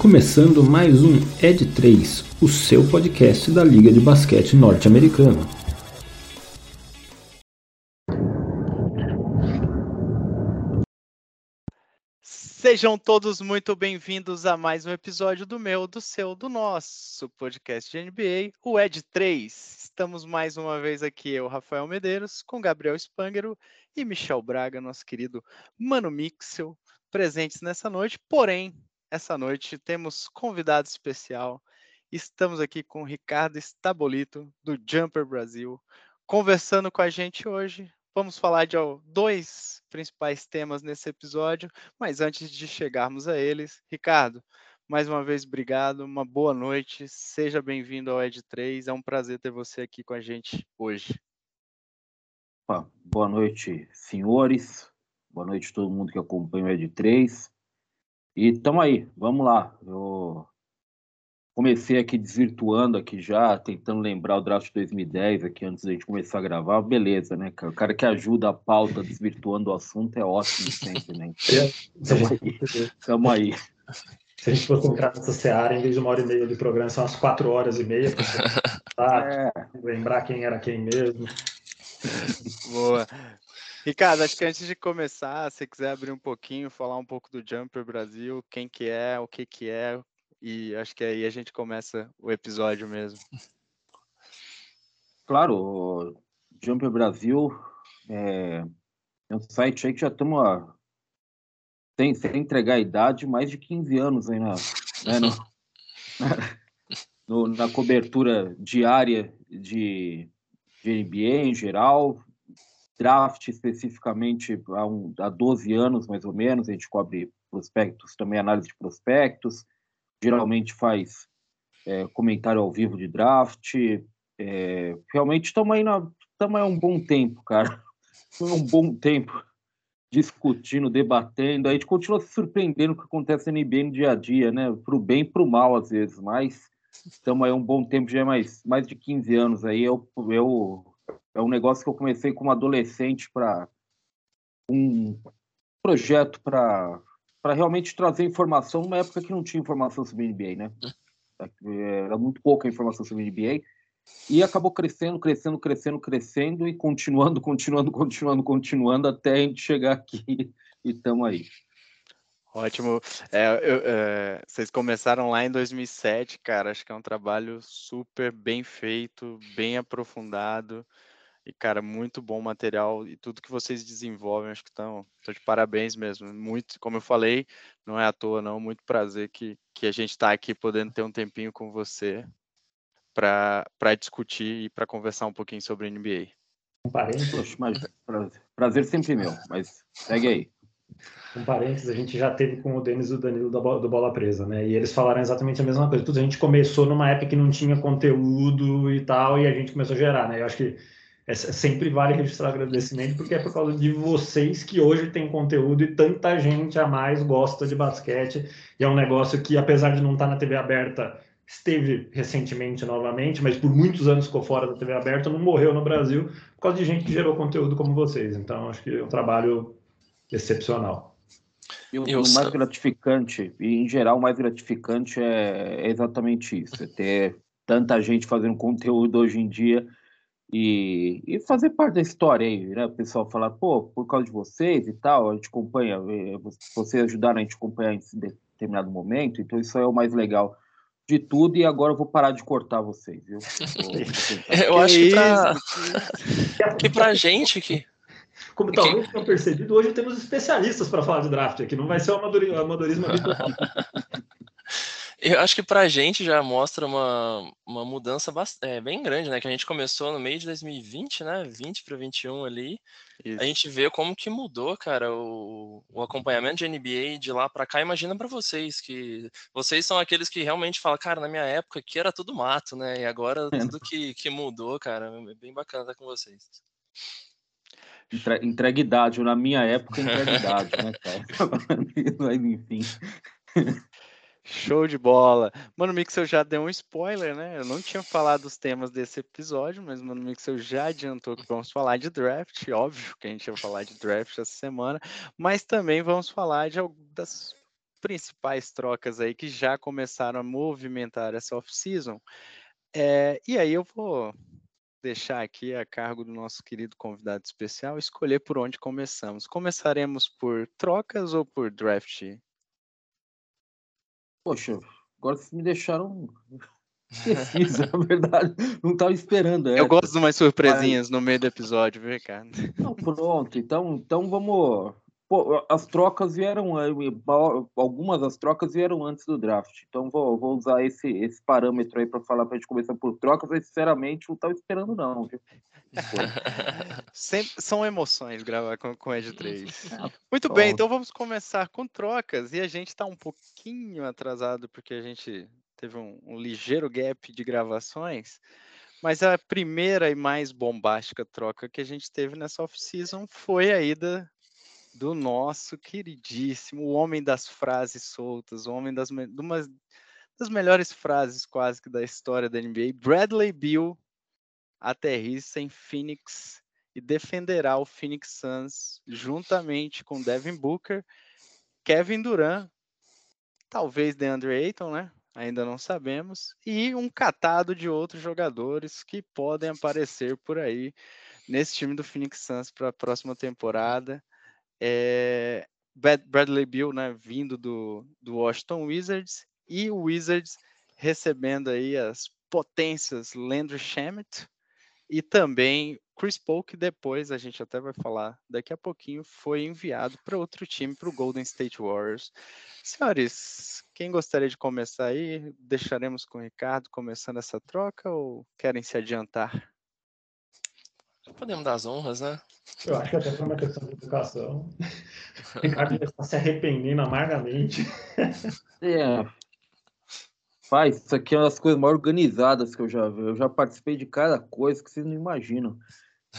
começando mais um Ed 3, o seu podcast da Liga de Basquete Norte-Americana. Sejam todos muito bem-vindos a mais um episódio do meu, do seu, do nosso podcast de NBA, o Ed 3. Estamos mais uma vez aqui, eu, Rafael Medeiros, com Gabriel Spangero e Michel Braga, nosso querido Mano Mixel, presentes nessa noite. Porém, essa noite temos convidado especial. Estamos aqui com o Ricardo Estabolito, do Jumper Brasil, conversando com a gente hoje. Vamos falar de dois principais temas nesse episódio, mas antes de chegarmos a eles, Ricardo, mais uma vez, obrigado, uma boa noite, seja bem-vindo ao Ed 3, é um prazer ter você aqui com a gente hoje. Boa noite, senhores, boa noite a todo mundo que acompanha o Ed 3. E estamos aí, vamos lá. Eu comecei aqui desvirtuando aqui já, tentando lembrar o draft 2010 aqui antes da gente começar a gravar. Beleza, né, O cara que ajuda a pauta desvirtuando o assunto é ótimo sempre, né? Estamos aí. Tamo aí. Se a gente fosse entrar nessa seara, em vez de uma hora e meia de programa, são umas quatro horas e meia para é. lembrar quem era quem mesmo. Boa. Ricardo, acho que antes de começar, se quiser abrir um pouquinho, falar um pouco do Jumper Brasil, quem que é, o que que é, e acho que aí a gente começa o episódio mesmo. Claro, Jumper Brasil é, é um site aí que já estamos a sem, sem entregar a idade, mais de 15 anos aí na, né, no, no, na cobertura diária de, de NBA em geral, draft especificamente há, um, há 12 anos, mais ou menos, a gente cobre prospectos, também análise de prospectos, geralmente faz é, comentário ao vivo de draft, é, realmente estamos aí, na, estamos há um bom tempo, cara, foi um bom tempo discutindo, debatendo, a gente continua se surpreendendo o que acontece no NBA no dia a dia, né, para o bem e para o mal às vezes, mas estamos aí um bom tempo, já é mais, mais de 15 anos aí, eu, eu é um negócio que eu comecei como adolescente para um projeto para para realmente trazer informação numa época que não tinha informação sobre NBA, né? Era muito pouca informação sobre NBA e acabou crescendo, crescendo, crescendo, crescendo e continuando, continuando, continuando, continuando até a gente chegar aqui e estamos aí. Ótimo. É, eu, é, vocês começaram lá em 2007, cara. Acho que é um trabalho super bem feito, bem aprofundado. E, cara, muito bom material e tudo que vocês desenvolvem, acho que estão de parabéns mesmo. Muito, como eu falei, não é à toa, não. Muito prazer que, que a gente está aqui podendo ter um tempinho com você para discutir e para conversar um pouquinho sobre NBA. Um parênteses. Mas, prazer, prazer sempre meu, mas segue aí. Um parênteses, a gente já teve com o Denis e o Danilo do Bola Presa, né? E eles falaram exatamente a mesma coisa. Tudo, a gente começou numa época que não tinha conteúdo e tal, e a gente começou a gerar, né? Eu acho que é, sempre vale registrar agradecimento, porque é por causa de vocês que hoje tem conteúdo e tanta gente a mais gosta de basquete. E é um negócio que, apesar de não estar na TV aberta, esteve recentemente novamente, mas por muitos anos ficou fora da TV aberta, não morreu no Brasil, por causa de gente que gerou conteúdo como vocês. Então, acho que é um trabalho excepcional. E o, o mais gratificante, e em geral o mais gratificante é, é exatamente isso, é ter tanta gente fazendo conteúdo hoje em dia e, e fazer parte da história aí, né? O pessoal falar, pô, por causa de vocês e tal, a gente acompanha, eh, vocês ajudaram a gente a acompanhar em determinado momento, então isso é o mais legal de tudo e agora eu vou parar de cortar vocês, viu? eu acho que pra, que pra gente que como talvez tenham percebido, hoje temos especialistas para falar de draft aqui, não vai ser o amadorismo habitual. Eu acho que para a gente já mostra uma, uma mudança é, bem grande, né? Que a gente começou no meio de 2020, né? 20 para 21 ali. Isso. A gente vê como que mudou, cara, o, o acompanhamento de NBA de lá para cá. Imagina para vocês que vocês são aqueles que realmente falam, cara, na minha época aqui era tudo mato, né? E agora tudo que, que mudou, cara, é bem bacana estar com vocês. Entre, entregue idade, na minha época, entregue idade, né, cara? Mas enfim. Show de bola. Mano Mixel já deu um spoiler, né? Eu não tinha falado os temas desse episódio, mas Mano Mixel já adiantou que vamos falar de draft. Óbvio que a gente vai falar de draft essa semana, mas também vamos falar de das principais trocas aí que já começaram a movimentar essa off-season. É, e aí eu vou deixar aqui a cargo do nosso querido convidado especial escolher por onde começamos. Começaremos por trocas ou por draft? Poxa, agora vocês me deixaram Preciso, na verdade, não estava esperando. Eu gosto de umas surpresinhas mas... no meio do episódio, viu, Ricardo? Não, pronto, então, então vamos. Pô, as trocas vieram, algumas das trocas vieram antes do draft, então vou, vou usar esse, esse parâmetro aí para falar para a gente começar por trocas, mas sinceramente não estava esperando, não. Viu? Sempre, são emoções gravar com, com Ed 3. Muito bem, então vamos começar com trocas e a gente está um pouquinho atrasado porque a gente teve um, um ligeiro gap de gravações, mas a primeira e mais bombástica troca que a gente teve nessa off-season foi a ida do nosso queridíssimo, o homem das frases soltas, o homem das, uma, das melhores frases quase que da história da NBA, Bradley Beal aterrissa em Phoenix e defenderá o Phoenix Suns juntamente com Devin Booker, Kevin Durant, talvez DeAndre Ayton, né? ainda não sabemos, e um catado de outros jogadores que podem aparecer por aí nesse time do Phoenix Suns para a próxima temporada. É, Bradley Beal, né, vindo do, do Washington Wizards, e o Wizards recebendo aí as potências Landry Shamet e também Chris Paul, que depois a gente até vai falar daqui a pouquinho, foi enviado para outro time, para o Golden State Warriors. Senhores, quem gostaria de começar aí? Deixaremos com o Ricardo começando essa troca ou querem se adiantar? Podemos dar as honras, né? Eu acho que até foi uma questão de educação. O Ricardo está se arrependendo amargamente. É. Pai, isso aqui é uma das coisas mais organizadas que eu já vi. Eu já participei de cada coisa que vocês não imaginam.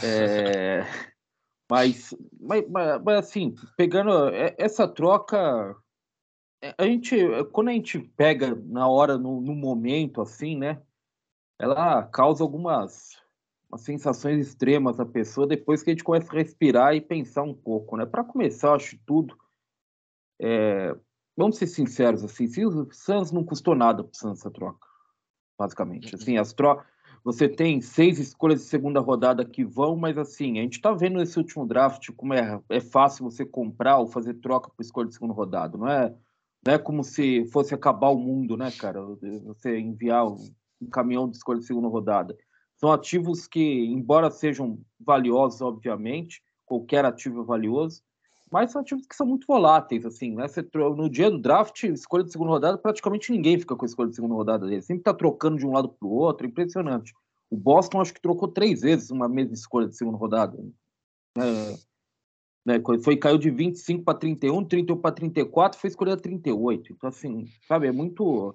É, mas, mas, mas, mas, assim, pegando é, essa troca, é, a gente, quando a gente pega na hora, no, no momento, assim, né? Ela causa algumas sensações extremas à pessoa depois que a gente começa a respirar e pensar um pouco, né? Para começar, acho tudo. É, vamos ser sinceros, assim, se o Suns não custou nada para o Suns essa troca, basicamente. Assim, as trocas você tem seis escolhas de segunda rodada que vão, mas assim, a gente está vendo nesse último draft como é, é fácil você comprar ou fazer troca por escolha de segunda rodada. Não é, não é como se fosse acabar o mundo, né, cara? Você enviar um caminhão de escolha de segunda rodada. São ativos que, embora sejam valiosos, obviamente, qualquer ativo é valioso, mas são ativos que são muito voláteis, assim, né? Você, no dia do draft, escolha de segunda rodada, praticamente ninguém fica com a escolha de segunda rodada dele. Sempre está trocando de um lado para o outro, impressionante. O Boston acho que trocou três vezes uma mesma escolha de segunda rodada. É, né, foi, caiu de 25 para 31, 31 para 34, foi escolha 38. Então, assim, sabe, é muito,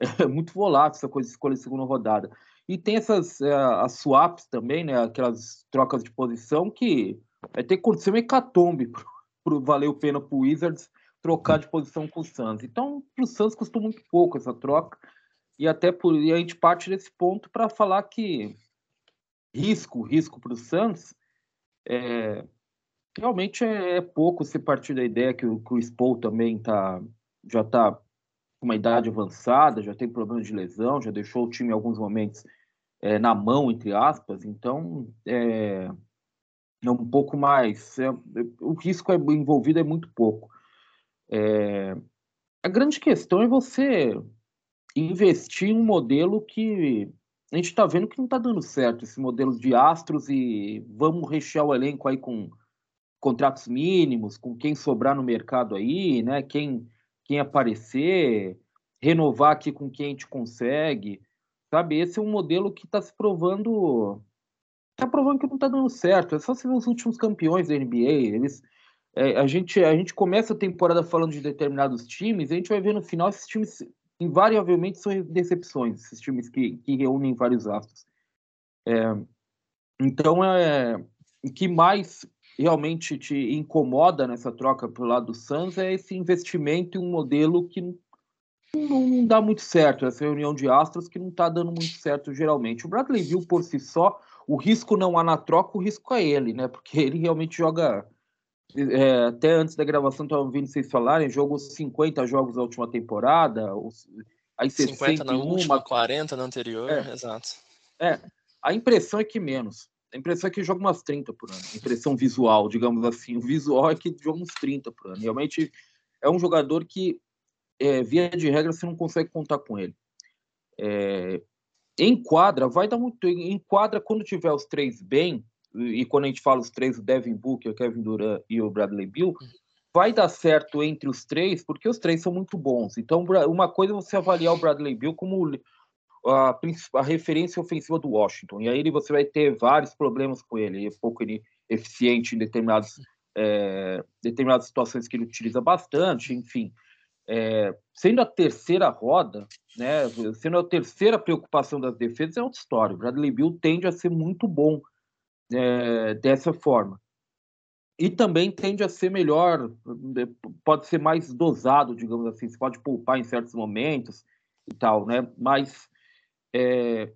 é muito volátil essa coisa de escolha de segunda rodada. E tem essas é, as swaps também, né, aquelas trocas de posição que vai ter que acontecer uma hecatombe para valer o pena para o Wizards trocar de posição com o Suns. Então, para o Suns custou muito pouco essa troca. E até por e a gente parte desse ponto para falar que risco, risco para o Suns, é, realmente é, é, pouco se partir da ideia que o Chris Paul também tá, já está com uma idade avançada, já tem problemas de lesão, já deixou o time em alguns momentos é, na mão, entre aspas. Então, é, é um pouco mais. É, o risco é, envolvido é muito pouco. É, a grande questão é você investir em um modelo que a gente está vendo que não está dando certo, esse modelo de astros e vamos rechear o elenco aí com contratos mínimos, com quem sobrar no mercado aí, né? Quem, quem aparecer, renovar aqui com quem a gente consegue, sabe? Esse é um modelo que está se provando, está provando que não está dando certo. É só se ver os últimos campeões da NBA, eles é, a gente a gente começa a temporada falando de determinados times, a gente vai ver no final esses times invariavelmente são decepções, esses times que, que reúnem vários astros. É, então, é, o que mais realmente te incomoda nessa troca para o lado do Suns é esse investimento em um modelo que não, não dá muito certo, essa reunião de astros que não está dando muito certo geralmente. O Bradley viu por si só, o risco não há na troca, o risco é ele, né? Porque ele realmente joga é, até antes da gravação, estava ouvindo vocês falarem, jogou 50 jogos na última temporada, aí 50 na última, 40 na anterior, é, exato. É, a impressão é que menos. A impressão é que joga umas 30 por ano. A impressão visual, digamos assim. O visual é que joga uns 30 por ano. Realmente é um jogador que, é, via de regra, você não consegue contar com ele. É, em quadra, vai dar muito. Em quadra, quando tiver os três bem, e quando a gente fala os três, o Devin Booker, o Kevin Durant e o Bradley Bill, vai dar certo entre os três, porque os três são muito bons. Então, uma coisa é você avaliar o Bradley Bill como a, a referência ofensiva do Washington, e aí você vai ter vários problemas com ele, ele é pouco eficiente em determinados, é, determinadas situações que ele utiliza bastante, enfim. É, sendo a terceira roda, né, sendo a terceira preocupação das defesas, é outra história. O Bradley Bill tende a ser muito bom é, dessa forma. E também tende a ser melhor, pode ser mais dosado, digamos assim, você pode poupar em certos momentos e tal, né? Mas é,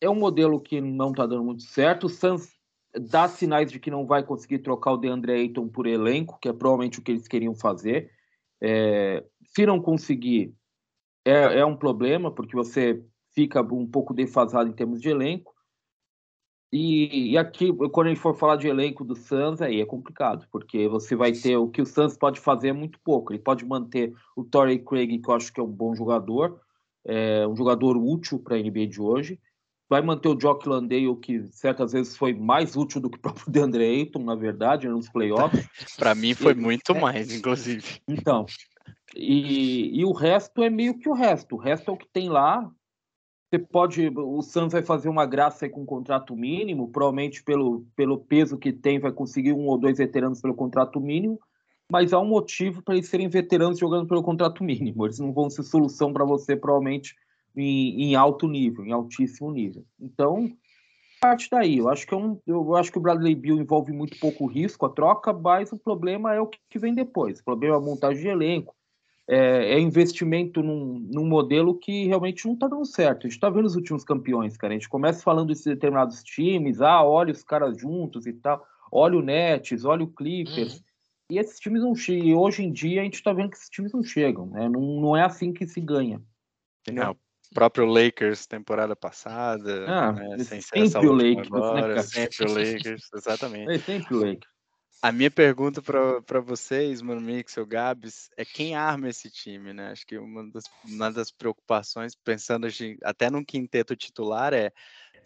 é um modelo que não está dando muito certo. O Suns dá sinais de que não vai conseguir trocar o DeAndre Ayton por elenco, que é provavelmente o que eles queriam fazer. É, se não conseguir, é, é um problema, porque você fica um pouco defasado em termos de elenco. E, e, aqui, quando a gente for falar de elenco do Suns, aí é complicado, porque você vai ter o que o Suns pode fazer é muito pouco. Ele pode manter o Torrey Craig, que eu acho que é um bom jogador, é um jogador útil para a NBA de hoje. Vai manter o Jock Landale, que certas vezes foi mais útil do que o próprio DeAndre Ayton, na verdade, nos playoffs. para mim foi muito é, mais, inclusive. Então, e, e o resto é meio que o resto. O resto é o que tem lá. Você pode. O Suns vai fazer uma graça com um contrato mínimo, provavelmente pelo, pelo peso que tem, vai conseguir um ou dois veteranos pelo contrato mínimo, mas há um motivo para eles serem veteranos jogando pelo contrato mínimo. Eles não vão ser solução para você, provavelmente, em, em, alto nível, em altíssimo nível. Então, parte daí. Eu acho que, é um, eu acho que o Bradley Bill envolve muito pouco risco a troca, mas o problema é o que vem depois. O problema é a montagem de elenco, é, é investimento num, num, modelo que realmente não está dando certo. A gente está vendo os últimos campeões, cara. A gente começa falando de determinados times, ah, olha os caras juntos e tal, olha o Nets, olha o Clippers. Uhum. E esses times não chegam. E hoje em dia a gente está vendo que esses times não chegam. Né? Não, não é assim que se ganha. Entendeu? Não, próprio Lakers temporada passada. Ah, né? sempre o Lakers. Né, agora, né, sempre o Lakers, exatamente. É sempre o Lakers. A minha pergunta para vocês, Mano Mixel, Gabs, é quem arma esse time, né? Acho que uma das, uma das preocupações, pensando até num quinteto titular, é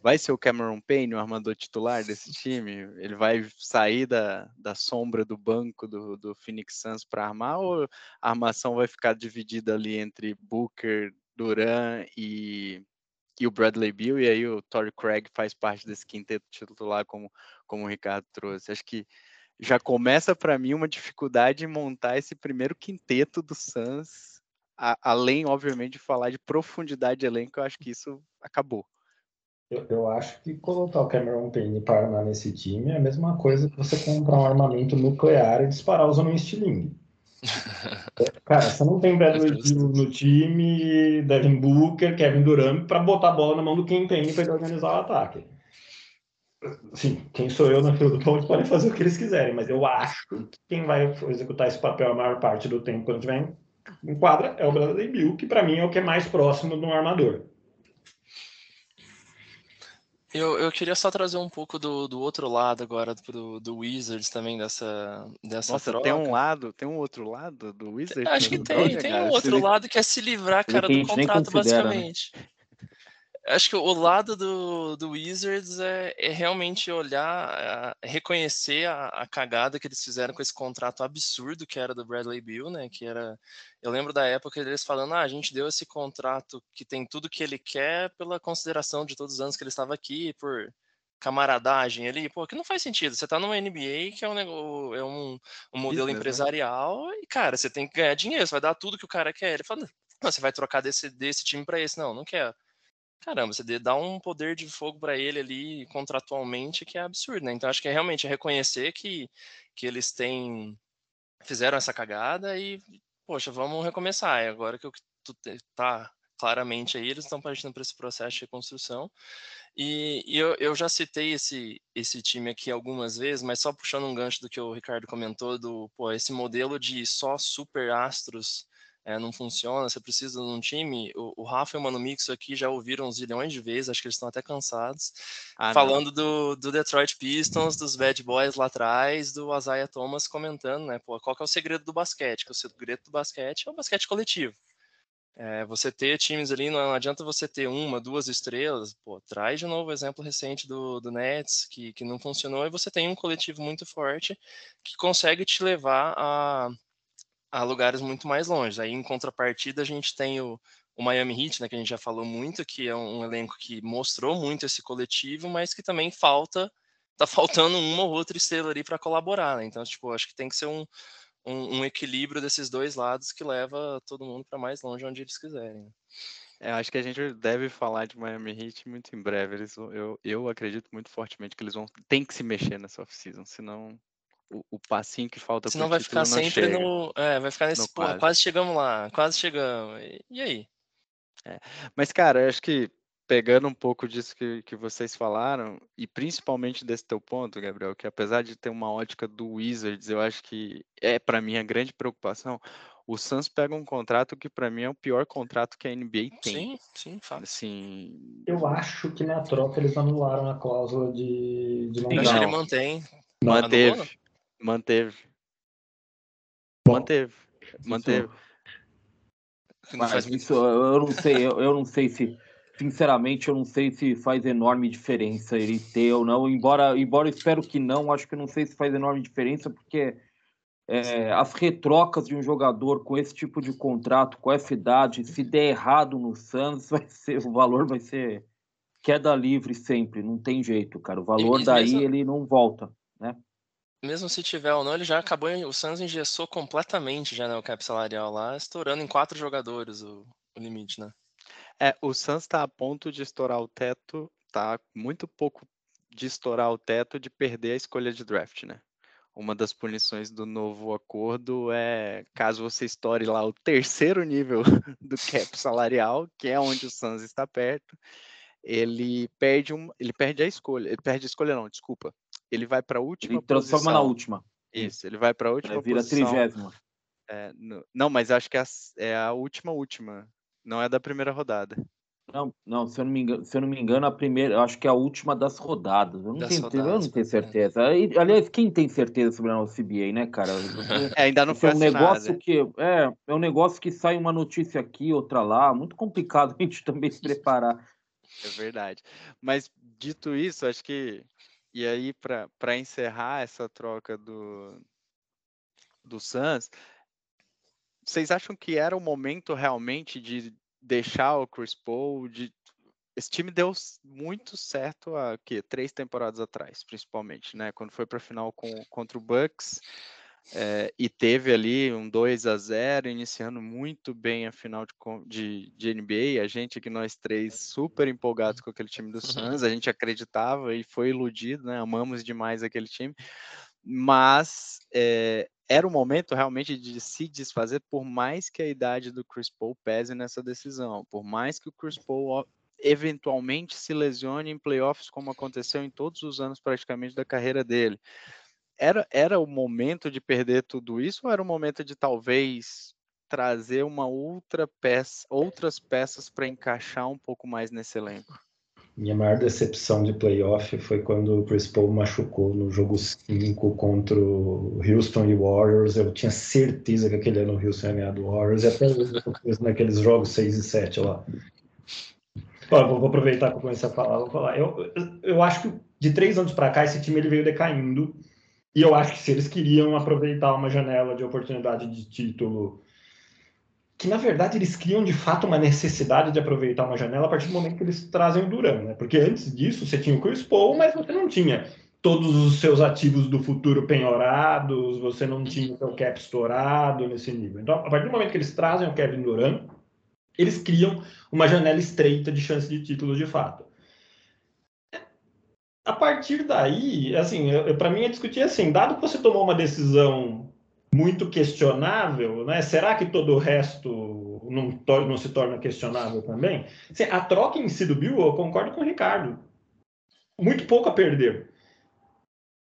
vai ser o Cameron Payne o armador titular desse time? Ele vai sair da, da sombra do banco do, do Phoenix Suns para armar ou a armação vai ficar dividida ali entre Booker, Duran e, e o Bradley Bill, e aí o Torrey Craig faz parte desse quinteto titular, como, como o Ricardo trouxe. Acho que já começa para mim uma dificuldade em montar esse primeiro quinteto do Suns, a, além, obviamente, de falar de profundidade de elenco, eu acho que isso acabou. Eu, eu acho que colocar o Cameron Payne para armar nesse time é a mesma coisa que você comprar um armamento nuclear e disparar usando um estilingue. Cara, você não tem Bradley Beal no time, Devin Booker, Kevin Durant para botar a bola na mão do Ken Payne para organizar o ataque. Sim, quem sou eu na fila do pão, podem fazer o que eles quiserem, mas eu acho que quem vai executar esse papel a maior parte do tempo quando tiver em quadra é o Bradley Bill, que para mim é o que é mais próximo de um armador. Eu, eu queria só trazer um pouco do, do outro lado agora, do, do Wizards também, dessa, dessa Nossa, troca. tem um lado, tem um outro lado do Wizards? Acho que tem, tem um outro lado que é se livrar, cara, do contrato, né? basicamente. Né? Acho que o lado do, do Wizards é, é realmente olhar, reconhecer a, a, cagada que eles fizeram com esse contrato absurdo que era do Bradley Bill, né? Que era. Eu lembro da época deles falando, ah, a gente deu esse contrato que tem tudo que ele quer pela consideração de todos os anos que ele estava aqui, por camaradagem ali, pô, que não faz sentido. Você tá numa NBA que é um, é um, um modelo Business, né? empresarial né? e, cara, você tem que ganhar dinheiro, você vai dar tudo que o cara quer. Ele fala, não, você vai trocar desse, desse time para esse. Não, não quero caramba, você dá um poder de fogo para ele ali contratualmente que é absurdo, né? Então acho que é realmente reconhecer que, que eles têm fizeram essa cagada e poxa, vamos recomeçar. É agora que que tá claramente aí eles estão partindo para esse processo de reconstrução. E, e eu, eu, já citei esse, esse time aqui algumas vezes, mas só puxando um gancho do que o Ricardo comentou, do pô, esse modelo de só super astros é, não funciona, você precisa de um time. O, o Rafa e o Mano Mix aqui já ouviram uns zilhões de vezes, acho que eles estão até cansados, ah, falando do, do, Detroit Pistons, dos Bad Boys lá atrás, do Isaiah Thomas comentando, né? Pô, qual que é o segredo do basquete? Que o segredo do basquete é o basquete coletivo. É, você ter times ali, não adianta você ter uma, duas estrelas, pô, traz de novo o exemplo recente do, do Nets, que, que não funcionou, e você tem um coletivo muito forte que consegue te levar a a lugares muito mais longe. Aí, em contrapartida, a gente tem o, o Miami Heat, né, que a gente já falou muito, que é um, elenco que mostrou muito esse coletivo, mas que também falta, tá faltando uma ou outra estrela ali para colaborar, né? Então, tipo, acho que tem que ser um, um, um, equilíbrio desses dois lados que leva todo mundo para mais longe onde eles quiserem. Né? É, acho que a gente deve falar de Miami Heat muito em breve. Eles, eu, eu acredito muito fortemente que eles vão tem que se mexer nessa off-season, senão o, o passinho que falta Senão vai ficar sempre chega. no. É, vai ficar nesse. Porra, quase. quase. chegamos lá, quase chegamos. E, e aí? É. Mas, cara, eu acho que pegando um pouco disso que, que vocês falaram, e principalmente desse teu ponto, Gabriel, que apesar de ter uma ótica do Wizards, eu acho que é para mim a grande preocupação. O Suns pega um contrato que para mim é o pior contrato que a NBA tem. Sim, sim, fala. Assim, eu acho que na troca eles anularam a cláusula de, de não. Eu acho que ele mantém. Manteve. Manteve. Manteve. Manteve. Mas isso eu não sei, eu, eu não sei se, sinceramente, eu não sei se faz enorme diferença ele ter ou não. Embora, embora eu espero que não, acho que não sei se faz enorme diferença, porque é, as retrocas de um jogador com esse tipo de contrato, com essa idade, se der errado no Santos, vai ser, o valor vai ser queda livre sempre, não tem jeito, cara. O valor daí ele não volta, né? Mesmo se tiver ou não, ele já acabou, o Suns engessou completamente já né, o cap salarial lá, estourando em quatro jogadores o, o limite, né? É, o Suns está a ponto de estourar o teto, tá muito pouco de estourar o teto de perder a escolha de draft, né? Uma das punições do novo acordo é caso você estoure lá o terceiro nível do cap salarial, que é onde o Suns está perto, ele perde um, ele perde a escolha, ele perde a escolha não, desculpa, ele vai para a última ele transforma posição. na última. Isso, ele vai para a última ele vira posição. trigésima. É, não, mas acho que é a, é a, última última, não é da primeira rodada. Não, não, se eu não me engano, se eu não me engano a primeira, eu acho que é a última das rodadas. Eu não, tenho, rodadas, eu não tenho certeza. Aliás, quem tem certeza sobre a nossa CBA, né, cara? É, ainda não foi é um negócio que é, é um negócio que sai uma notícia aqui, outra lá, muito complicado a gente também se preparar. É verdade. Mas dito isso, acho que e aí, para encerrar essa troca do, do Suns, vocês acham que era o momento realmente de deixar o Chris Paul? De... Esse time deu muito certo há que, três temporadas atrás, principalmente, né? Quando foi para a final com, contra o Bucks. É, e teve ali um 2 a 0 iniciando muito bem a final de, de, de, NBA. A gente aqui, nós três, super empolgados com aquele time do Suns, a gente acreditava e foi iludido, né? Amamos demais aquele time, mas é, era o momento realmente de se desfazer, por mais que a idade do Chris Paul pese nessa decisão, por mais que o Chris Paul eventualmente se lesione em playoffs, como aconteceu em todos os anos praticamente da carreira dele era, era o momento de perder tudo isso ou era o momento de talvez trazer uma outra peça, outras peças para encaixar um pouco mais nesse elenco? Minha maior decepção de playoff foi quando o Chris Paul machucou no jogo 5 contra o Houston e Warriors. Eu tinha certeza que aquele ano o Houston ia ganhar do Warriors e até naqueles jogos 6 e 7 lá. vou, aproveitar que eu comecei a falar. Vou falar. Eu, eu acho que de três anos para cá esse time ele veio decaindo e eu acho que se eles queriam aproveitar uma janela de oportunidade de título, que na verdade eles criam de fato uma necessidade de aproveitar uma janela a partir do momento que eles trazem o Duran, né? Porque antes disso você tinha o Chris Paul, mas você não tinha todos os seus ativos do futuro penhorados, você não tinha o seu cap estourado nesse nível. Então, a partir do momento que eles trazem o Kevin Durant, eles criam uma janela estreita de chance de título de fato a partir daí, assim, para mim é discutir assim, dado que você tomou uma decisão muito questionável, né? Será que todo o resto não, não se torna questionável também? Assim, a troca em si do Bill, eu concordo com o Ricardo. muito pouco a perder.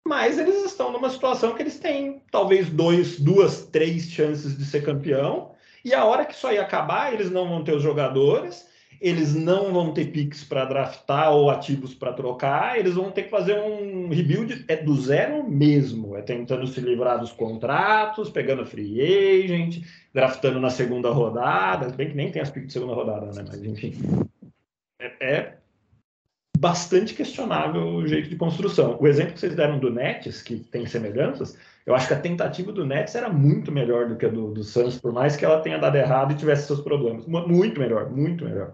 Mas eles estão numa situação que eles têm talvez dois, duas, três chances de ser campeão. E a hora que isso aí acabar, eles não vão ter os jogadores, eles não vão ter picks para draftar ou ativos para trocar, eles vão ter que fazer um rebuild é do zero mesmo, é tentando se livrar dos contratos, pegando free agent, draftando na segunda rodada, bem que nem tem as picks de segunda rodada, né? Mas enfim. É, é bastante questionável o jeito de construção. O exemplo que vocês deram do Nets, que tem semelhanças, eu acho que a tentativa do Nets era muito melhor do que a do, do Suns, por mais que ela tenha dado errado e tivesse seus problemas. Muito melhor, muito melhor.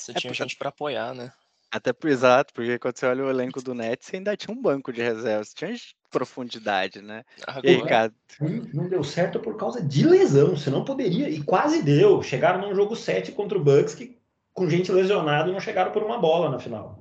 Você tinha é gente para apoiar, né? Até por exato, porque quando você olha o elenco do Nets, você ainda tinha um banco de reservas, tinha profundidade, né? Agora, e aí, cara... Não deu certo por causa de lesão, você não poderia, e quase deu. Chegaram num jogo 7 contra o Bucks, que com gente lesionada não chegaram por uma bola na final.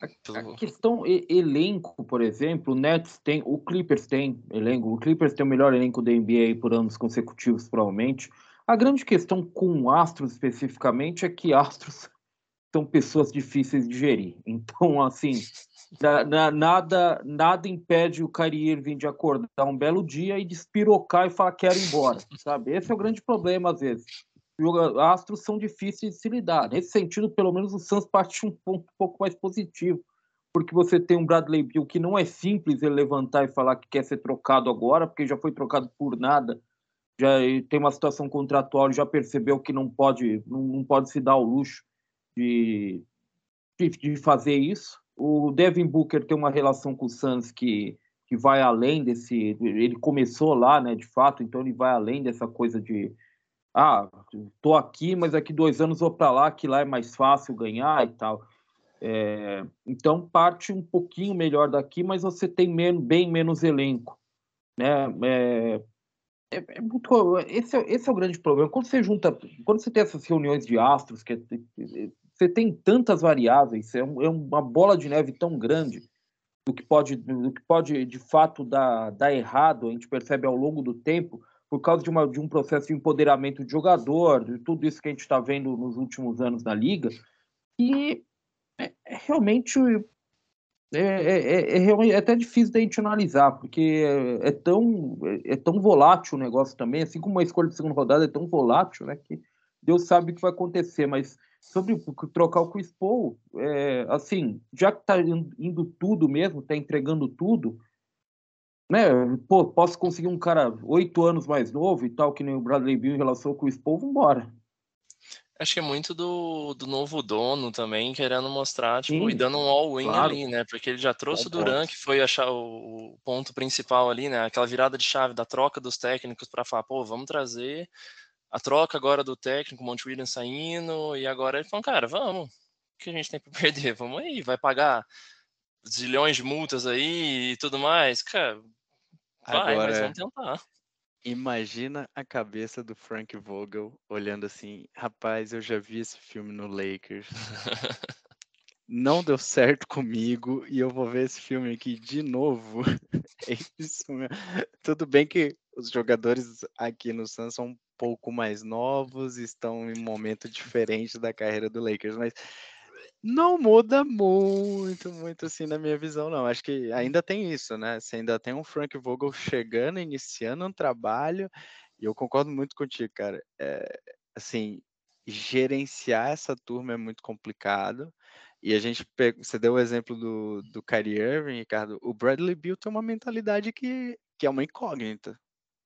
A questão elenco, por exemplo, o Nets tem, o Clippers tem elenco, o Clippers tem o melhor elenco da NBA por anos consecutivos, provavelmente. A grande questão com Astros especificamente é que Astros são pessoas difíceis de gerir. Então, assim, na, nada nada impede o Kyrie Irving de acordar um belo dia e despirocar e falar quero ir embora, sabe? Esse é o grande problema às vezes. Os Astros são difíceis de se lidar. Nesse sentido, pelo menos o Suns parte um ponto um pouco mais positivo, porque você tem um Bradley Bill que não é simples ele levantar e falar que quer ser trocado agora, porque já foi trocado por nada já tem uma situação contratual, já percebeu que não pode, não, não pode se dar o luxo de, de, de, fazer isso. O Devin Booker tem uma relação com o Suns que, que vai além desse. Ele começou lá, né, de fato, então ele vai além dessa coisa de. Ah, tô aqui, mas daqui dois anos vou para lá, que lá é mais fácil ganhar e tal. É, então parte um pouquinho melhor daqui, mas você tem menos, bem menos elenco. Né? É, é, é muito, esse, é, esse é o grande problema. Quando você junta, quando você tem essas reuniões de astros, que é, você tem tantas variáveis, é, um, é, uma bola de neve tão grande do que pode, do que pode de fato dar, dar errado, a gente percebe ao longo do tempo, por causa de, uma, de um processo de empoderamento de jogador, de tudo isso que a gente está vendo nos últimos anos na liga, e é, é realmente é, é, é, é, até difícil da gente analisar, porque é, tão, é, tão volátil o negócio também, assim como a escolha de segunda rodada é tão volátil, né, que Deus sabe o que vai acontecer, mas sobre trocar o Chris Paul, é, assim, já que está indo tudo mesmo, está entregando tudo, né, pô, posso conseguir um cara oito anos mais novo e tal, que nem o Bradley Beal em relação ao Chris Paul, vambora. Acho que é muito do, do novo dono também, querendo mostrar, tipo, Sim, e dando um all-in claro. ali, né? Porque ele já trouxe o Duran, que foi achar o, o, ponto principal ali, né? Aquela virada de chave da troca dos técnicos para falar, pô, vamos trazer a troca agora do técnico, o Monte Williams saindo, e agora ele falou, cara, vamos, o que a gente tem para perder? Vamos aí, vai pagar zilhões de multas aí e tudo mais, cara, vai, agora... mas vamos tentar. Imagina a cabeça do Frank Vogel olhando assim, rapaz, eu já vi esse filme no Lakers. Não deu certo comigo e eu vou ver esse filme aqui de novo. É isso mesmo. Tudo bem que os jogadores aqui no Suns são um pouco mais novos, estão em um momento diferente da carreira do Lakers, mas não muda muito, muito assim na minha visão, não. Acho que ainda tem isso, né? Você ainda tem um Frank Vogel chegando, iniciando um trabalho, e eu concordo muito contigo, cara. É, assim, gerenciar essa turma é muito complicado. E a gente pega, você deu o exemplo do, do Kyrie Irving, Ricardo. O Bradley Beal tem uma mentalidade que, que é uma incógnita.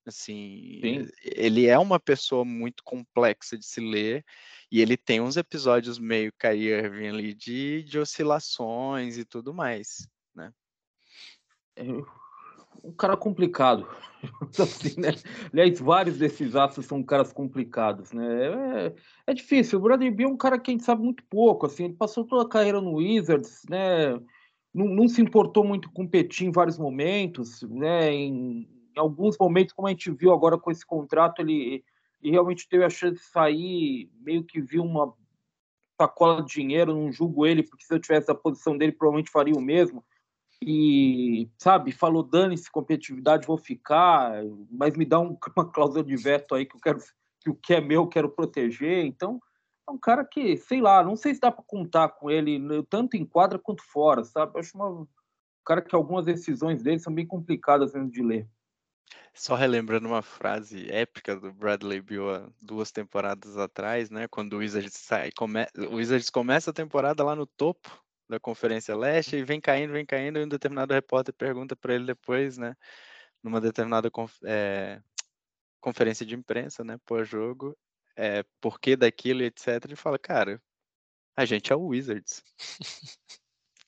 Assim, Sim. ele é uma pessoa muito complexa de se ler e ele tem uns episódios meio Kyrie Irving ali de, de oscilações e tudo mais, né? É um cara complicado. assim, né? Aliás, vários desses astros são caras complicados, né? É, é difícil. O Bradley Beal é um cara que a gente sabe muito pouco, assim, ele passou toda a carreira no Wizards, né? Não, não se importou muito com competir em vários momentos, né? Em, em alguns momentos, como a gente viu agora com esse contrato, ele, ele realmente teve a chance de sair, meio que viu uma sacola de dinheiro, não julgo ele, porque se eu tivesse a posição dele, provavelmente faria o mesmo. E, sabe, falou, dane-se competitividade, vou ficar, mas me dá um, uma cláusula de veto aí que eu quero, que o que é meu eu quero proteger. Então, é um cara que, sei lá, não sei se dá para contar com ele tanto em quadra quanto fora, sabe? Eu acho uma, um cara que algumas decisões dele são bem complicadas mesmo de ler. Só relembrando uma frase épica do Bradley Beal duas temporadas atrás, né? Quando o Wizards sai, come... o Wizards começa a temporada lá no topo da Conferência Leste e vem caindo, vem caindo, e um determinado repórter pergunta para ele depois, né? Numa determinada conf... é... conferência de imprensa, né? Pós-jogo, é, por que daquilo, etc. Ele fala, cara, a gente é o Wizards.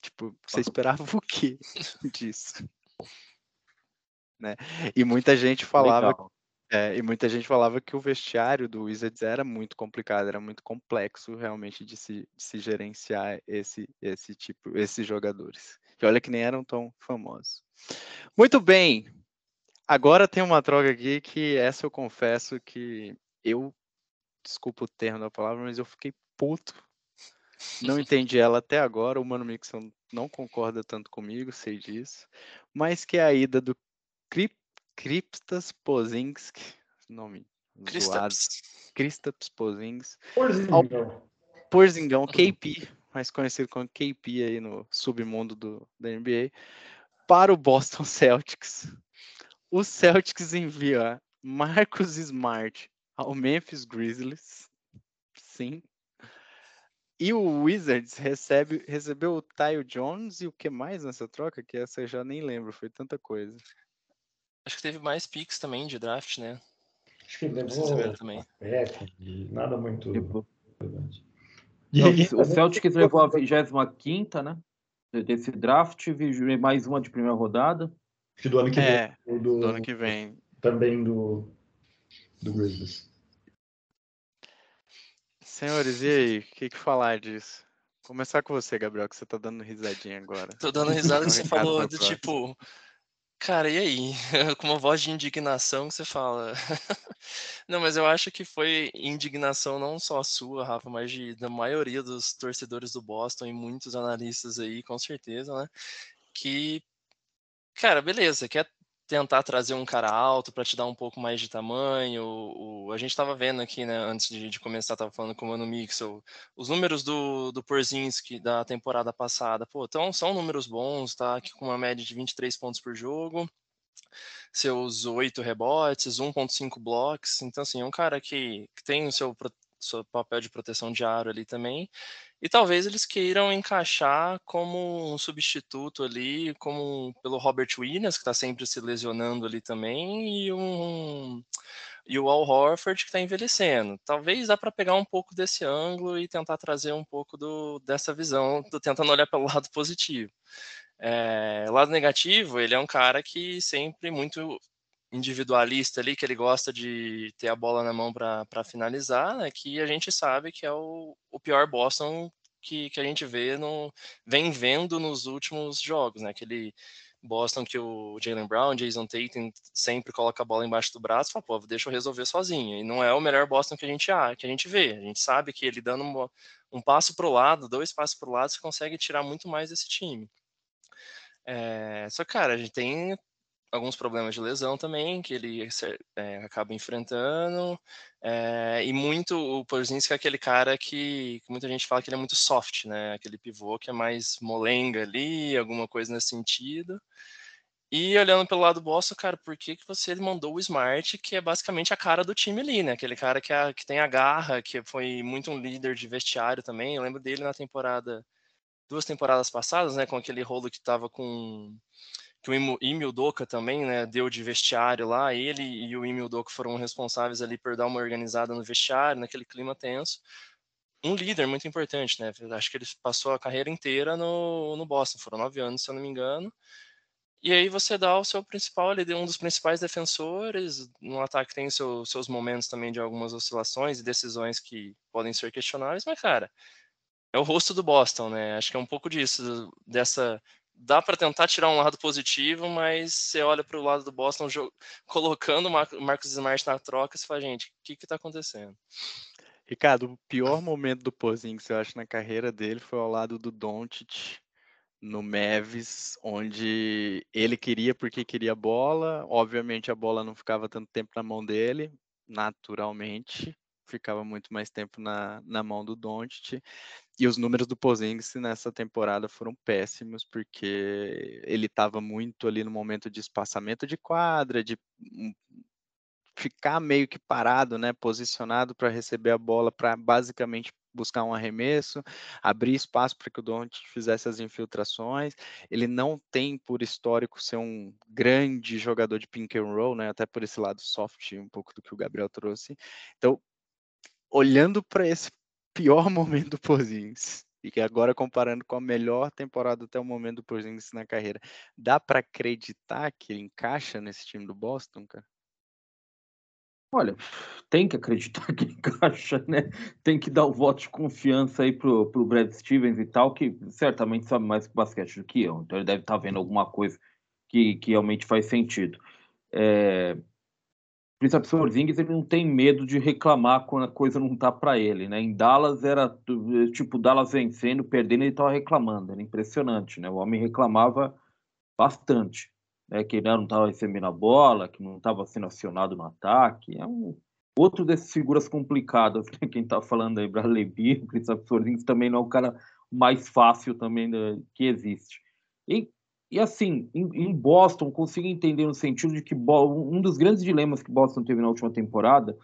tipo, você esperava o quê disso? Né? E muita gente falava é, e muita gente falava que o vestiário do Wizards era muito complicado, era muito complexo realmente de se, de se gerenciar esse, esse tipo, esses jogadores. E olha que nem eram tão famosos. Muito bem. Agora tem uma troca aqui que essa eu confesso que eu desculpa o termo da palavra, mas eu fiquei puto. Não entendi ela até agora. O Mano Mixon não concorda tanto comigo, sei disso. Mas que é a ida do Krip, Kripstas Pozinski, nome zoado. Kristaps Pozinski. Porzingão. Porzingão, KP, mais conhecido como KP aí no submundo do, da NBA, para o Boston Celtics. O Celtics envia Marcus Smart ao Memphis Grizzlies. Sim. E o Wizards recebe, recebeu o Tyle Jones e o que mais nessa troca? Que essa eu já nem lembro, foi tanta coisa. Acho que teve mais picks também de draft, né? Acho que levou também. É, nada muito. Tipo... Não, o Celtics levou a 25 né? Desse draft, mais uma de primeira rodada. Acho que do ano que é, vem. Do, do ano que vem. Também do, do Grizzlies. Senhores, e aí? O que, que falar disso? Começar com você, Gabriel, que você tá dando risadinha agora. Tô dando risada que você falou do tipo. Cara, e aí? Com uma voz de indignação que você fala. não, mas eu acho que foi indignação não só sua, Rafa, mas de, da maioria dos torcedores do Boston e muitos analistas aí, com certeza, né? Que, cara, beleza, quer tentar trazer um cara alto para te dar um pouco mais de tamanho. O, a gente estava vendo aqui, né, antes de, de começar, estava falando com o Mano Mixel, os números do, do Porzinski da temporada passada, pô, então são números bons, tá? Aqui com uma média de 23 pontos por jogo, seus 8 rebotes, 1.5 blocos, então assim, é um cara que, que tem o seu, seu papel de proteção de aro ali também, e talvez eles queiram encaixar como um substituto ali, como pelo Robert Williams, que está sempre se lesionando ali também, e um e o Al Horford que está envelhecendo. Talvez dá para pegar um pouco desse ângulo e tentar trazer um pouco do, dessa visão, do, tentando olhar pelo lado positivo. É, lado negativo, ele é um cara que sempre muito individualista ali, que ele gosta de ter a bola na mão para finalizar, né, que a gente sabe que é o, o pior Boston que, que a gente vê no, vem vendo nos últimos jogos, né? Aquele Boston que o Jalen Brown, Jason Tatum sempre coloca a bola embaixo do braço e fala, pô, deixa eu resolver sozinho. E não é o melhor Boston que a gente, que a gente vê. A gente sabe que ele dando um, um passo para o lado, dois passos para o lado, você consegue tirar muito mais desse time. É, só cara, a gente tem alguns problemas de lesão também, que ele é, acaba enfrentando. É, e muito o Porzinski é aquele cara que, que, muita gente fala que ele é muito soft, né? Aquele pivô que é mais molenga ali, alguma coisa nesse sentido. E olhando pelo lado do Boston, cara, por que, que você mandou o Smart, que é basicamente a cara do time ali, né? Aquele cara que, é, que tem a garra, que foi muito um líder de vestiário também. Eu lembro dele na temporada, duas temporadas passadas, né? Com aquele rolo que tava com que o Emil Doca também, né, deu de vestiário lá, ele e o Emil Doca foram responsáveis ali por dar uma organizada no vestiário, naquele clima tenso. Um líder muito importante, né, acho que ele passou a carreira inteira no, no Boston, foram nove anos, se eu não me engano, e aí você dá o seu principal, ele é um dos principais defensores, no ataque tem seu, seus momentos também de algumas oscilações e decisões que podem ser questionáveis, mas cara, é o rosto do Boston, né? Acho que é um pouco disso, dessa dá para tentar tirar um lado positivo, mas você olha para o lado do Boston colocando o Marcos Smart na troca e fala, gente, o que está acontecendo? Ricardo, o pior momento do Porzingis, eu acho, na carreira dele foi ao lado do Doncic no Mavis, onde ele queria porque queria bola, obviamente a bola não ficava tanto tempo na mão dele, naturalmente, ficava muito mais tempo na, na mão do Doncic. E os números do Porzingis nessa temporada foram péssimos, porque ele estava muito ali no momento de espaçamento de quadra, de ficar meio que parado, né, posicionado para receber a bola, para basicamente buscar um arremesso, abrir espaço para que o Doncic fizesse as infiltrações. Ele não tem por histórico ser um grande jogador de pink and roll, né? Até por esse lado soft, um pouco do que o Gabriel trouxe. Então, olhando para esse pior momento do Porzingis, e que agora comparando com a melhor temporada até o momento do Porzingis na carreira, dá para acreditar que ele encaixa nesse time do Boston, cara? Olha, tem que acreditar que encaixa, né? Tem que dar o voto de confiança aí pro, pro Brad Stevens e tal, que certamente sabe mais basquete do que eu. Então ele deve estar tá vendo alguma coisa que, que realmente faz sentido. É... O Porzingis, ele não tem medo de reclamar quando a coisa não tá para ele, né? Em Dallas era tipo Dallas vencendo, perdendo, ele tava reclamando. Era impressionante, né? O homem reclamava bastante né, que não estava recebendo a bola, que não estava sendo acionado no ataque. É um outro dessas figuras complicadas. Né? Quem está falando aí, Bradley Beal, Kristaps Porzingis também não é o cara mais fácil também que existe. E, e assim, em, em, Boston, consigo entender no sentido de que um dos grandes dilemas que Boston teve na última temporada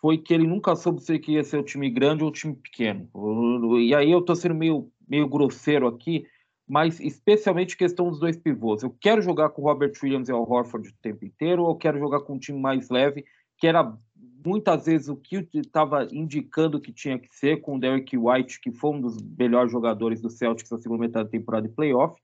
foi que ele nunca soube se queria ser o time grande ou o time pequeno. E aí eu estou sendo meio, meio grosseiro aqui, mas especialmente questão dos dois pivôs. Eu quero jogar com o Robert Williams e o Horford o tempo inteiro, ou eu quero jogar com um time mais leve, que era muitas vezes o que estava indicando que tinha que ser, com o Derek White, que foi um dos melhores jogadores do Celtics na segunda metade da temporada de playoff.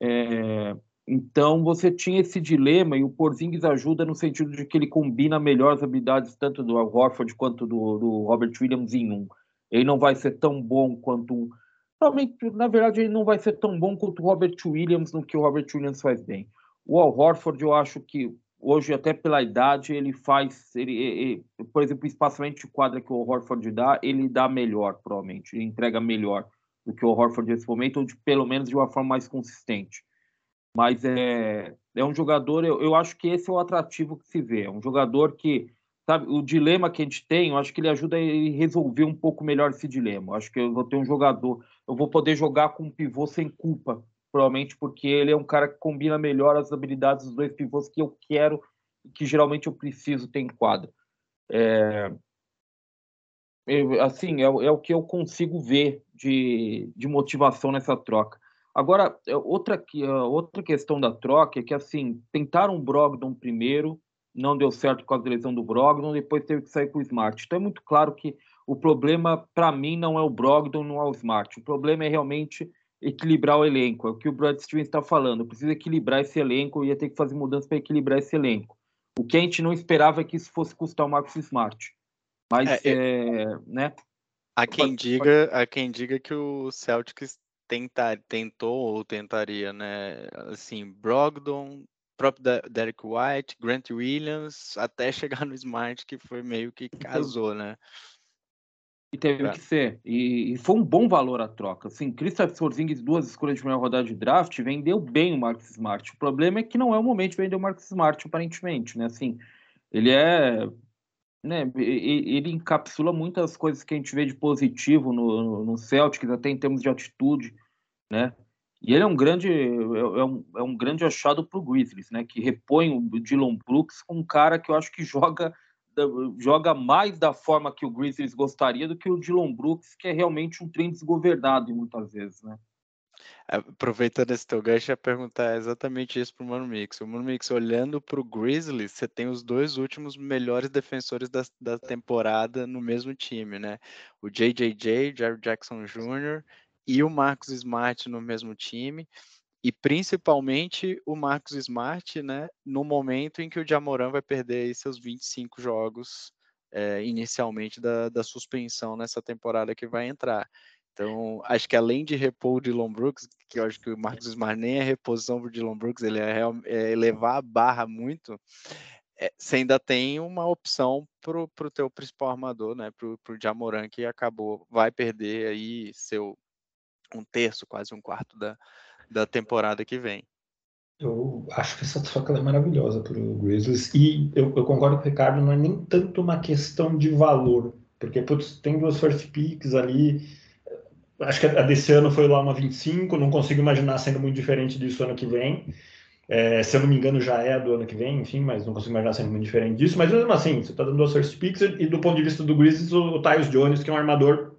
É, então você tinha esse dilema e o Porzingis ajuda no sentido de que ele combina melhor as habilidades tanto do Horford quanto do, do Robert Williams em um. Ele não vai ser tão bom quanto Provavelmente, na verdade, ele não vai ser tão bom quanto o Robert Williams no que o Robert Williams faz bem. O Al Horford, eu acho que hoje, até pela idade, ele faz, ele, ele, por exemplo, o espaçamento de quadra que o Al Horford dá, ele dá melhor, provavelmente, ele entrega melhor do que o Horford nesse momento, ou de, pelo menos de uma forma mais consistente. Mas é, é um jogador, eu, eu acho que esse é o atrativo que se vê. É um jogador que sabe, o dilema que a gente tem, eu acho que ele ajuda a resolver um pouco melhor esse dilema. Eu acho que eu vou ter um jogador, eu vou poder jogar com um pivô sem culpa, provavelmente porque ele é um cara que combina melhor as habilidades dos dois pivôs que eu quero e que geralmente eu preciso ter em quadra. É, assim, é, é, o que eu consigo ver de, de motivação nessa troca. Agora, é, outra, outra questão da troca é que, assim, tentaram o Brogdon primeiro, não deu certo com a lesão do Brogdon, depois teve que sair com o Smart. Então é muito claro que o problema, para mim, não é o Brogdon, não é o Smart. O problema é realmente equilibrar o elenco. É o que o Brad Stevens está falando. Precisa equilibrar esse elenco, ia ter que fazer mudanças para equilibrar esse elenco. O que a gente não esperava é que isso fosse custar o Marcos Smart. Mas, é, é, né? Há quem, diga, há quem diga que o Celtics tentar, tentou ou tentaria, né? Assim, Brogdon, próprio Derek White, Grant Williams, até chegar no Smart, que foi meio que casou, né? E teve que ser. E, e, foi um bom valor a troca. Assim, Kristaps Porzingis, duas escolhas de primeira rodada de draft, vendeu bem o Marcus Smart. O problema é que não é o momento de vender o Marcus Smart, aparentemente, né? Assim, ele é... Né, ele encapsula muitas coisas que a gente vê de positivo no, no Celtics, até em termos de atitude, né? E ele é um grande, é, é um, é um grande achado para o Grizzlies, né? Que repõe o Dylan Brooks com um cara que eu acho que joga joga mais da forma que o Grizzlies gostaria do que o Dylan Brooks, que é realmente um trem desgovernado muitas vezes, né? Aproveitando esse teu gancho, ia perguntar exatamente isso para o Mano Mix. O Mano Mix, olhando para o Grizzlies, você tem os dois últimos melhores defensores da, da temporada no mesmo time, né? O JJJ, Jerry Jackson Jr., e o Marcos Smart no mesmo time, e principalmente o Marcos Smart, né, no momento em que o Jamoran vai perder seus 25 jogos é, inicialmente da, da suspensão nessa temporada que vai entrar. Então, acho que além de repor o Dylan Brooks, que eu acho que o Marcos Smart nem é reposição para o Dylan Brooks, ele é, é, elevar a barra muito, é, você ainda tem uma opção para o teu principal armador, né, para o Jamoran, que acabou, vai perder aí seu um terço, quase um quarto da, da temporada que vem. Eu acho que essa troca é maravilhosa para o Grizzlies. E eu, eu, concordo com o Ricardo, não é nem tanto uma questão de valor. Porque, putz, tem duas first picks ali. Acho que a desse ano foi lá uma 25, não consigo imaginar sendo muito diferente disso ano que vem. É, se eu não me engano, já é do ano que vem, enfim, mas não consigo imaginar sendo muito diferente disso. Mas mesmo assim, você está dando duas first picks e do ponto de vista do Grizzlies, o, o Tyus Jones, que é um armador,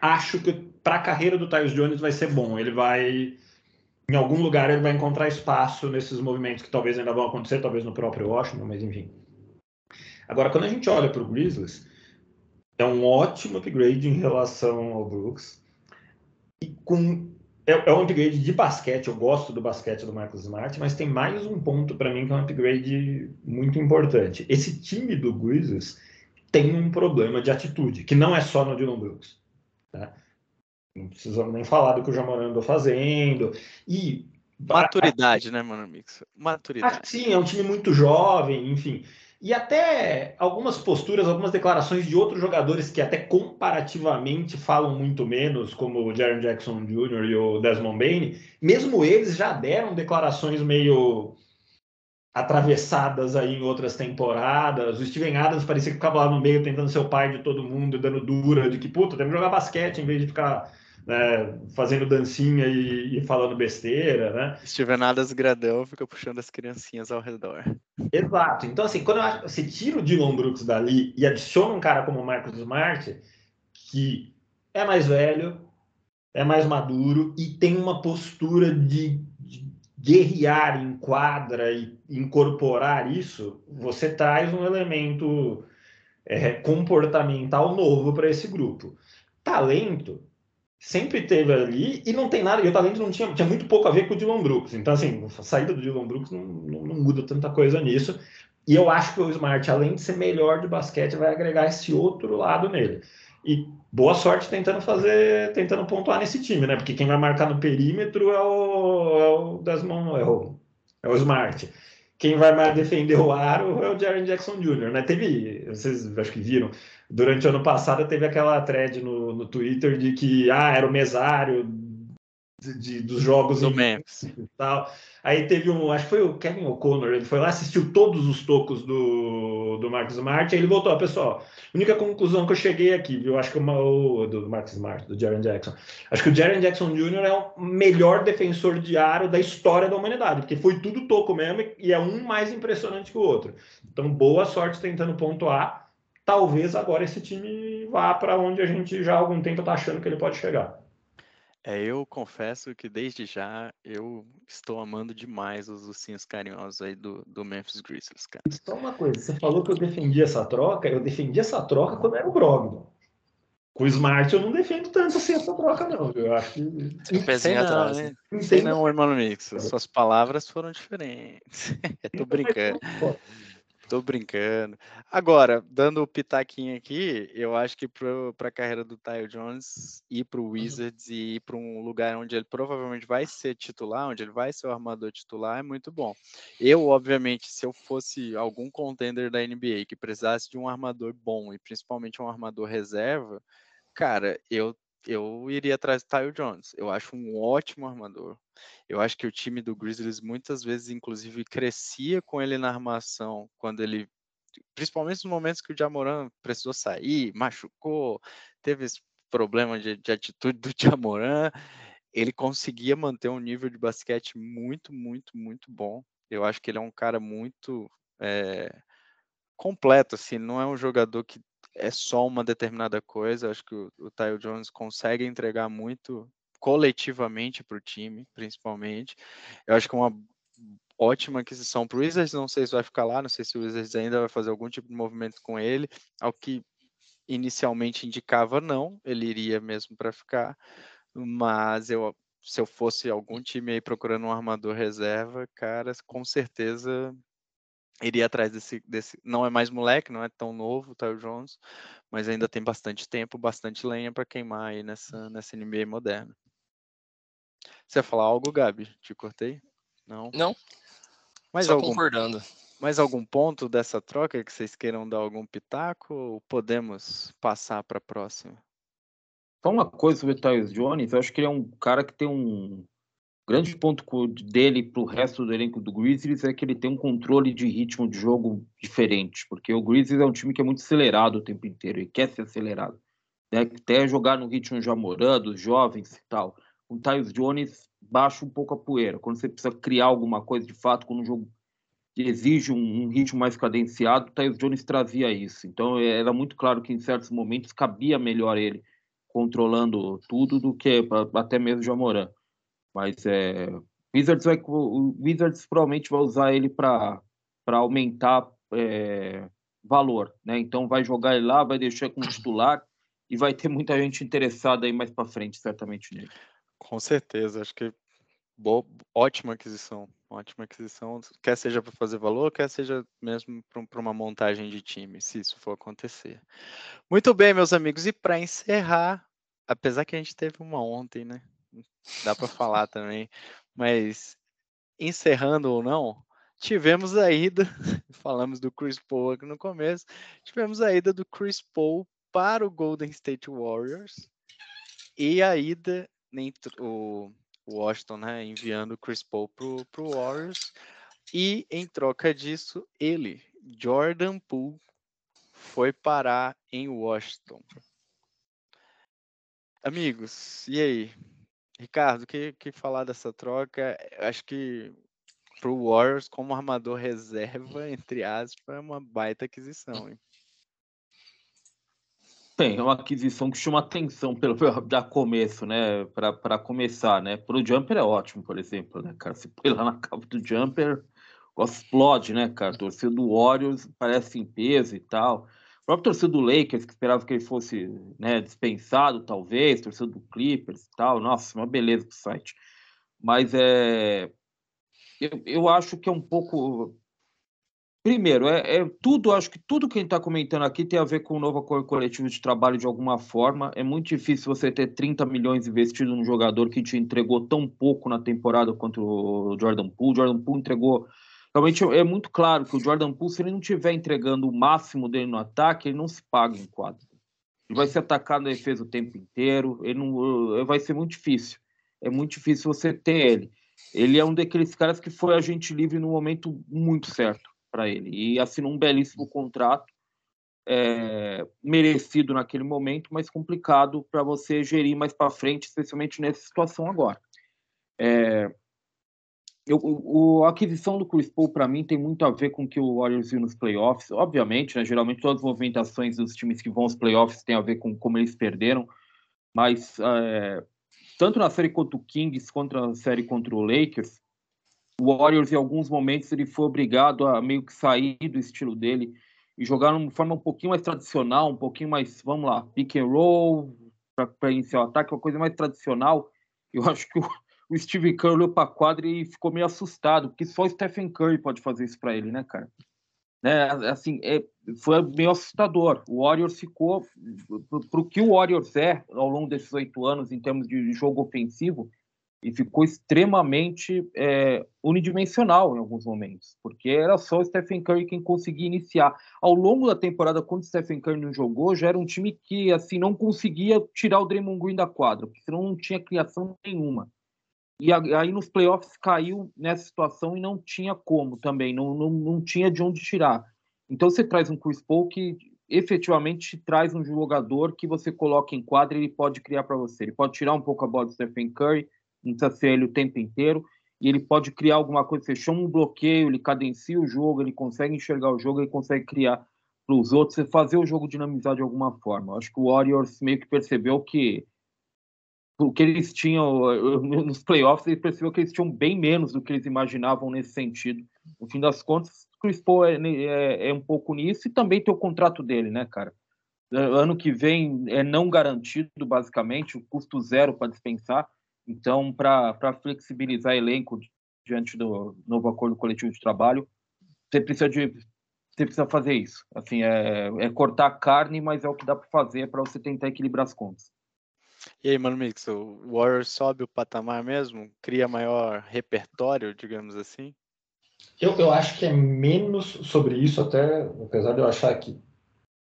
acho que para a carreira do Tyus Jones vai ser bom. Ele vai em algum lugar ele vai encontrar espaço nesses movimentos que talvez ainda vão acontecer, talvez no próprio Washington, mas enfim. Agora, quando a gente olha para o Grizzlies, é um ótimo upgrade em relação ao Brooks. E com é, é, um upgrade de basquete, eu gosto do basquete do Marcus Smart, mas tem mais um ponto para mim que é um upgrade muito importante. Esse time do Grizzlies tem um problema de atitude, que não é só no Dylan Brooks. Tá? Não precisamos nem falar do que o Jamoran andou fazendo. E Maturidade, a... né, mano, Mix? Maturidade. sim, é um time muito jovem, enfim. E até algumas posturas, algumas declarações de outros jogadores que até comparativamente falam muito menos, como o Jaron Jackson Jr. e o Desmond Bain, mesmo eles já deram declarações meio atravessadas aí em outras temporadas. O Steven Adams parecia que ficava lá no meio tentando ser o pai de todo mundo, dando dura de que, puta, temos que jogar basquete em vez de ficar né, fazendo dancinha e, e, falando besteira, né? Estivenadas gradão fica puxando as criancinhas ao redor. Exato. Então, assim, quando eu, você tira o Dylan Brooks dali e adiciona um cara como o Marcos Smart, que é mais velho, é mais maduro e tem uma postura de, de guerrear em quadra e incorporar isso, você traz um elemento é, comportamental novo para esse grupo. Talento sempre teve ali e não tem nada, e o talento não tinha, tinha muito pouco a ver com o Dylan Brooks. Então, assim, a saída do Dylan Brooks não, não, não, muda tanta coisa nisso. E eu acho que o Smart, além de ser melhor de basquete, vai agregar esse outro lado nele. E boa sorte tentando fazer, tentando pontuar nesse time, né? Porque quem vai marcar no perímetro é o, é o Desmond, é o, é o Smart. Quem vai mais defender o aro é o Jaren Jackson Jr., né? Teve, vocês acho que viram, durante o ano passado teve aquela thread no, no Twitter de que ah, era o mesário de, de, dos jogos do Memphis e tal. Aí teve um, acho que foi o Kevin O'Connor, ele foi lá, assistiu todos os tocos do, do Marcos Smart, aí ele voltou, pessoal, única conclusão que eu cheguei aqui, viu, acho que uma, o do Marcos Smart, do Jaren Jackson, acho que o Jaren Jackson Jr. é o melhor defensor de aro da história da humanidade, porque foi tudo toco mesmo e é um mais impressionante que o outro. Então, boa sorte tentando pontuar, talvez agora esse time vá para onde a gente já há algum tempo está achando que ele pode chegar. É, eu confesso que desde já eu estou amando demais os ursinhos carinhosos aí do, do Memphis Grizzlies, cara. Só uma coisa, você falou que eu defendi essa troca, eu defendi essa troca quando era o Brogdon. Com o Smart eu não defendo tanto assim essa troca, não. Eu acho que. Um pezinho atrás. Não, né? Sei não, irmão Mix. Suas palavras foram diferentes. Tô brincando. Tô brincando. Agora, dando o pitaquinho aqui, eu acho que para a carreira do Tyler Jones ir para o uhum. Wizards e ir para um lugar onde ele provavelmente vai ser titular, onde ele vai ser o armador titular, é muito bom. Eu, obviamente, se eu fosse algum contender da NBA que precisasse de um armador bom e principalmente um armador reserva, cara, eu eu iria atrás do Tyler Jones. Eu acho um ótimo armador. Eu acho que o time do Grizzlies muitas vezes, inclusive, crescia com ele na armação quando ele, principalmente nos momentos que o Jamoran precisou sair, machucou, teve esse problema de, de atitude do Jamoran, ele conseguia manter um nível de basquete muito, muito, muito bom. Eu acho que ele é um cara muito é, completo, assim, não é um jogador que é só uma determinada coisa. Acho que o, o Jones consegue entregar muito coletivamente para o time, principalmente. Eu acho que é uma ótima aquisição para o Wizards. Não sei se vai ficar lá, não sei se o Wizards ainda vai fazer algum tipo de movimento com ele. Ao que inicialmente indicava não, ele iria mesmo para ficar. Mas eu, se eu fosse algum time aí procurando um armador reserva, cara, com certeza iria atrás desse, desse. Não é mais moleque, não é tão novo, o Tyler Jones, mas ainda tem bastante tempo, bastante lenha para queimar aí nessa, nessa NBA moderna. Você ia falar algo, Gabi? Te cortei? Não? Não. Mais Só algum, concordando. Mais algum ponto dessa troca que vocês queiram dar algum pitaco ou podemos passar para a próxima? Só uma coisa sobre o Tyus Jones, eu acho que ele é um cara que tem um grande ponto dele para o resto do elenco do Grizzlies é que ele tem um controle de ritmo de jogo diferente, porque o Grizzlies é um time que é muito acelerado o tempo inteiro e quer ser acelerado. Né? Até jogar no ritmo Jamoran, dos jovens e tal. O Tyus Jones baixa um pouco a poeira. Quando você precisa criar alguma coisa de fato, quando um jogo exige um, um ritmo mais cadenciado, o Tyus Jones trazia isso. Então era muito claro que em certos momentos cabia melhor ele controlando tudo do que até mesmo o Jamoran. Mas é, Wizards vai, o Wizards provavelmente vai usar ele para aumentar é, valor, né? Então vai jogar ele lá, vai deixar como titular e vai ter muita gente interessada aí mais para frente, certamente nele. Com certeza, acho que boa, ótima aquisição, ótima aquisição, quer seja para fazer valor, quer seja mesmo para uma montagem de time, se isso for acontecer. Muito bem, meus amigos, e para encerrar, apesar que a gente teve uma ontem, né? Dá para falar também. Mas encerrando ou não, tivemos a ida, falamos do Chris Paul aqui no começo, tivemos a ida do Chris Paul para o Golden State Warriors e a ida o Washington, né, enviando o Chris Paul para o Warriors e em troca disso ele, Jordan Poole, foi parar em Washington. Amigos, e aí? Ricardo, que, que falar dessa troca? Acho que para o Warriors, como armador reserva, entre aspas, é uma baita aquisição. Hein? Tem, é uma aquisição que chama atenção pelo da começo, né? Para começar, né? Para o Jumper é ótimo, por exemplo, né, cara? Se põe lá na capa do Jumper, explode, né, cara? Torcida do Warriors parece em peso e tal próprio torcedor do Lakers, que esperava que ele fosse né, dispensado, talvez, torcedor do Clippers e tal. Nossa, uma beleza do site. Mas é, eu, eu acho que é um pouco. Primeiro, é, é tudo, acho que tudo que a gente está comentando aqui tem a ver com o novo acordo coletivo de trabalho de alguma forma. É muito difícil você ter 30 milhões investidos num jogador que te entregou tão pouco na temporada quanto o Jordan Poole. Jordan Poole entregou Realmente é muito claro que o Jordan Poole, se ele não estiver entregando o máximo dele no ataque, ele não se paga em quadro. Ele vai ser atacado na defesa o tempo inteiro, ele não, vai ser muito difícil. É muito difícil você ter ele. Ele é um daqueles caras que foi agente livre no momento muito certo para ele e assinou um belíssimo contrato, é, merecido naquele momento, mas complicado para você gerir mais para frente, especialmente nessa situação agora. É, eu, o, a aquisição do Chris Paul, para mim, tem muito a ver com o que o Warriors viu nos playoffs. Obviamente, né, geralmente todas as movimentações dos times que vão aos playoffs têm a ver com como eles perderam, mas é, tanto na série contra o Kings quanto na série contra o Lakers, o Warriors, em alguns momentos, ele foi obrigado a meio que sair do estilo dele e jogar de uma forma um pouquinho mais tradicional, um pouquinho mais, vamos lá, pick and roll, para iniciar o ataque, uma coisa mais tradicional. Eu acho que o o Steve Kerr olhou para a quadra e ficou meio assustado, porque só o Stephen Curry pode fazer isso para ele, né, cara? Né, assim, é, foi meio assustador. O Warriors ficou, para o que o Warriors é ao longo desses oito anos em termos de jogo ofensivo, e ficou extremamente é, unidimensional em alguns momentos, porque era só o Stephen Curry quem conseguia iniciar. Ao longo da temporada, quando o Stephen Curry não jogou, já era um time que assim não conseguia tirar o Draymond Green da quadra, porque senão não tinha criação nenhuma. E aí nos playoffs caiu nessa situação e não tinha como também, não, não, não tinha de onde tirar. Então você traz um Chris Paul que efetivamente traz um jogador que você coloca em quadra e ele pode criar para você. Ele pode tirar um pouco a bola do Stephen Curry, não precisa ser ele o tempo inteiro, e ele pode criar alguma coisa, você chama um bloqueio, ele cadencia o jogo, ele consegue enxergar o jogo, ele consegue criar para os outros, você fazer o jogo dinamizar de alguma forma. Eu acho que o Warriors meio que percebeu que o que eles tinham nos playoffs, ele percebeu que eles tinham bem menos do que eles imaginavam nesse sentido. No fim das contas, Chris Paul é, é, é um pouco nisso e também tem o contrato dele, né, cara? Ano que vem é não garantido, basicamente, o custo zero para dispensar. Então, para flexibilizar elenco diante do novo acordo coletivo de trabalho, você precisa de você precisa fazer isso. Assim, é, é cortar carne, mas é o que dá para fazer para você tentar equilibrar as contas. E aí, Mano Mix, o Warriors sobe o patamar mesmo? Cria maior repertório, digamos assim? Eu, eu acho que é menos sobre isso, até apesar de eu achar que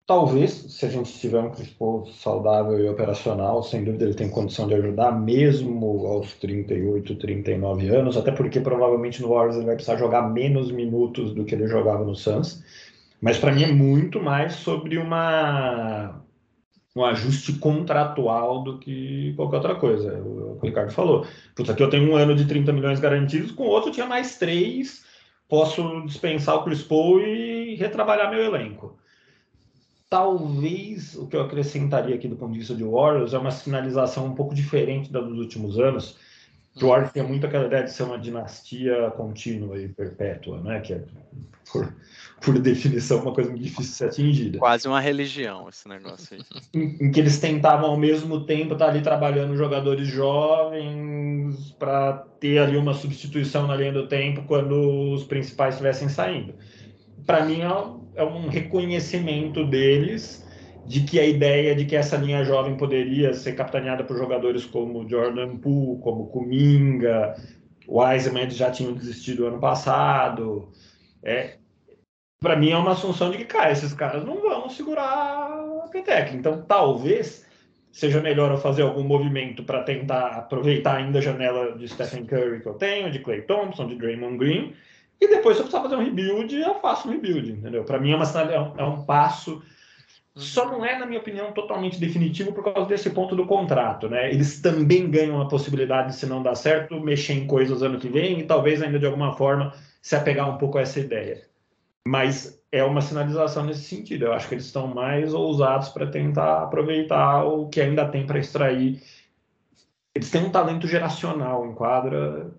talvez, se a gente tiver um Chris saudável e operacional, sem dúvida ele tem condição de ajudar, mesmo aos 38, 39 anos, até porque provavelmente no Warriors ele vai precisar jogar menos minutos do que ele jogava no Suns. Mas para mim é muito mais sobre uma um ajuste contratual do que qualquer outra coisa. O, o Ricardo falou. Putz, aqui eu tenho um ano de 30 milhões garantidos, com outro tinha mais três, posso dispensar o Chris Paul e retrabalhar meu elenco. Talvez o que eu acrescentaria aqui do ponto de vista de Warriors é uma sinalização um pouco diferente da dos últimos anos. Warriors tem muito aquela ideia de ser uma dinastia contínua e perpétua, né? Que é, por, por definição, uma coisa muito difícil de ser atingida. Quase uma religião esse negócio aí. em, em que eles tentavam ao mesmo tempo estar ali trabalhando jogadores jovens para ter ali uma substituição na linha do tempo quando os principais estivessem saindo. Para mim, é é um reconhecimento deles de que a ideia de que essa linha jovem poderia ser capitaneada por jogadores como Jordan Poole, como Kuminga, Wiseman eles já tinham desistido ano passado. É, para mim é uma assunção de que, cara, esses caras não vão segurar a Petec. Então, talvez seja melhor eu fazer algum movimento para tentar aproveitar ainda a janela de Stephen Curry que eu tenho, de Clay Thompson, de Draymond Green, e depois, se eu precisar fazer um rebuild, eu faço um rebuild, entendeu? Para mim é, uma, é, um, é um passo. Só não é, na minha opinião, totalmente definitivo por causa desse ponto do contrato, né? Eles também ganham a possibilidade, se não dar certo, mexer em coisas ano que vem e talvez ainda de alguma forma se apegar um pouco a essa ideia. Mas é uma sinalização nesse sentido. Eu acho que eles estão mais ousados para tentar aproveitar o que ainda tem para extrair. Eles têm um talento geracional em quadra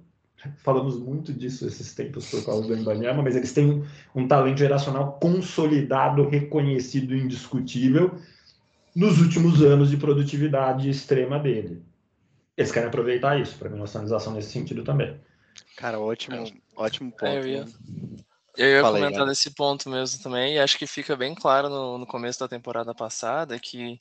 falamos muito disso esses tempos por causa do Embanyama, mas eles têm um, talento geracional consolidado, reconhecido, indiscutível nos últimos anos de produtividade extrema dele. Eles querem aproveitar isso, para mim, uma sinalização nesse sentido também. Cara, ótimo, é. ótimo ponto. É, eu ia, eu ia Falei, comentar né? desse ponto mesmo também, e acho que fica bem claro no, no começo da temporada passada que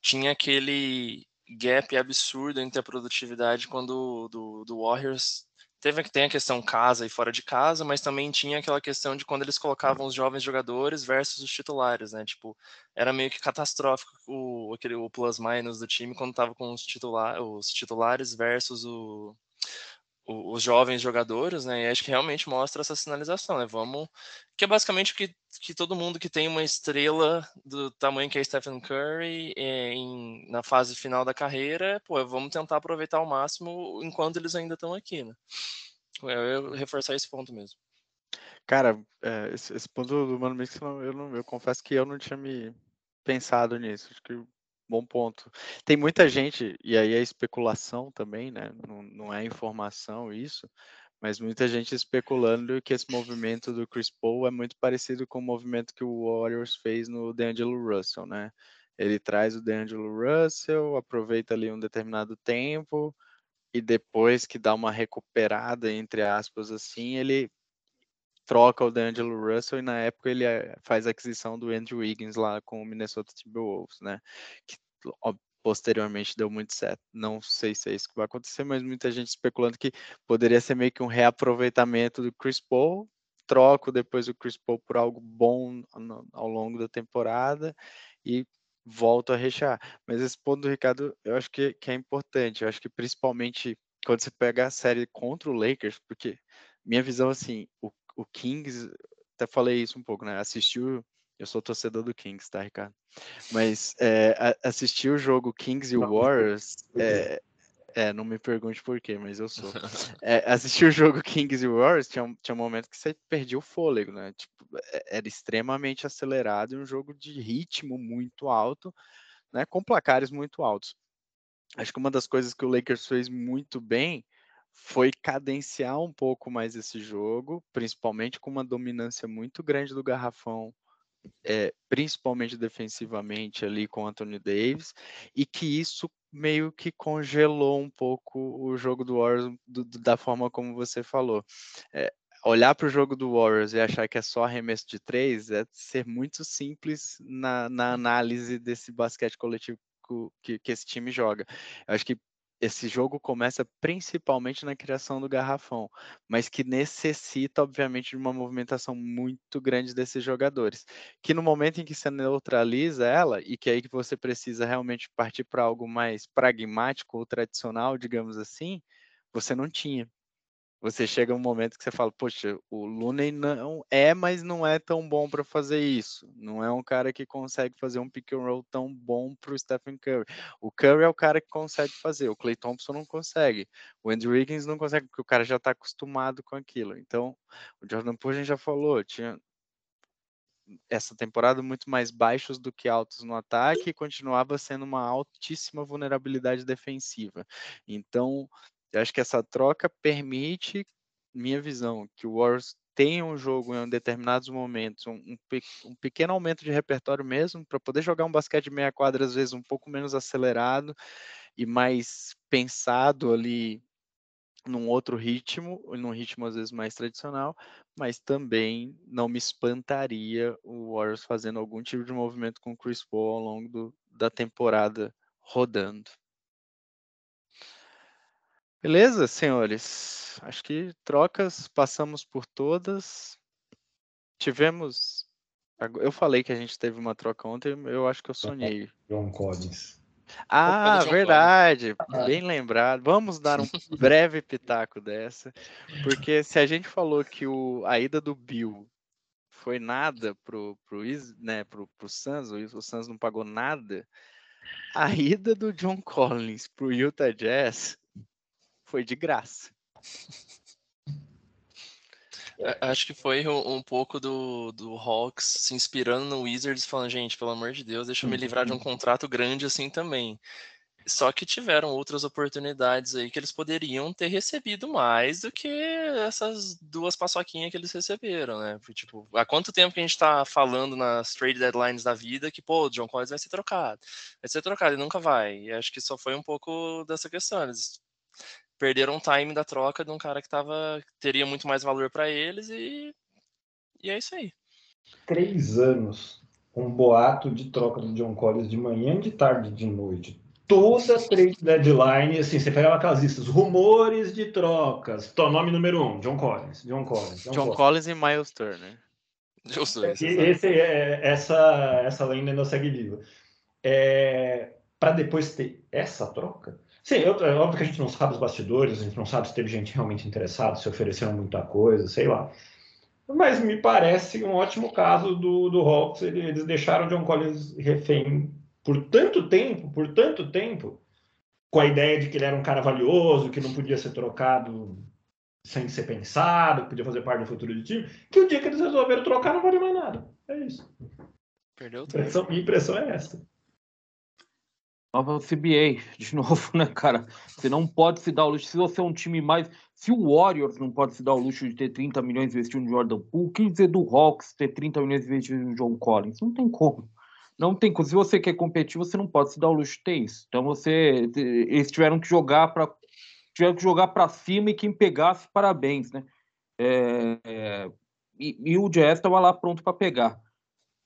tinha aquele gap absurdo entre a produtividade quando do, do Warriors teve tem a questão casa e fora de casa, mas também tinha aquela questão de quando eles colocavam os jovens jogadores versus os titulares, né? Tipo, era meio que catastrófico o aquele o plus minus do time quando tava com os, titular, os titulares versus o, os jovens jogadores, né? E acho que realmente mostra essa sinalização, né? Vamos. Que é basicamente que, que todo mundo que tem uma estrela do tamanho que é Stephen Curry é, em, na fase final da carreira, pô, vamos tentar aproveitar ao máximo enquanto eles ainda estão aqui, né? Eu, eu reforçar esse ponto mesmo. Cara, é, esse, esse, ponto do Mano Mix, eu, não, eu confesso que eu não tinha me pensado nisso. Acho que Bom ponto. Tem muita gente, e aí é especulação também, né? Não, não é informação isso, mas muita gente especulando que esse movimento do Chris Paul é muito parecido com o movimento que o Warriors fez no D'Angelo Russell, né? Ele traz o D'Angelo Russell, aproveita ali um determinado tempo e depois que dá uma recuperada, entre aspas, assim, ele troca o D'Angelo Russell e na época ele eh, faz a aquisição do Andrew Wiggins lá com o Minnesota Timberwolves, né? Que posteriormente deu muito certo. Não sei se é isso que vai acontecer, mas muita gente especulando que poderia ser meio que um reaproveitamento do Chris Paul, troco depois o Chris Paul por algo bom ao longo da temporada e volto a rechear. Mas esse ponto do Ricardo, eu acho que, que é importante. Eu acho que principalmente quando você pega a série contra o Lakers, porque minha visão assim, o o Kings, até falei isso um pouco, né? Assistiu, eu sou torcedor do Kings, tá, Ricardo? Mas é, assistir o jogo Kings e Warriors, é, é, não me pergunte por quê, mas eu sou. É, assistir o jogo Kings e Warriors tinha, tinha um momento que você perdia o fôlego, né? Tipo, é, era extremamente acelerado e um jogo de ritmo muito alto, né? Com placares muito altos. Acho que uma das coisas que o Lakers fez muito bem foi cadenciar um pouco mais esse jogo, principalmente com uma dominância muito grande do garrafão, é, principalmente defensivamente ali com Anthony Davis, e que isso meio que congelou um pouco o jogo do Warriors do, da forma como você falou. É, olhar para o jogo do Warriors e achar que é só arremesso de três é ser muito simples na, na análise desse basquete coletivo que, que, esse time joga. Eu acho que esse jogo começa principalmente na criação do garrafão, mas que necessita, obviamente, de uma movimentação muito grande desses jogadores. Que no momento em que você neutraliza ela, e que aí que você precisa realmente partir para algo mais pragmático ou tradicional, digamos assim, você não tinha você chega um momento que você fala, poxa, o Looney não é, mas não é tão bom para fazer isso. Não é um cara que consegue fazer um pick and roll tão bom para o Stephen Curry. O Curry é o cara que consegue fazer, o Clay Thompson não consegue. O Andrew Wiggins não consegue, porque o cara já está acostumado com aquilo. Então, o Jordan Poole a gente já falou, tinha essa temporada muito mais baixos do que altos no ataque e continuava sendo uma altíssima vulnerabilidade defensiva. Então, acho que essa troca permite, minha visão, que o Warriors tenha um jogo em determinados momentos, um, um, um pequeno aumento de repertório mesmo, para poder jogar um basquete de meia quadra, às vezes um pouco menos acelerado e mais pensado ali num outro ritmo, num ritmo às vezes mais tradicional, mas também não me espantaria o Warriors fazendo algum tipo de movimento com o Chris Paul ao longo do, da temporada rodando. Beleza, senhores? Acho que trocas passamos por todas. Tivemos. Eu falei que a gente teve uma troca ontem, eu acho que eu sonhei. John Collins. Ah, verdade. Bem lembrado. Vamos dar um breve pitaco dessa, porque se a gente falou que o, a ida do Bill foi nada pro, pro, né, pro, pro Suns, o Suns não pagou nada, a ida do John Collins pro Utah Jazz foi de graça. Acho que foi um, um, pouco do, do Hawks se inspirando no Wizards, falando, gente, pelo amor de Deus, deixa eu me livrar de um uhum. contrato grande assim também. Só que tiveram outras oportunidades aí que eles poderiam ter recebido mais do que essas duas paçoquinhas que eles receberam, né? Porque, tipo, há quanto tempo que a gente tá falando nas trade deadlines da vida que, pô, o John Collins vai ser trocado. Vai ser trocado e nunca vai. E acho que só foi um pouco dessa questão. Eles perderam o time da troca de um cara que tava, teria muito mais valor para eles e, e é isso aí. Três anos, um boato de troca do John Collins de manhã, de tarde, de noite. Toda trade deadline, assim, você pegava aquelas listas, rumores de trocas. Tô, nome número um, John Collins. John Collins. John, John Collins. e Miles Turner. Os dois. Esse, é, essa, essa lenda ainda segue viva. É, para depois ter essa troca, Sim, eu, é óbvio que a gente não sabe os bastidores, a gente não sabe se teve gente realmente interessada, se ofereceram muita coisa, sei lá. Mas me parece um ótimo caso do, do Hawks. Eles deixaram o John Collins refém por tanto tempo, por tanto tempo, com a ideia de que ele era um cara valioso, que não podia ser trocado sem ser pensado, que podia fazer parte do futuro do time, que o dia que eles resolveram trocar não vale mais nada. É isso. Perdeu tudo. Impressão, minha impressão é essa. Nova CBA, de novo, né, cara? Você não pode se dar o luxo. Se você é um time mais. Se o Warriors não pode se dar o luxo de ter 30 milhões investindo no Jordan Poole, que dizer do Hawks ter 30 milhões investindo no John Collins? Não tem como. Não tem como. Se você quer competir, você não pode se dar o luxo de ter isso. Então você. Eles tiveram que jogar para. Tiveram que jogar para cima e quem pegasse, parabéns, né? É, é, e, e o Jazz estava lá pronto para pegar.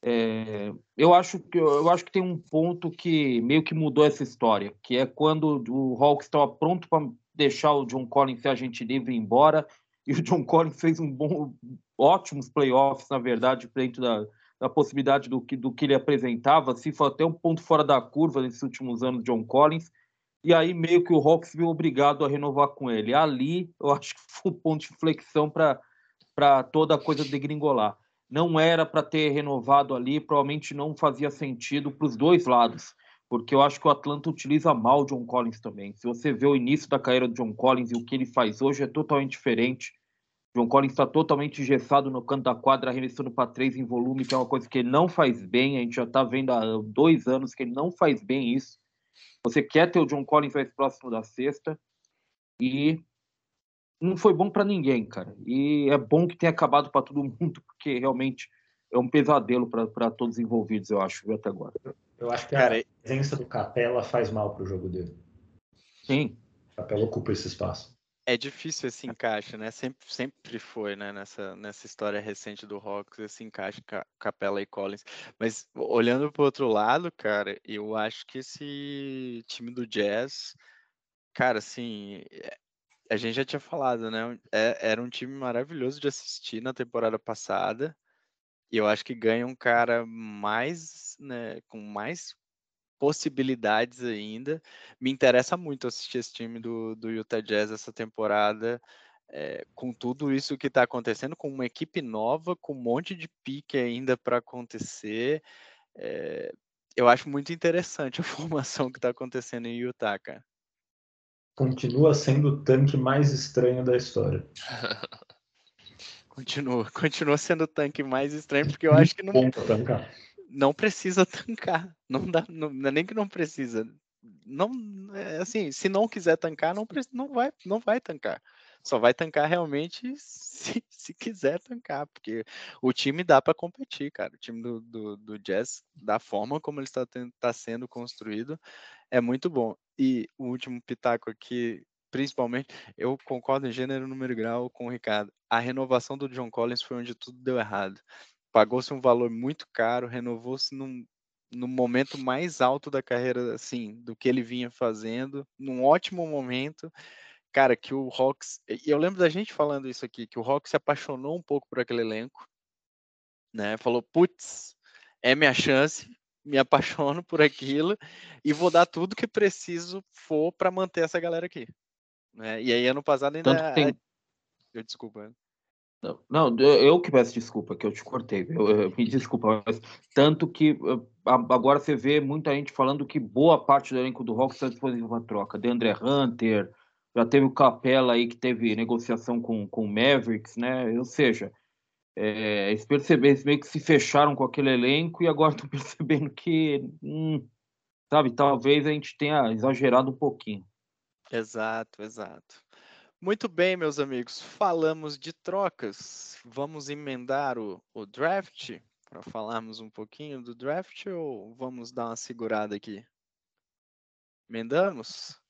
É, eu, acho que, eu acho que tem um ponto que meio que mudou essa história, que é quando o Hawks estava pronto para deixar o John Collins ser agente livre e ir embora, e o John Collins fez um bom, ótimos playoffs, na verdade, dentro da, da possibilidade do que, do que ele apresentava, assim, foi até um ponto fora da curva nesses últimos anos, John Collins, e aí meio que o Hawks viu obrigado a renovar com ele. Ali, eu acho que foi um ponto de inflexão para toda a coisa degringolar não era para ter renovado ali, provavelmente não fazia sentido para os dois lados, porque eu acho que o Atlanta utiliza mal o John Collins também. Se você vê o início da carreira do John Collins e o que ele faz hoje é totalmente diferente. John Collins está totalmente engessado no canto da quadra, arremessando para três em volume, que é uma coisa que ele não faz bem. A gente já está vendo há dois anos que ele não faz bem isso. Você quer ter o John Collins mais próximo da sexta e não foi bom para ninguém, cara. E é bom que tenha acabado para todo mundo, porque realmente é um pesadelo para todos os envolvidos, eu acho, até agora. Eu acho que cara, a presença do Capela faz mal para o jogo dele. Sim. O Capela ocupa esse espaço. É difícil esse encaixe, né? Sempre, sempre foi, né? Nessa, nessa história recente do Hawks, esse encaixe Capela e Collins. Mas olhando para o outro lado, cara, eu acho que esse time do Jazz Cara, assim, é, a gente já tinha falado, né? É, era um time maravilhoso de assistir na temporada passada. E eu acho que ganha um cara mais, né, com mais possibilidades ainda. Me interessa muito assistir esse time do, do Utah Jazz essa temporada, é, com tudo isso que está acontecendo, com uma equipe nova, com um monte de pique ainda para acontecer. É, eu acho muito interessante a formação que está acontecendo em Utah, cara. Continua sendo o tanque mais estranho da história. continua, continua sendo o tanque mais estranho, porque eu acho que não, não precisa tancar. Não dá, não, não é nem que não precisa. Não, é assim, se não quiser tancar, não, não, vai, não vai tancar. Só vai tancar realmente se, se quiser tancar, porque o time dá para competir, cara. O time do, do, do, Jazz, da forma como ele está tá sendo construído, é muito bom. E o último pitaco aqui, principalmente, eu concordo em gênero, número e grau com o Ricardo. A renovação do John Collins foi onde tudo deu errado. Pagou-se um valor muito caro, renovou-se num, no momento mais alto da carreira, assim, do que ele vinha fazendo, num ótimo momento cara, que o Hawks. Eu lembro da gente falando isso aqui, que o Hawks se apaixonou um pouco por aquele elenco, né? Falou, putz, é minha chance, me apaixono por aquilo e vou dar tudo que preciso for para manter essa galera aqui. Né? E aí, ano passado ainda. Tem... Eu desculpa. Não, não, eu que peço desculpa, que eu te cortei. Eu, eu, me desculpa, mas tanto que agora você vê muita gente falando que boa parte do elenco do Hawks está disponível para troca. De André Hunter, já teve o Capela aí que teve negociação com, com o Mavericks, né? Ou seja, é, eles, perceberam, eles meio que se fecharam com aquele elenco e agora estão percebendo que, hum, sabe, talvez a gente tenha exagerado um pouquinho. Exato, exato. Muito bem, meus amigos, falamos de trocas. Vamos emendar o, o draft para falarmos um pouquinho do draft ou vamos dar uma segurada aqui? Emendamos?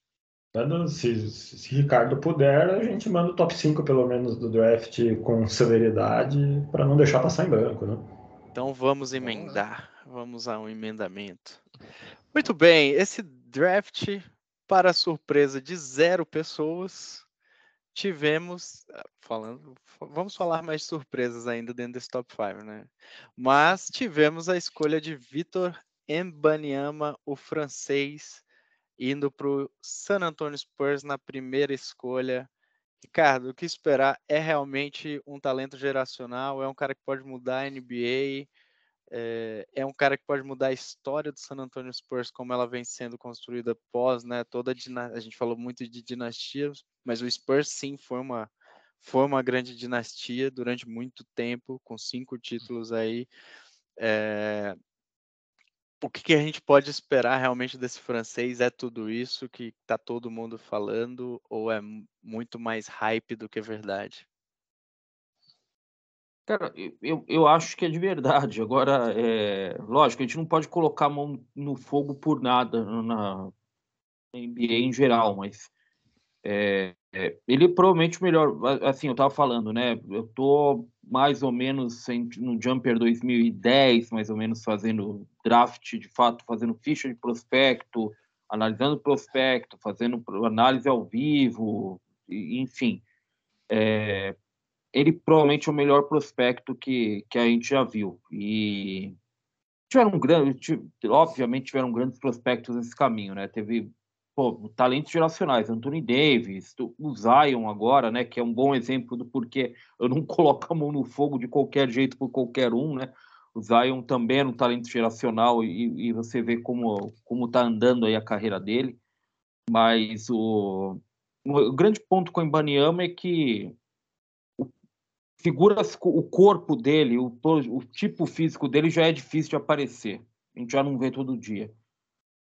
Se, se Ricardo puder, a gente manda o top 5 pelo menos do draft com celeridade para não deixar passar em branco, né? Então vamos emendar, vamos a um emendamento. Muito bem, esse draft, para surpresa de zero pessoas, tivemos, falando, vamos falar mais surpresas ainda dentro desse top 5, né? Mas tivemos a escolha de Vitor Mbanyama, o francês, indo para o San Antonio Spurs na primeira escolha. Ricardo, o que esperar? É realmente um talento geracional? É um cara que pode mudar a NBA? É, é, um cara que pode mudar a história do San Antonio Spurs, como ela vem sendo construída pós, né? Toda a, a gente falou muito de dinastias, mas o Spurs sim foi uma foi uma grande dinastia durante muito tempo, com cinco títulos aí. É, o que, que, a gente pode esperar realmente desse francês? É tudo isso que está todo mundo falando ou é muito mais hype do que verdade? Cara, eu, eu acho que é de verdade. Agora, é, lógico, a gente não pode colocar a mão no fogo por nada na NBA em geral, mas é, é, ele é provavelmente o melhor. Assim, eu estava falando, né? Eu tô mais ou menos no Jumper 2010, mais ou menos fazendo draft, de fato, fazendo ficha de prospecto, analisando prospecto, fazendo análise ao vivo, enfim. É, ele provavelmente é o melhor prospecto que, que a gente já viu. E tiveram um grande, obviamente tiveram grandes prospectos nesse caminho, né? Teve pô, talentos geracionais, Anthony Davis, o Zion agora, né, que é um bom exemplo do porquê eu não coloco a mão no fogo de qualquer jeito por qualquer um, né? O Zion também é um talento geracional e, e você vê como como está andando aí a carreira dele. Mas o, o grande ponto com o Ibaniama é que figuras, o corpo dele, o, o tipo físico dele já é difícil de aparecer. A gente já não vê todo dia.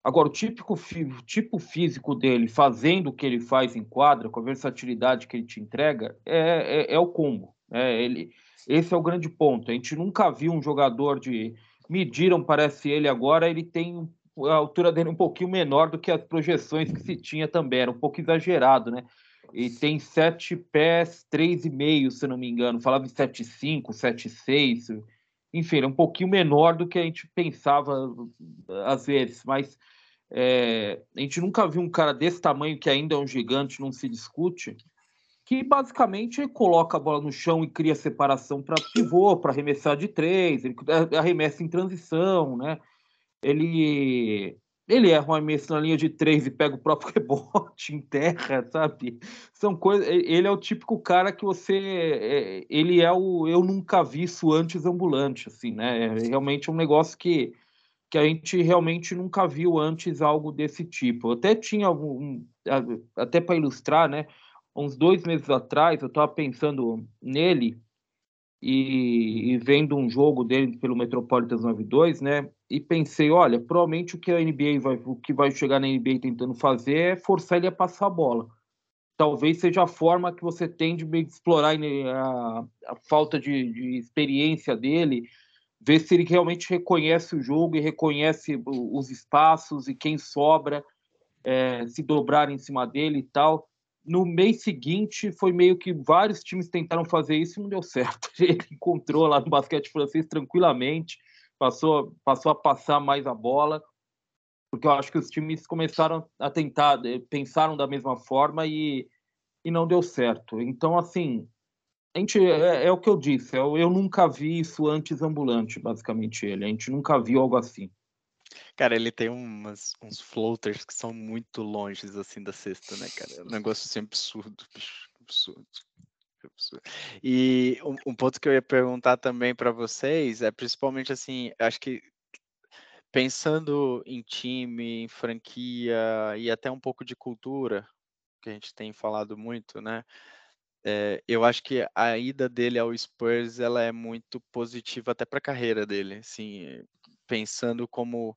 Agora, o típico tipo físico dele, fazendo o que ele faz em quadra, com a versatilidade que ele te entrega, é, é, é o combo. É, ele, esse é o grande ponto. A gente nunca viu um jogador de. Mediram, parece ele agora, ele tem a altura dele um pouquinho menor do que as projeções que se tinha também, era um pouco exagerado, né? E tem sete pés, três e meio, se não me engano. Falava em sete cinco, sete seis. Enfim, é um pouquinho menor do que a gente pensava às vezes, mas É, a gente nunca viu um cara desse tamanho, que ainda é um gigante, não se discute, que basicamente coloca a bola no chão e cria separação para pivô, para arremessar de três, ele arremessa em transição, né? Ele ele erra um arremesso na linha de três e pega o próprio rebote em terra, sabe? São coisas. Ele é o típico cara que você. É, ele é o eu nunca vi isso antes ambulante, assim, né? É realmente um negócio que, que a gente realmente nunca viu antes algo desse tipo. Eu até tinha algum. Até para ilustrar, né? Uns dois meses atrás, eu estava pensando nele e, e, vendo um jogo dele pelo Metropolitans 92, né? E pensei, olha, provavelmente o que a NBA vai, o que vai chegar na NBA tentando fazer é forçar ele a passar a bola. Talvez seja a forma que você tem de explorar a, a falta de, de, experiência dele, ver se ele realmente reconhece o jogo e reconhece os espaços e quem sobra, é, se dobrar em cima dele e tal no mês seguinte foi meio que vários times tentaram fazer isso e não deu certo. Ele encontrou lá no basquete francês tranquilamente, passou, passou a passar mais a bola, porque eu acho que os times começaram a tentar, eh, pensaram da mesma forma e, e não deu certo. Então, assim, a gente, é, é o que eu disse, eu, eu nunca vi isso antes ambulante, basicamente ele, a gente nunca viu algo assim. Cara, ele tem umas, uns floaters que são muito longes, assim, da cesta, né, cara? É um negócio assim absurdo, absurdo. E um, um, ponto que eu ia perguntar também para vocês é principalmente assim, acho que pensando em time, em franquia e até um pouco de cultura, que a gente tem falado muito, né? É, eu acho que a ida dele ao Spurs ela é muito positiva até para a carreira dele, assim, pensando como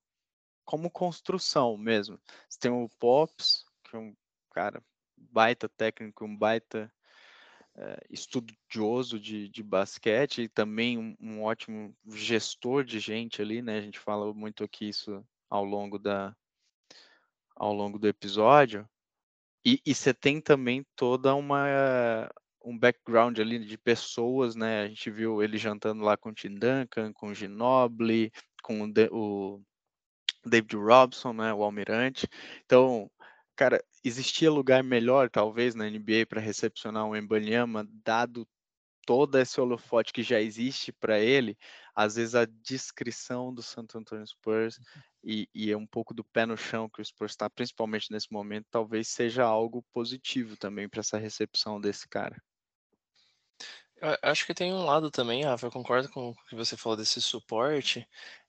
como construção mesmo. Você tem o Pops, que é um cara baita técnico, um baita é, estudioso de, de basquete e também um, um, ótimo gestor de gente ali, né? A gente fala muito aqui isso ao longo da ao longo do episódio. E, e você tem também toda uma um background ali de pessoas, né? A gente viu ele jantando lá com o Tim Duncan, com o Ginobili, com o, o David Robson, né, o almirante. Então, cara, existia lugar melhor, talvez, na NBA para recepcionar um Embanyama, dado toda esse holofote que já existe para ele, às vezes a descrição do Santo Antonio Spurs e, e é um pouco do pé no chão que o Spurs está, principalmente nesse momento, talvez seja algo positivo também para essa recepção desse cara. Eu acho que tem um lado também, Rafa, eu concordo com o que você falou desse suporte,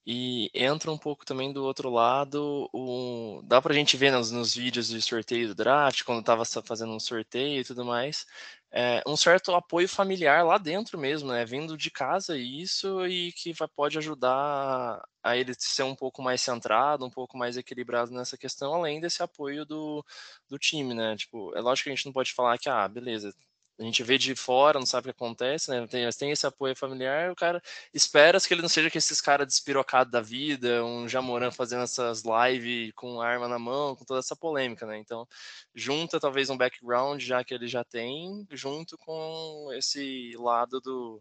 e entra um pouco também do outro lado, o... dá pra gente ver nos, nos vídeos de sorteio do draft, quando tava fazendo um sorteio e tudo mais, é, um certo apoio familiar lá dentro mesmo, né? Vindo de casa isso e que vai, pode ajudar a ele ser um pouco mais centrado, um pouco mais equilibrado nessa questão, além desse apoio do, do time, né? Tipo, é lógico que a gente não pode falar que, ah, beleza, a gente vê de fora, não sabe o que acontece, né? Tem, tem esse apoio familiar, o cara espera que ele não seja que esses caras despirocados da vida, um Jamoran fazendo essas lives com arma na mão, com toda essa polêmica, né? Então, junta talvez um background já que ele já tem, junto com esse lado do,